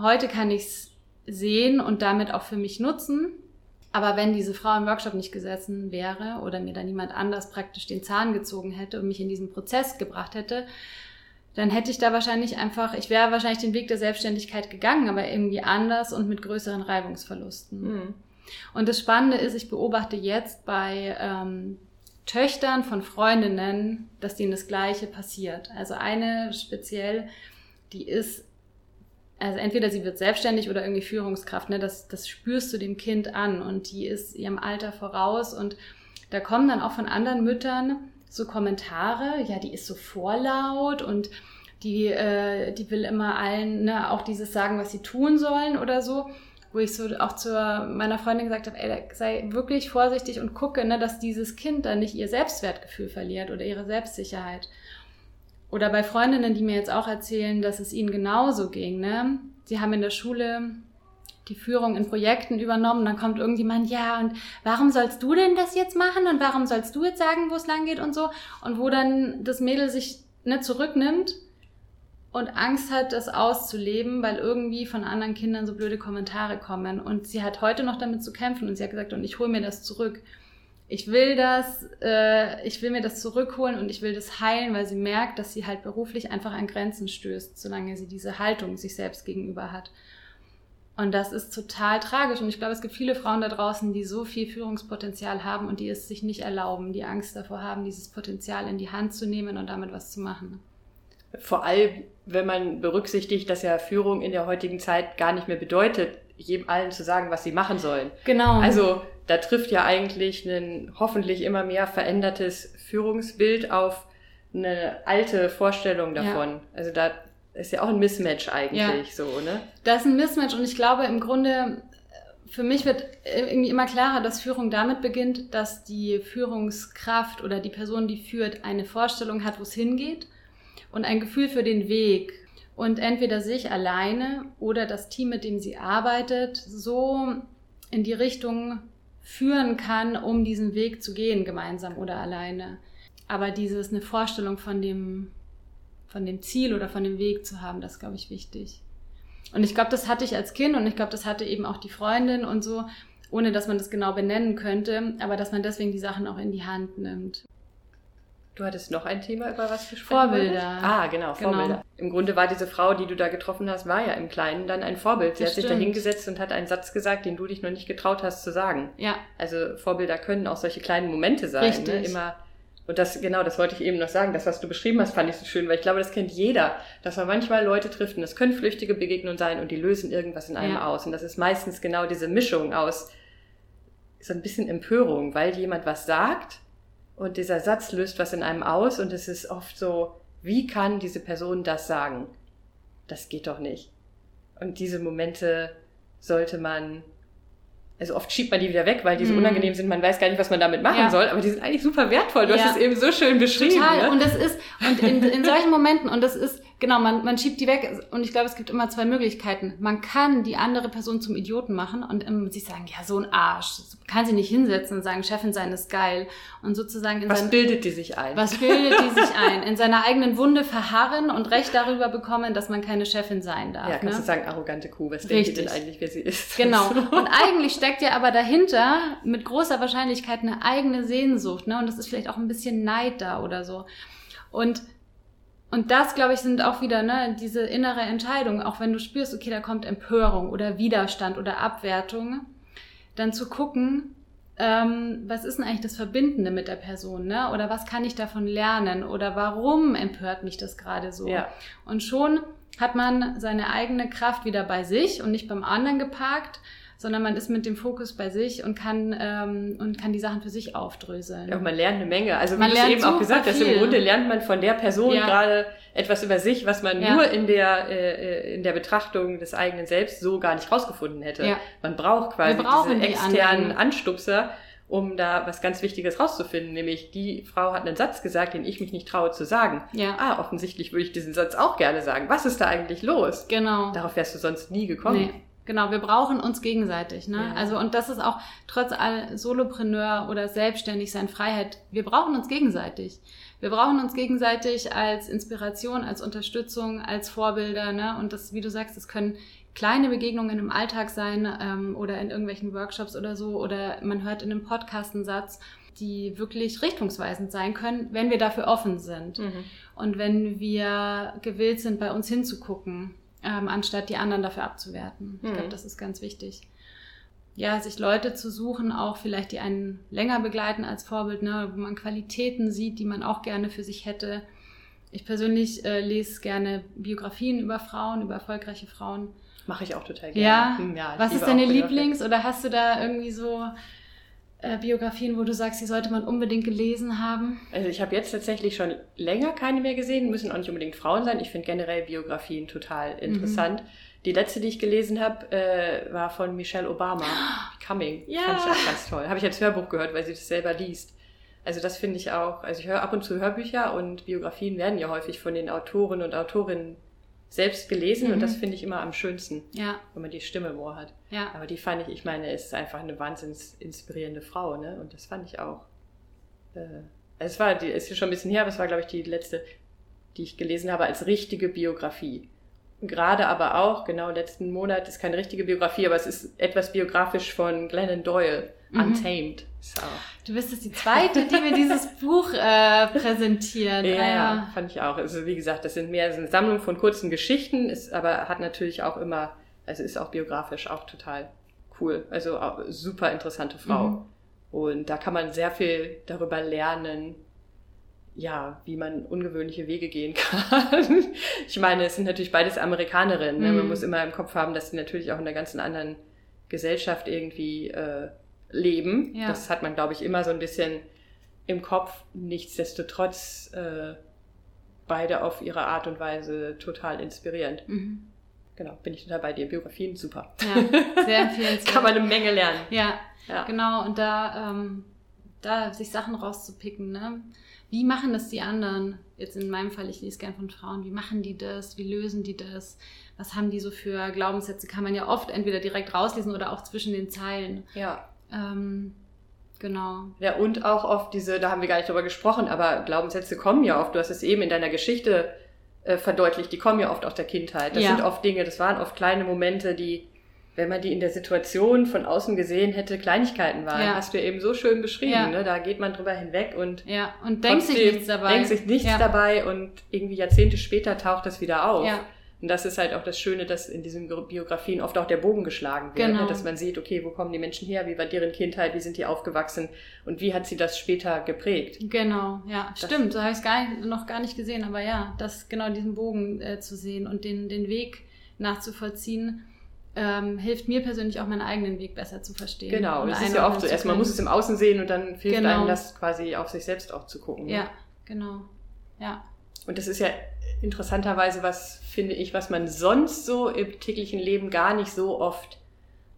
Heute kann ich es sehen und damit auch für mich nutzen. Aber wenn diese Frau im Workshop nicht gesessen wäre oder mir da niemand anders praktisch den Zahn gezogen hätte und mich in diesen Prozess gebracht hätte, dann hätte ich da wahrscheinlich einfach, ich wäre wahrscheinlich den Weg der Selbstständigkeit gegangen, aber irgendwie anders und mit größeren Reibungsverlusten. Mhm. Und das Spannende ist, ich beobachte jetzt bei ähm, Töchtern von Freundinnen, dass denen das Gleiche passiert. Also eine speziell, die ist, also entweder sie wird selbstständig oder irgendwie Führungskraft, ne? das, das spürst du dem Kind an und die ist ihrem Alter voraus und da kommen dann auch von anderen Müttern so Kommentare, ja, die ist so vorlaut und die, äh, die will immer allen ne, auch dieses sagen, was sie tun sollen oder so wo ich so auch zu meiner Freundin gesagt habe, ey, sei wirklich vorsichtig und gucke, ne, dass dieses Kind dann nicht ihr Selbstwertgefühl verliert oder ihre Selbstsicherheit. Oder bei Freundinnen, die mir jetzt auch erzählen, dass es ihnen genauso ging, ne? Sie haben in der Schule die Führung in Projekten übernommen, dann kommt irgendjemand, ja, und warum sollst du denn das jetzt machen und warum sollst du jetzt sagen, wo es lang geht und so? Und wo dann das Mädel sich ne, zurücknimmt und Angst hat, das auszuleben, weil irgendwie von anderen Kindern so blöde Kommentare kommen. Und sie hat heute noch damit zu kämpfen und sie hat gesagt, und ich hole mir das zurück. Ich will das, äh, ich will mir das zurückholen und ich will das heilen, weil sie merkt, dass sie halt beruflich einfach an Grenzen stößt, solange sie diese Haltung sich selbst gegenüber hat. Und das ist total tragisch. Und ich glaube, es gibt viele Frauen da draußen, die so viel Führungspotenzial haben und die es sich nicht erlauben, die Angst davor haben, dieses Potenzial in die Hand zu nehmen und damit was zu machen. Vor allem, wenn man berücksichtigt, dass ja Führung in der heutigen Zeit gar nicht mehr bedeutet, jedem allen zu sagen, was sie machen sollen. Genau. Also da trifft ja eigentlich ein hoffentlich immer mehr verändertes Führungsbild auf eine alte Vorstellung davon. Ja. Also da ist ja auch ein Mismatch eigentlich, ja. so, ne? Das ist ein Mismatch und ich glaube im Grunde, für mich wird irgendwie immer klarer, dass Führung damit beginnt, dass die Führungskraft oder die Person, die führt, eine Vorstellung hat, wo es hingeht und ein Gefühl für den Weg und entweder sich alleine oder das Team, mit dem sie arbeitet, so in die Richtung führen kann, um diesen Weg zu gehen, gemeinsam oder alleine. Aber dieses, eine Vorstellung von dem, von dem Ziel oder von dem Weg zu haben, das glaube ich wichtig. Und ich glaube, das hatte ich als Kind und ich glaube, das hatte eben auch die Freundin und so, ohne dass man das genau benennen könnte, aber dass man deswegen die Sachen auch in die Hand nimmt. Du hattest noch ein Thema, über was du sprechen Vorbilder. Wolltest? Ah, genau, genau. Vorbilder. Genau. Im Grunde war diese Frau, die du da getroffen hast, war ja im Kleinen dann ein Vorbild. Sie das hat stimmt. sich da hingesetzt und hat einen Satz gesagt, den du dich noch nicht getraut hast zu sagen. Ja. Also Vorbilder können auch solche kleinen Momente sein. Ne? Richtig. Ne? Immer und das, genau, das wollte ich eben noch sagen. Das, was du beschrieben hast, fand ich so schön, weil ich glaube, das kennt jeder, dass man manchmal Leute trifft und das können flüchtige Begegnungen sein und die lösen irgendwas in einem ja. aus. Und das ist meistens genau diese Mischung aus so ein bisschen Empörung, weil jemand was sagt und dieser Satz löst was in einem aus und es ist oft so, wie kann diese Person das sagen? Das geht doch nicht. Und diese Momente sollte man also oft schiebt man die wieder weg, weil die so mhm. unangenehm sind, man weiß gar nicht, was man damit machen ja. soll, aber die sind eigentlich super wertvoll. Du ja. hast es eben so schön beschrieben. Total. Ne? Und das ist, und in, in solchen Momenten, und das ist, genau, man, man schiebt die weg und ich glaube, es gibt immer zwei Möglichkeiten. Man kann die andere Person zum Idioten machen und ähm, sich sagen, ja, so ein Arsch. Kann sie nicht hinsetzen und sagen, Chefin sein ist geil. Und sozusagen in Was sein, bildet die sich ein? Was bildet die sich *laughs* ein? In seiner eigenen Wunde verharren und Recht darüber bekommen, dass man keine Chefin sein darf. Ja, kannst ne? du sagen, arrogante Kuh, was denkt ihr denn eigentlich, wer sie ist? *laughs* Genau. Und eigentlich steckt ja aber dahinter mit großer Wahrscheinlichkeit eine eigene Sehnsucht, ne? Und das ist vielleicht auch ein bisschen Neid da oder so. Und und das, glaube ich, sind auch wieder ne, diese innere Entscheidung, auch wenn du spürst, okay, da kommt Empörung oder Widerstand oder Abwertung, dann zu gucken, ähm, was ist denn eigentlich das Verbindende mit der Person, ne? Oder was kann ich davon lernen? Oder warum empört mich das gerade so? Ja. Und schon hat man seine eigene Kraft wieder bei sich und nicht beim anderen geparkt, sondern man ist mit dem Fokus bei sich und kann ähm, und kann die Sachen für sich aufdröseln. Ja, man lernt eine Menge. Also wie man du es eben auch gesagt hast, im Grunde lernt man von der Person ja. gerade etwas über sich, was man ja. nur in der äh, in der Betrachtung des eigenen Selbst so gar nicht rausgefunden hätte. Ja. Man braucht quasi diese die externen anderen. Anstupser um da was ganz Wichtiges rauszufinden, nämlich die Frau hat einen Satz gesagt, den ich mich nicht traue zu sagen. Ja. Ah, offensichtlich würde ich diesen Satz auch gerne sagen. Was ist da eigentlich los? Genau. Darauf wärst du sonst nie gekommen. Nee. Genau, wir brauchen uns gegenseitig. Ne? Ja. Also und das ist auch trotz all Solopreneur oder selbstständig sein Freiheit. Wir brauchen uns gegenseitig. Wir brauchen uns gegenseitig als Inspiration, als Unterstützung, als Vorbilder. Ne? Und das, wie du sagst, das können kleine Begegnungen im Alltag sein ähm, oder in irgendwelchen Workshops oder so. Oder man hört in einem Podcast einen Satz, die wirklich richtungsweisend sein können, wenn wir dafür offen sind. Mhm. Und wenn wir gewillt sind, bei uns hinzugucken ähm, anstatt die anderen dafür abzuwerten. Ich glaube, mhm. das ist ganz wichtig. Ja, sich Leute zu suchen, auch vielleicht, die einen länger begleiten als Vorbild, ne, wo man Qualitäten sieht, die man auch gerne für sich hätte. Ich persönlich äh, lese gerne Biografien über Frauen, über erfolgreiche Frauen. Mache ich auch total gerne. Ja, hm, ja was ist deine Lieblings- oder hast du da irgendwie so äh, Biografien, wo du sagst, die sollte man unbedingt gelesen haben? Also ich habe jetzt tatsächlich schon länger keine mehr gesehen, müssen auch nicht unbedingt Frauen sein. Ich finde generell Biografien total interessant. Mhm. Die letzte, die ich gelesen habe, äh, war von Michelle Obama, *gasps* Coming. Ja. Fand ich auch ganz toll. Habe ich als Hörbuch gehört, weil sie das selber liest. Also das finde ich auch, also ich höre ab und zu Hörbücher und Biografien werden ja häufig von den Autoren und Autorinnen selbst gelesen mhm. und das mhm. finde ich immer am schönsten, ja. wenn man die Stimme im Ohr hat. Ja. Aber die fand ich, ich meine, ist einfach eine wahnsinns inspirierende Frau, ne? Und das fand ich auch. Äh, es war, die ist schon ein bisschen her, aber es war, glaube ich, die letzte, die ich gelesen habe als richtige Biografie. Gerade aber auch, genau letzten Monat ist keine richtige Biografie, aber es ist etwas biografisch von Glennon Doyle, mhm. Untamed. So. Du bist jetzt die zweite, die mir dieses *laughs* Buch äh, präsentiert. Ja, ah, ja, fand ich auch. Also wie gesagt, das sind mehr so eine Sammlung von kurzen Geschichten, ist aber hat natürlich auch immer, also ist auch biografisch auch total cool. Also super interessante Frau. Mhm. Und da kann man sehr viel darüber lernen, ja, wie man ungewöhnliche Wege gehen *laughs* kann. ich meine, es sind natürlich beides Amerikanerinnen. Ne? Man mhm. muss immer im Kopf haben, dass sie natürlich auch in einer ganz anderen Gesellschaft irgendwie äh, leben. Ja. Das hat man, glaube ich, immer so ein bisschen im Kopf. Nichtsdestotrotz äh, beide auf ihre Art und Weise total inspirierend. Mhm. Genau, bin ich total bei dir. Biografien, super. Ja, sehr empfehlenswert. *laughs* Kann man eine Menge lernen. Ja, ja. genau. Und da, ähm, da sich Sachen rauszupicken, ne? Wie machen das die anderen? Jetzt in meinem Fall, ich lese gern von Frauen. Wie machen die das? Wie lösen die das? Was haben die so für Glaubenssätze? Kann man ja oft entweder direkt rauslesen oder auch zwischen den Zeilen. Ja. Ähm, Genau. Ja, und auch oft diese, da haben wir gar nicht drüber gesprochen, aber Glaubenssätze kommen ja oft, du hast es eben in deiner Geschichte äh, verdeutlicht, die kommen ja oft aus der Kindheit. Das ja. sind oft Dinge, das waren oft kleine Momente, die, wenn man die in der Situation von außen gesehen hätte, Kleinigkeiten waren. Ja. Hast du ja eben so schön beschrieben, ja. ne? Da geht man drüber hinweg und, ja. und denkt sich nichts dabei. Denkt sich nichts dabei und irgendwie Jahrzehnte später taucht das wieder auf. Ja. Und das ist halt auch das Schöne, dass in diesen Biografien oft auch der Bogen geschlagen wird. Ne? Genau. Ne? Dass man sieht, okay, wo kommen die Menschen her, wie war deren Kindheit, wie sind die aufgewachsen und wie hat sie das später geprägt. Genau, ja, das stimmt. So habe ich es noch gar nicht gesehen, aber ja, das genau diesen Bogen äh, zu sehen und den, den Weg nachzuvollziehen. Ähm, hilft mir persönlich auch meinen eigenen Weg besser zu verstehen. Genau, und das ist ja oft so, erst man muss es im Außen sehen und dann hilft genau. einem das quasi auf sich selbst auch zu gucken. Ne? Ja, genau. Ja. Und das ist ja interessanterweise was, finde ich, was man sonst so im täglichen Leben gar nicht so oft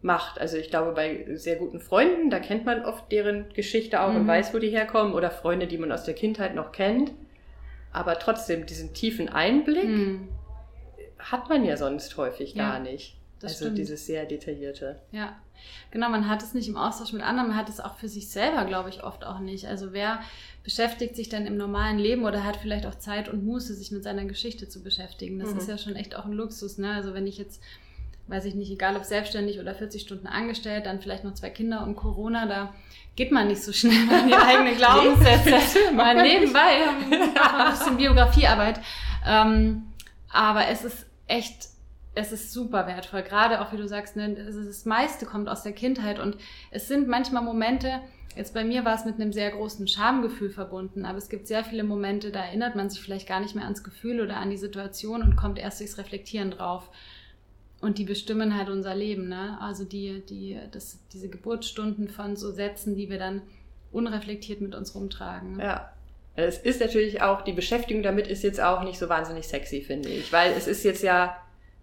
macht. Also ich glaube, bei sehr guten Freunden, da kennt man oft deren Geschichte auch mhm. und weiß, wo die herkommen oder Freunde, die man aus der Kindheit noch kennt. Aber trotzdem, diesen tiefen Einblick mhm. hat man ja sonst häufig ja, gar nicht. Also stimmt. dieses sehr detaillierte. Ja, genau, man hat es nicht im Austausch mit anderen, man hat es auch für sich selber, glaube ich, oft auch nicht. Also wer beschäftigt sich dann im normalen Leben oder hat vielleicht auch Zeit und Muße, sich mit seiner Geschichte zu beschäftigen. Das mhm. ist ja schon echt auch ein Luxus. Ne? Also wenn ich jetzt, weiß ich nicht, egal ob selbstständig oder 40 Stunden angestellt, dann vielleicht noch zwei Kinder und Corona, da geht man nicht so schnell *laughs* an die eigenen Glaubenssätze. mal nebenbei, *laughs* ein bisschen Biografiearbeit. Ähm, aber es ist echt es ist super wertvoll. Gerade auch, wie du sagst, ne, das meiste kommt aus der Kindheit und es sind manchmal Momente, Jetzt bei mir war es mit einem sehr großen Schamgefühl verbunden, aber es gibt sehr viele Momente, da erinnert man sich vielleicht gar nicht mehr ans Gefühl oder an die Situation und kommt erst durchs Reflektieren drauf. Und die bestimmen halt unser Leben, ne? Also die, die, das, diese Geburtsstunden von so Sätzen, die wir dann unreflektiert mit uns rumtragen. Ja. Es ist natürlich auch, die Beschäftigung damit ist jetzt auch nicht so wahnsinnig sexy, finde ich. Weil es ist jetzt ja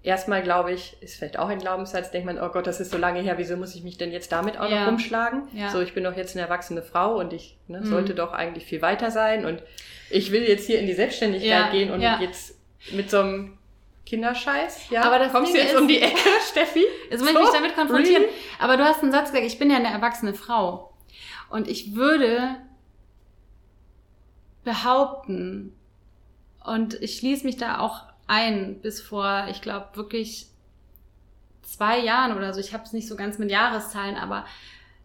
erstmal glaube ich, ist vielleicht auch ein Glaubenssatz, denkt man, oh Gott, das ist so lange her, wieso muss ich mich denn jetzt damit auch ja. noch rumschlagen? Ja. So, ich bin doch jetzt eine erwachsene Frau und ich ne, mhm. sollte doch eigentlich viel weiter sein und ich will jetzt hier in die Selbstständigkeit ja. gehen und jetzt mit so einem Kinderscheiß, ja? Aber das Kommst Ding du jetzt ist, um die Ecke, *laughs* Steffi? Jetzt muss so? ich mich damit konfrontieren. Really? Aber du hast einen Satz gesagt, ich bin ja eine erwachsene Frau. Und ich würde behaupten, und ich schließe mich da auch ein bis vor, ich glaube, wirklich zwei Jahren oder so. Ich habe es nicht so ganz mit Jahreszahlen, aber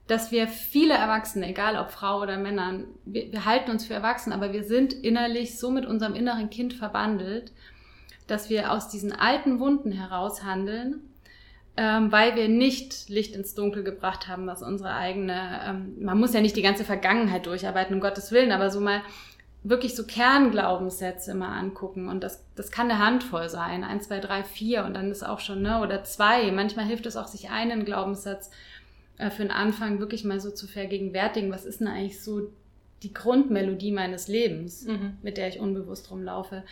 dass wir viele Erwachsene, egal ob Frau oder Männern, wir, wir halten uns für erwachsen, aber wir sind innerlich so mit unserem inneren Kind verbandelt, dass wir aus diesen alten Wunden heraus handeln, ähm, weil wir nicht Licht ins Dunkel gebracht haben, was unsere eigene, ähm, man muss ja nicht die ganze Vergangenheit durcharbeiten, um Gottes Willen, aber so mal wirklich so Kernglaubenssätze mal angucken und das, das kann eine Handvoll sein, eins, zwei, drei, vier und dann ist auch schon, ne, oder zwei. Manchmal hilft es auch, sich einen Glaubenssatz äh, für den Anfang wirklich mal so zu vergegenwärtigen. Was ist denn eigentlich so die Grundmelodie meines Lebens, mhm. mit der ich unbewusst rumlaufe?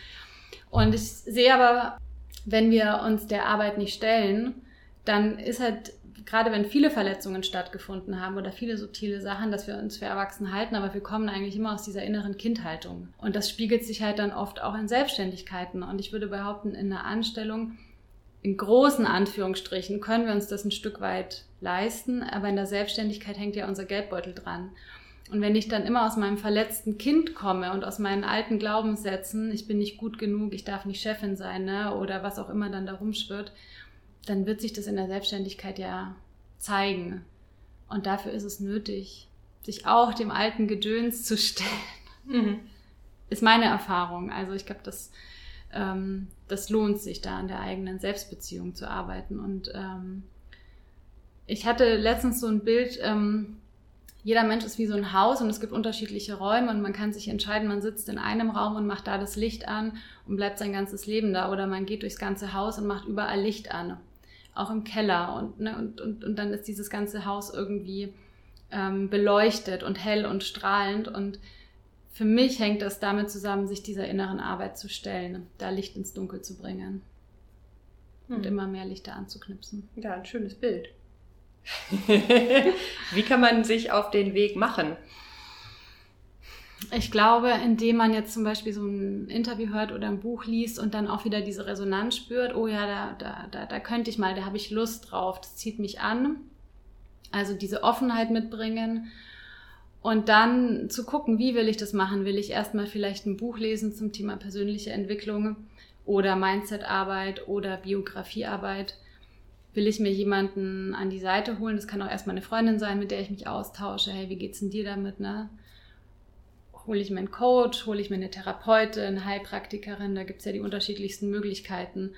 Und ich sehe aber, wenn wir uns der Arbeit nicht stellen, dann ist halt gerade wenn viele Verletzungen stattgefunden haben oder viele subtile Sachen, dass wir uns für erwachsen halten, aber wir kommen eigentlich immer aus dieser inneren Kindhaltung. Und das spiegelt sich halt dann oft auch in Selbstständigkeiten. Und ich würde behaupten, in einer Anstellung, in großen Anführungsstrichen, können wir uns das ein Stück weit leisten, aber in der Selbstständigkeit hängt ja unser Geldbeutel dran. Und wenn ich dann immer aus meinem verletzten Kind komme und aus meinen alten Glaubenssätzen, ich bin nicht gut genug, ich darf nicht Chefin sein, ne, oder was auch immer dann da rumschwirrt, dann wird sich das in der Selbstständigkeit ja zeigen. Und dafür ist es nötig, sich auch dem alten Gedöns zu stellen. Mhm. Ist meine Erfahrung. Also ich glaube, das, ähm, das lohnt sich da an der eigenen Selbstbeziehung zu arbeiten. Und ähm, ich hatte letztens so ein Bild, ähm, jeder Mensch ist wie so ein Haus und es gibt unterschiedliche Räume und man kann sich entscheiden, man sitzt in einem Raum und macht da das Licht an und bleibt sein ganzes Leben da oder man geht durchs ganze Haus und macht überall Licht an auch im Keller und, ne, und, und, und dann ist dieses ganze Haus irgendwie ähm, beleuchtet und hell und strahlend und für mich hängt das damit zusammen, sich dieser inneren Arbeit zu stellen, da Licht ins Dunkel zu bringen hm. und immer mehr Lichter anzuknipsen. Ja, ein schönes Bild. *laughs* Wie kann man sich auf den Weg machen? Ich glaube, indem man jetzt zum Beispiel so ein Interview hört oder ein Buch liest und dann auch wieder diese Resonanz spürt, oh ja, da, da, da, da könnte ich mal, da habe ich Lust drauf, das zieht mich an. Also diese Offenheit mitbringen und dann zu gucken, wie will ich das machen? Will ich erstmal vielleicht ein Buch lesen zum Thema persönliche Entwicklung oder Mindsetarbeit oder Biografiearbeit? Will ich mir jemanden an die Seite holen? Das kann auch erstmal eine Freundin sein, mit der ich mich austausche. Hey, wie geht's denn dir damit? Ne? Hole ich mir einen Coach, hole ich mir eine Therapeutin, eine Heilpraktikerin, da gibt es ja die unterschiedlichsten Möglichkeiten.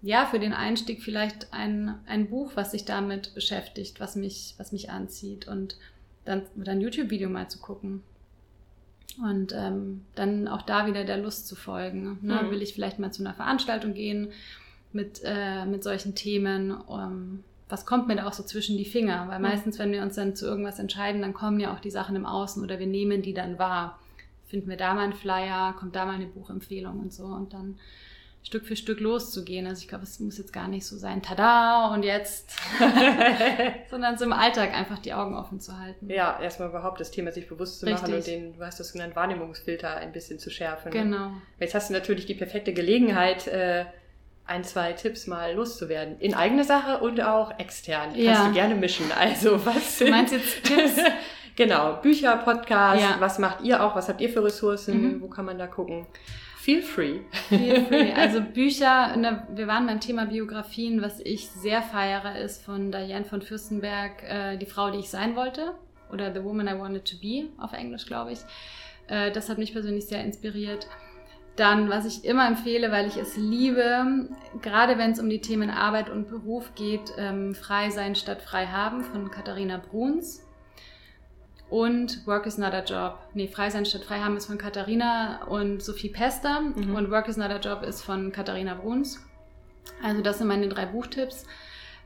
Ja, für den Einstieg vielleicht ein, ein Buch, was sich damit beschäftigt, was mich, was mich anzieht und dann ein YouTube-Video mal zu gucken. Und ähm, dann auch da wieder der Lust zu folgen. Ne? Mhm. Will ich vielleicht mal zu einer Veranstaltung gehen mit, äh, mit solchen Themen? Um, was kommt mir da auch so zwischen die Finger? Weil meistens, wenn wir uns dann zu irgendwas entscheiden, dann kommen ja auch die Sachen im Außen oder wir nehmen die dann wahr. Finden wir da mal einen Flyer, kommt da mal eine Buchempfehlung und so und dann Stück für Stück loszugehen. Also ich glaube, es muss jetzt gar nicht so sein, tada und jetzt, *laughs* sondern so im Alltag einfach die Augen offen zu halten. Ja, erstmal überhaupt das Thema sich bewusst zu Richtig. machen und den, du hast das genannt, Wahrnehmungsfilter ein bisschen zu schärfen. Genau. Jetzt hast du natürlich die perfekte Gelegenheit, äh, ein, zwei Tipps mal loszuwerden. In eigene Sache und auch extern. Ja. Kannst du gerne mischen. *laughs* Also was Du meinst jetzt Tipps? *laughs* genau, Bücher, Podcast, ja. was macht ihr auch, was habt ihr für Ressourcen, mhm. wo kann man da gucken? Feel free. Feel free. *laughs* Also Bücher, ne, wir waren beim Thema Biografien, was ich sehr feiere, ist von Diane von Fürstenberg, äh, Die Frau, die ich sein wollte. Oder The Woman I Wanted to Be auf Englisch, glaube ich. Äh, das hat mich persönlich sehr inspiriert. Dann, was ich immer empfehle, weil ich es liebe, gerade wenn es um die Themen Arbeit und Beruf geht, ähm, Frei sein statt frei haben von Katharina Bruns. Und Work is not a Job. Nee, Frei sein statt frei haben ist von Katharina und Sophie Pester. Mhm. Und Work is not a Job ist von Katharina Bruns. Also das sind meine drei Buchtipps.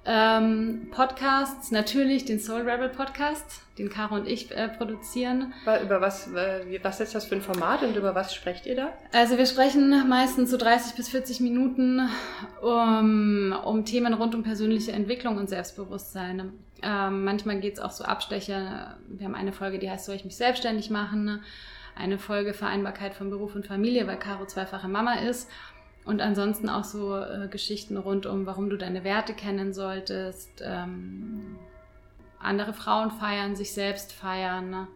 Ähm, Podcasts, natürlich den Soul Rebel Podcast, den Caro und ich äh, produzieren. Über was, äh, was ist das für ein Format und über was sprecht ihr da? Also wir sprechen meistens so 30 bis 40 Minuten um, um Themen rund um persönliche Entwicklung und Selbstbewusstsein. Ähm, manchmal geht es auch so Abstecher. Wir haben eine Folge, die heißt, soll ich mich selbstständig machen? Eine Folge Vereinbarkeit von Beruf und Familie, weil Caro zweifache Mama ist. Und ansonsten auch so äh, Geschichten rund um, warum du deine Werte kennen solltest. Ähm, andere Frauen feiern, sich selbst feiern. Ne?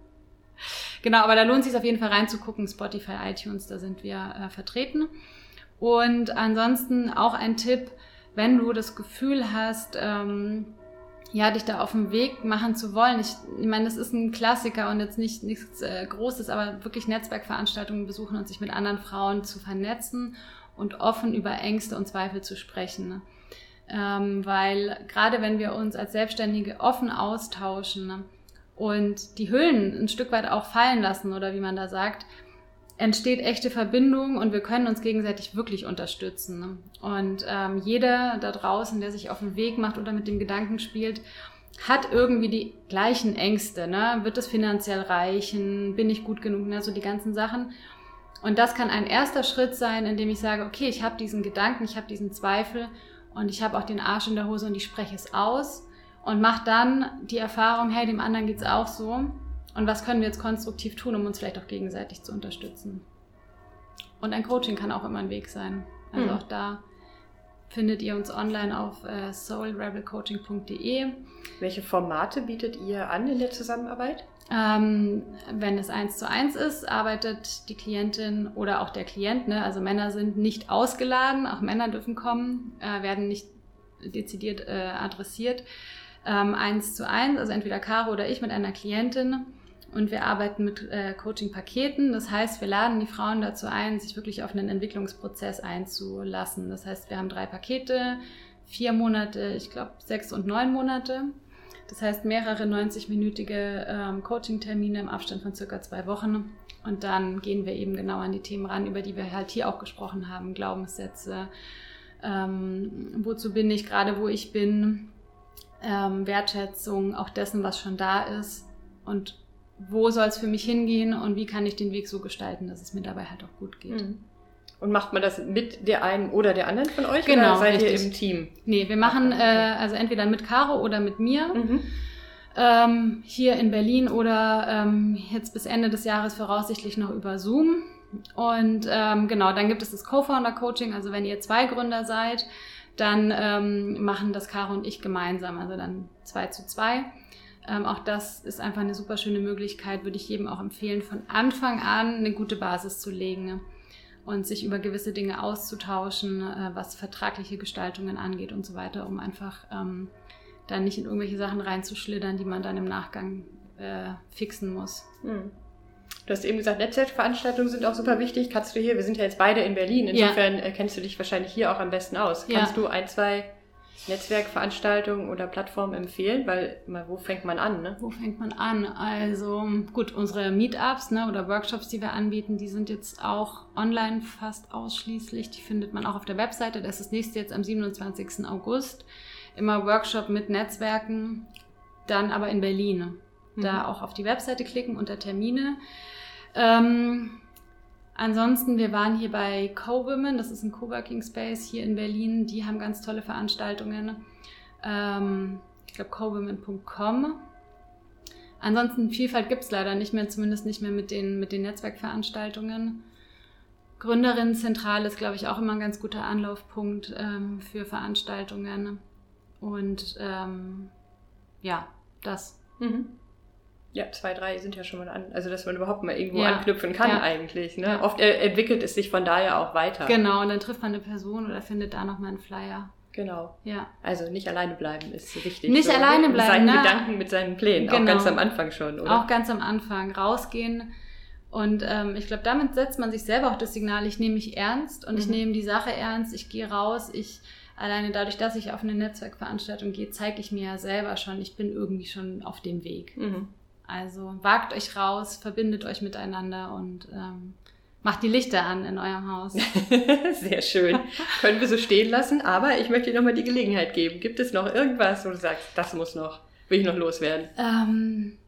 Genau, aber da lohnt es sich auf jeden Fall reinzugucken. Spotify, iTunes, da sind wir äh, vertreten. Und ansonsten auch ein Tipp, wenn du das Gefühl hast, ähm, ja, dich da auf den Weg machen zu wollen. Ich, ich meine, das ist ein Klassiker und jetzt nicht nichts äh, Großes, aber wirklich Netzwerkveranstaltungen besuchen und sich mit anderen Frauen zu vernetzen und offen über Ängste und Zweifel zu sprechen. Ne? Ähm, weil gerade wenn wir uns als Selbstständige offen austauschen ne, und die Hüllen ein Stück weit auch fallen lassen oder wie man da sagt, entsteht echte Verbindung und wir können uns gegenseitig wirklich unterstützen. Ne? Und ähm, jeder da draußen, der sich auf den Weg macht oder mit dem Gedanken spielt, hat irgendwie die gleichen Ängste. Ne? Wird es finanziell reichen? Bin ich gut genug? Ne? So die ganzen Sachen. Und das kann ein erster Schritt sein, indem ich sage, okay, ich habe diesen Gedanken, ich habe diesen Zweifel und ich habe auch den Arsch in der Hose und ich spreche es aus und mache dann die Erfahrung, hey, dem anderen geht's auch so. Und was können wir jetzt konstruktiv tun, um uns vielleicht auch gegenseitig zu unterstützen? Und ein Coaching kann auch immer ein Weg sein. Also hm. auch da findet ihr uns online auf äh, soulrebelcoaching.de. Welche Formate bietet ihr an in der Zusammenarbeit? Ähm, wenn es eins zu eins ist, arbeitet die Klientin oder auch der Klient, ne, also Männer sind nicht ausgeladen, auch Männer dürfen kommen, äh, werden nicht dezidiert äh, adressiert. Ähm, eins zu eins, also entweder Caro oder ich mit einer Klientin und wir arbeiten mit äh, Coaching-Paketen. Das heißt, wir laden die Frauen dazu ein, sich wirklich auf einen Entwicklungsprozess einzulassen. Das heißt, wir haben drei Pakete, vier Monate, ich glaube sechs und neun Monate. Das heißt mehrere 90-minütige ähm, Coaching-Termine im Abstand von circa zwei Wochen. Und dann gehen wir eben genau an die Themen ran, über die wir halt hier auch gesprochen haben. Glaubenssätze, ähm, wozu bin ich gerade, wo ich bin, ähm, Wertschätzung auch dessen, was schon da ist und wo soll es für mich hingehen und wie kann ich den Weg so gestalten, dass es mir dabei halt auch gut geht. Mhm. Und macht man das mit der einen oder der anderen von euch? Genau, oder seid richtig. ihr im Team? Nee, wir machen okay. äh, also entweder mit Caro oder mit mir. Mhm. Ähm, hier in Berlin oder ähm, jetzt bis Ende des Jahres voraussichtlich noch über Zoom. Und ähm, genau, dann gibt es das Co-Founder-Coaching. Also wenn ihr zwei Gründer seid, dann ähm, machen das Caro und ich gemeinsam, also dann zwei zu zwei. Ähm, auch das ist einfach eine super schöne Möglichkeit, würde ich jedem auch empfehlen, von Anfang an eine gute Basis zu legen und sich über gewisse Dinge auszutauschen, äh, was vertragliche Gestaltungen angeht und so weiter, um einfach ähm, da nicht in irgendwelche Sachen reinzuschlittern, die man dann im Nachgang äh, fixen muss. Hm. Du hast eben gesagt, Netzwerkveranstaltungen sind auch super wichtig. Kannst du hier, wir sind ja jetzt beide in Berlin, insofern ja. kennst du dich wahrscheinlich hier auch am besten aus. Kannst ja. du ein, zwei Netzwerkveranstaltungen oder Plattformen empfehlen? Weil, wo fängt man an? Ne? Wo fängt man an? Also gut, unsere Meetups ne, oder Workshops, die wir anbieten, die sind jetzt auch online fast ausschließlich. Die findet man auch auf der Webseite. Das ist das nächste jetzt am 27. August. Immer Workshop mit Netzwerken, dann aber in Berlin. Da mhm. auch auf die Webseite klicken unter Termine. Ähm, Ansonsten, wir waren hier bei Co-Women, das ist ein Coworking Space hier in Berlin. Die haben ganz tolle Veranstaltungen. Ähm, ich glaube, cowomen.com. Ansonsten, Vielfalt gibt es leider nicht mehr, zumindest nicht mehr mit den, mit den Netzwerkveranstaltungen. Gründerinnenzentral ist, glaube ich, auch immer ein ganz guter Anlaufpunkt ähm, für Veranstaltungen. Und ähm, ja, das. Mhm. Ja, zwei, drei sind ja schon mal an. Also, dass man überhaupt mal irgendwo ja. anknüpfen kann ja. eigentlich. Ne? Ja. Oft äh, entwickelt es sich von daher auch weiter. Genau, und dann trifft man eine Person oder findet da nochmal einen Flyer. Genau. Ja. Also nicht alleine bleiben ist wichtig. Nicht so, alleine bleiben. Mit seinen ne? Gedanken, mit seinen Plänen. Genau. Auch ganz am Anfang schon, oder? Auch ganz am Anfang. Rausgehen. Und ähm, ich glaube, damit setzt man sich selber auch das Signal, ich nehme mich ernst und mhm. ich nehme die Sache ernst, ich gehe raus, ich alleine dadurch, dass ich auf eine Netzwerkveranstaltung gehe, zeige ich mir ja selber schon, ich bin irgendwie schon auf dem Weg. Mhm. Also wagt euch raus, verbindet euch miteinander und ähm, macht die Lichter an in eurem Haus. *laughs* Sehr schön. Können wir so stehen lassen, aber ich möchte dir nochmal die Gelegenheit geben. Gibt es noch irgendwas, wo du sagst, das muss noch, will ich noch loswerden? Ähm,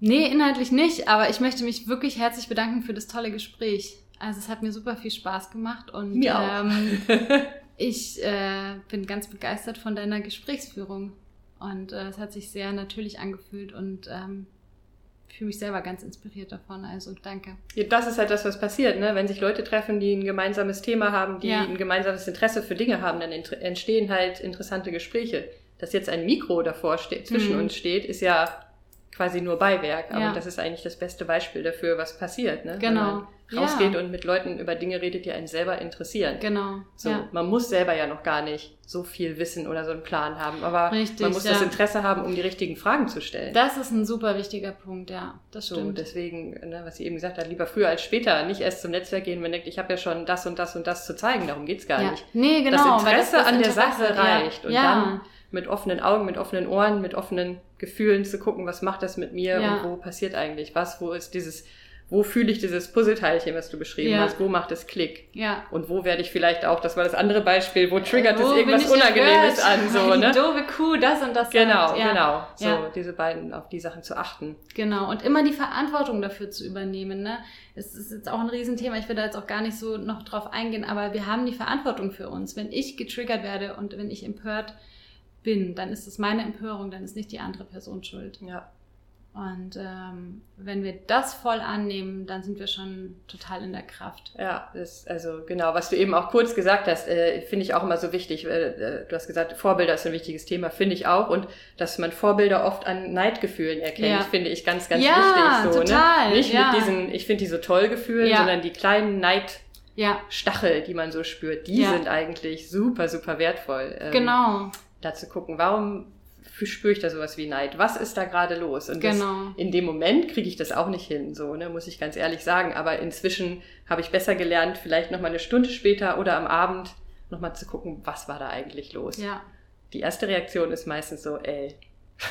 nee, inhaltlich nicht, aber ich möchte mich wirklich herzlich bedanken für das tolle Gespräch. Also es hat mir super viel Spaß gemacht und mir auch. Ähm, *laughs* ich äh, bin ganz begeistert von deiner Gesprächsführung. Und äh, es hat sich sehr natürlich angefühlt und ähm, fühle mich selber ganz inspiriert davon. Also danke. Ja, das ist halt das, was passiert, ne? Wenn sich Leute treffen, die ein gemeinsames Thema haben, die ja. ein gemeinsames Interesse für Dinge haben, dann entstehen halt interessante Gespräche. Dass jetzt ein Mikro davor steht, zwischen mhm. uns steht, ist ja quasi nur Beiwerk. Aber ja. das ist eigentlich das beste Beispiel dafür, was passiert. Ne? Genau. Rausgeht ja. und mit Leuten über Dinge redet, die einen selber interessieren. Genau. So, ja. man muss selber ja noch gar nicht so viel wissen oder so einen Plan haben, aber Richtig, man muss das Interesse haben, um die richtigen Fragen zu stellen. Das ist ein super wichtiger Punkt, ja. Das stimmt. So, deswegen, ne, was sie eben gesagt hat, lieber früher als später, nicht erst zum Netzwerk gehen, man denkt, ich habe ja schon das und das und das zu zeigen, darum geht's gar nicht. Nee, genau. Das Interesse das, an Interesse, der Sache reicht und dann mit offenen Augen, mit offenen Ohren, mit offenen Gefühlen zu gucken, was macht das mit mir ja. und wo passiert eigentlich was, wo ist dieses, wo fühle ich dieses Puzzleteilchen, was du beschrieben ja. hast, wo macht es Klick? Ja. Und wo werde ich vielleicht auch, das war das andere Beispiel, wo triggert es irgendwas Unangenehmes an, so, ne? Die doofe Kuh, das und das. Genau, ja. genau. So, ja. diese beiden, auf die Sachen zu achten. Genau. Und immer die Verantwortung dafür zu übernehmen, ne? Es ist jetzt auch ein Riesenthema. Ich will da jetzt auch gar nicht so noch drauf eingehen, aber wir haben die Verantwortung für uns. Wenn ich getriggert werde und wenn ich empört bin, dann ist es meine Empörung, dann ist nicht die andere Person schuld. Ja. Und ähm, wenn wir das voll annehmen, dann sind wir schon total in der Kraft. Ja, das, also genau, was du eben auch kurz gesagt hast, äh, finde ich auch immer so wichtig. Äh, du hast gesagt, Vorbilder ist ein wichtiges Thema, finde ich auch. Und dass man Vorbilder oft an Neidgefühlen erkennt, ja. finde ich ganz, ganz ja, wichtig. So, ne? total, ne? Nicht ja. mit diesen, ich finde die so toll Gefühlen, sondern die kleinen Neid Stachel, die man so spürt, die sind eigentlich super, super wertvoll. Ähm, genau da zu gucken, warum spüre ich da sowas wie Neid? Was ist da gerade los? Und genau. das, in dem Moment kriege ich das auch nicht hin, so, ne, muss ich ganz ehrlich sagen. Aber inzwischen habe ich besser gelernt, vielleicht nochmal eine Stunde später oder am Abend nochmal zu gucken, was war da eigentlich los? Ja. Die erste Reaktion ist meistens so, ey,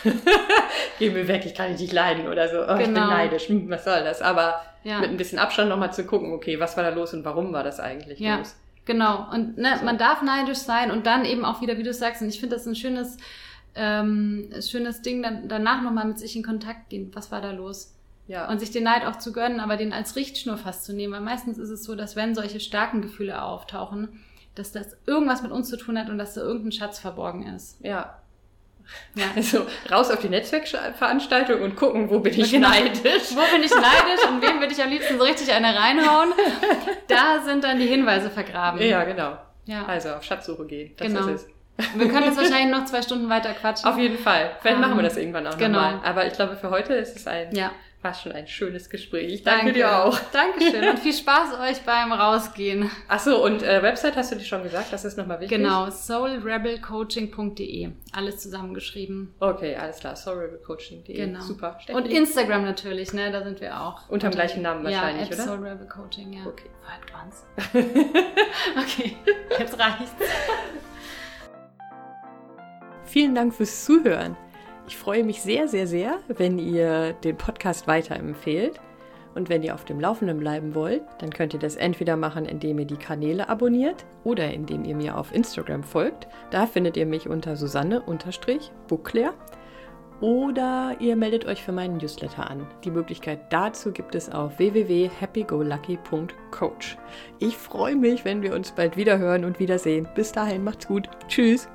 *laughs* geh mir weg, ich kann dich nicht leiden oder so, oh, genau. ich bin genau. neidisch, hm, was soll das? Aber ja. mit ein bisschen Abstand nochmal zu gucken, okay, was war da los und warum war das eigentlich ja. los? Genau. Und ne, so. man darf neidisch sein und dann eben auch wieder, wie du sagst, und ich finde das ein schönes, ähm, schönes Ding, dann, danach nochmal mit sich in Kontakt gehen. Was war da los? Ja. Und sich den Neid auch zu gönnen, aber den als Richtschnur fast zu nehmen. Weil meistens ist es so, dass wenn solche starken Gefühle auftauchen, dass das irgendwas mit uns zu tun hat und dass da irgendein Schatz verborgen ist. Ja, ja. *laughs* Also raus auf die Netzwerkveranstaltung und gucken, wo bin ich genau. neidisch. Wo bin ich neidisch und wem *laughs* würde ich am liebsten so richtig eine reinhauen? Da sind dann die Hinweise vergraben. Ja, genau. Ja. Also auf Schatzsuche gehen. Das genau. ist es. Wir können jetzt wahrscheinlich noch zwei Stunden weiter quatschen. Auf jeden Fall. Vielleicht um, machen wir das irgendwann auch genau. nochmal. Aber ich glaube, für heute ist es ein ja war schon ein schönes Gespräch. Ich danke, danke dir auch. Dankeschön *laughs* und viel Spaß euch beim Rausgehen. Achso, und äh, Website hast du dir schon gesagt, das ist nochmal wichtig. Genau, soulrebelcoaching.de. Alles zusammengeschrieben. Okay, alles klar, soulrebelcoaching.de. Genau. Super. Steffi. Und Instagram natürlich, ne, da sind wir auch. Unter dem gleichen Namen wahrscheinlich, ja, oder? soulrebelcoaching, ja. Okay. Folgt uns. *laughs* okay, jetzt reicht's. *laughs* Vielen Dank fürs Zuhören. Ich freue mich sehr, sehr, sehr, wenn ihr den Podcast weiterempfehlt. Und wenn ihr auf dem Laufenden bleiben wollt, dann könnt ihr das entweder machen, indem ihr die Kanäle abonniert oder indem ihr mir auf Instagram folgt. Da findet ihr mich unter Susanne-Buckler. Oder ihr meldet euch für meinen Newsletter an. Die Möglichkeit dazu gibt es auf www.happygolucky.coach. Ich freue mich, wenn wir uns bald wieder hören und wiedersehen. Bis dahin, macht's gut. Tschüss.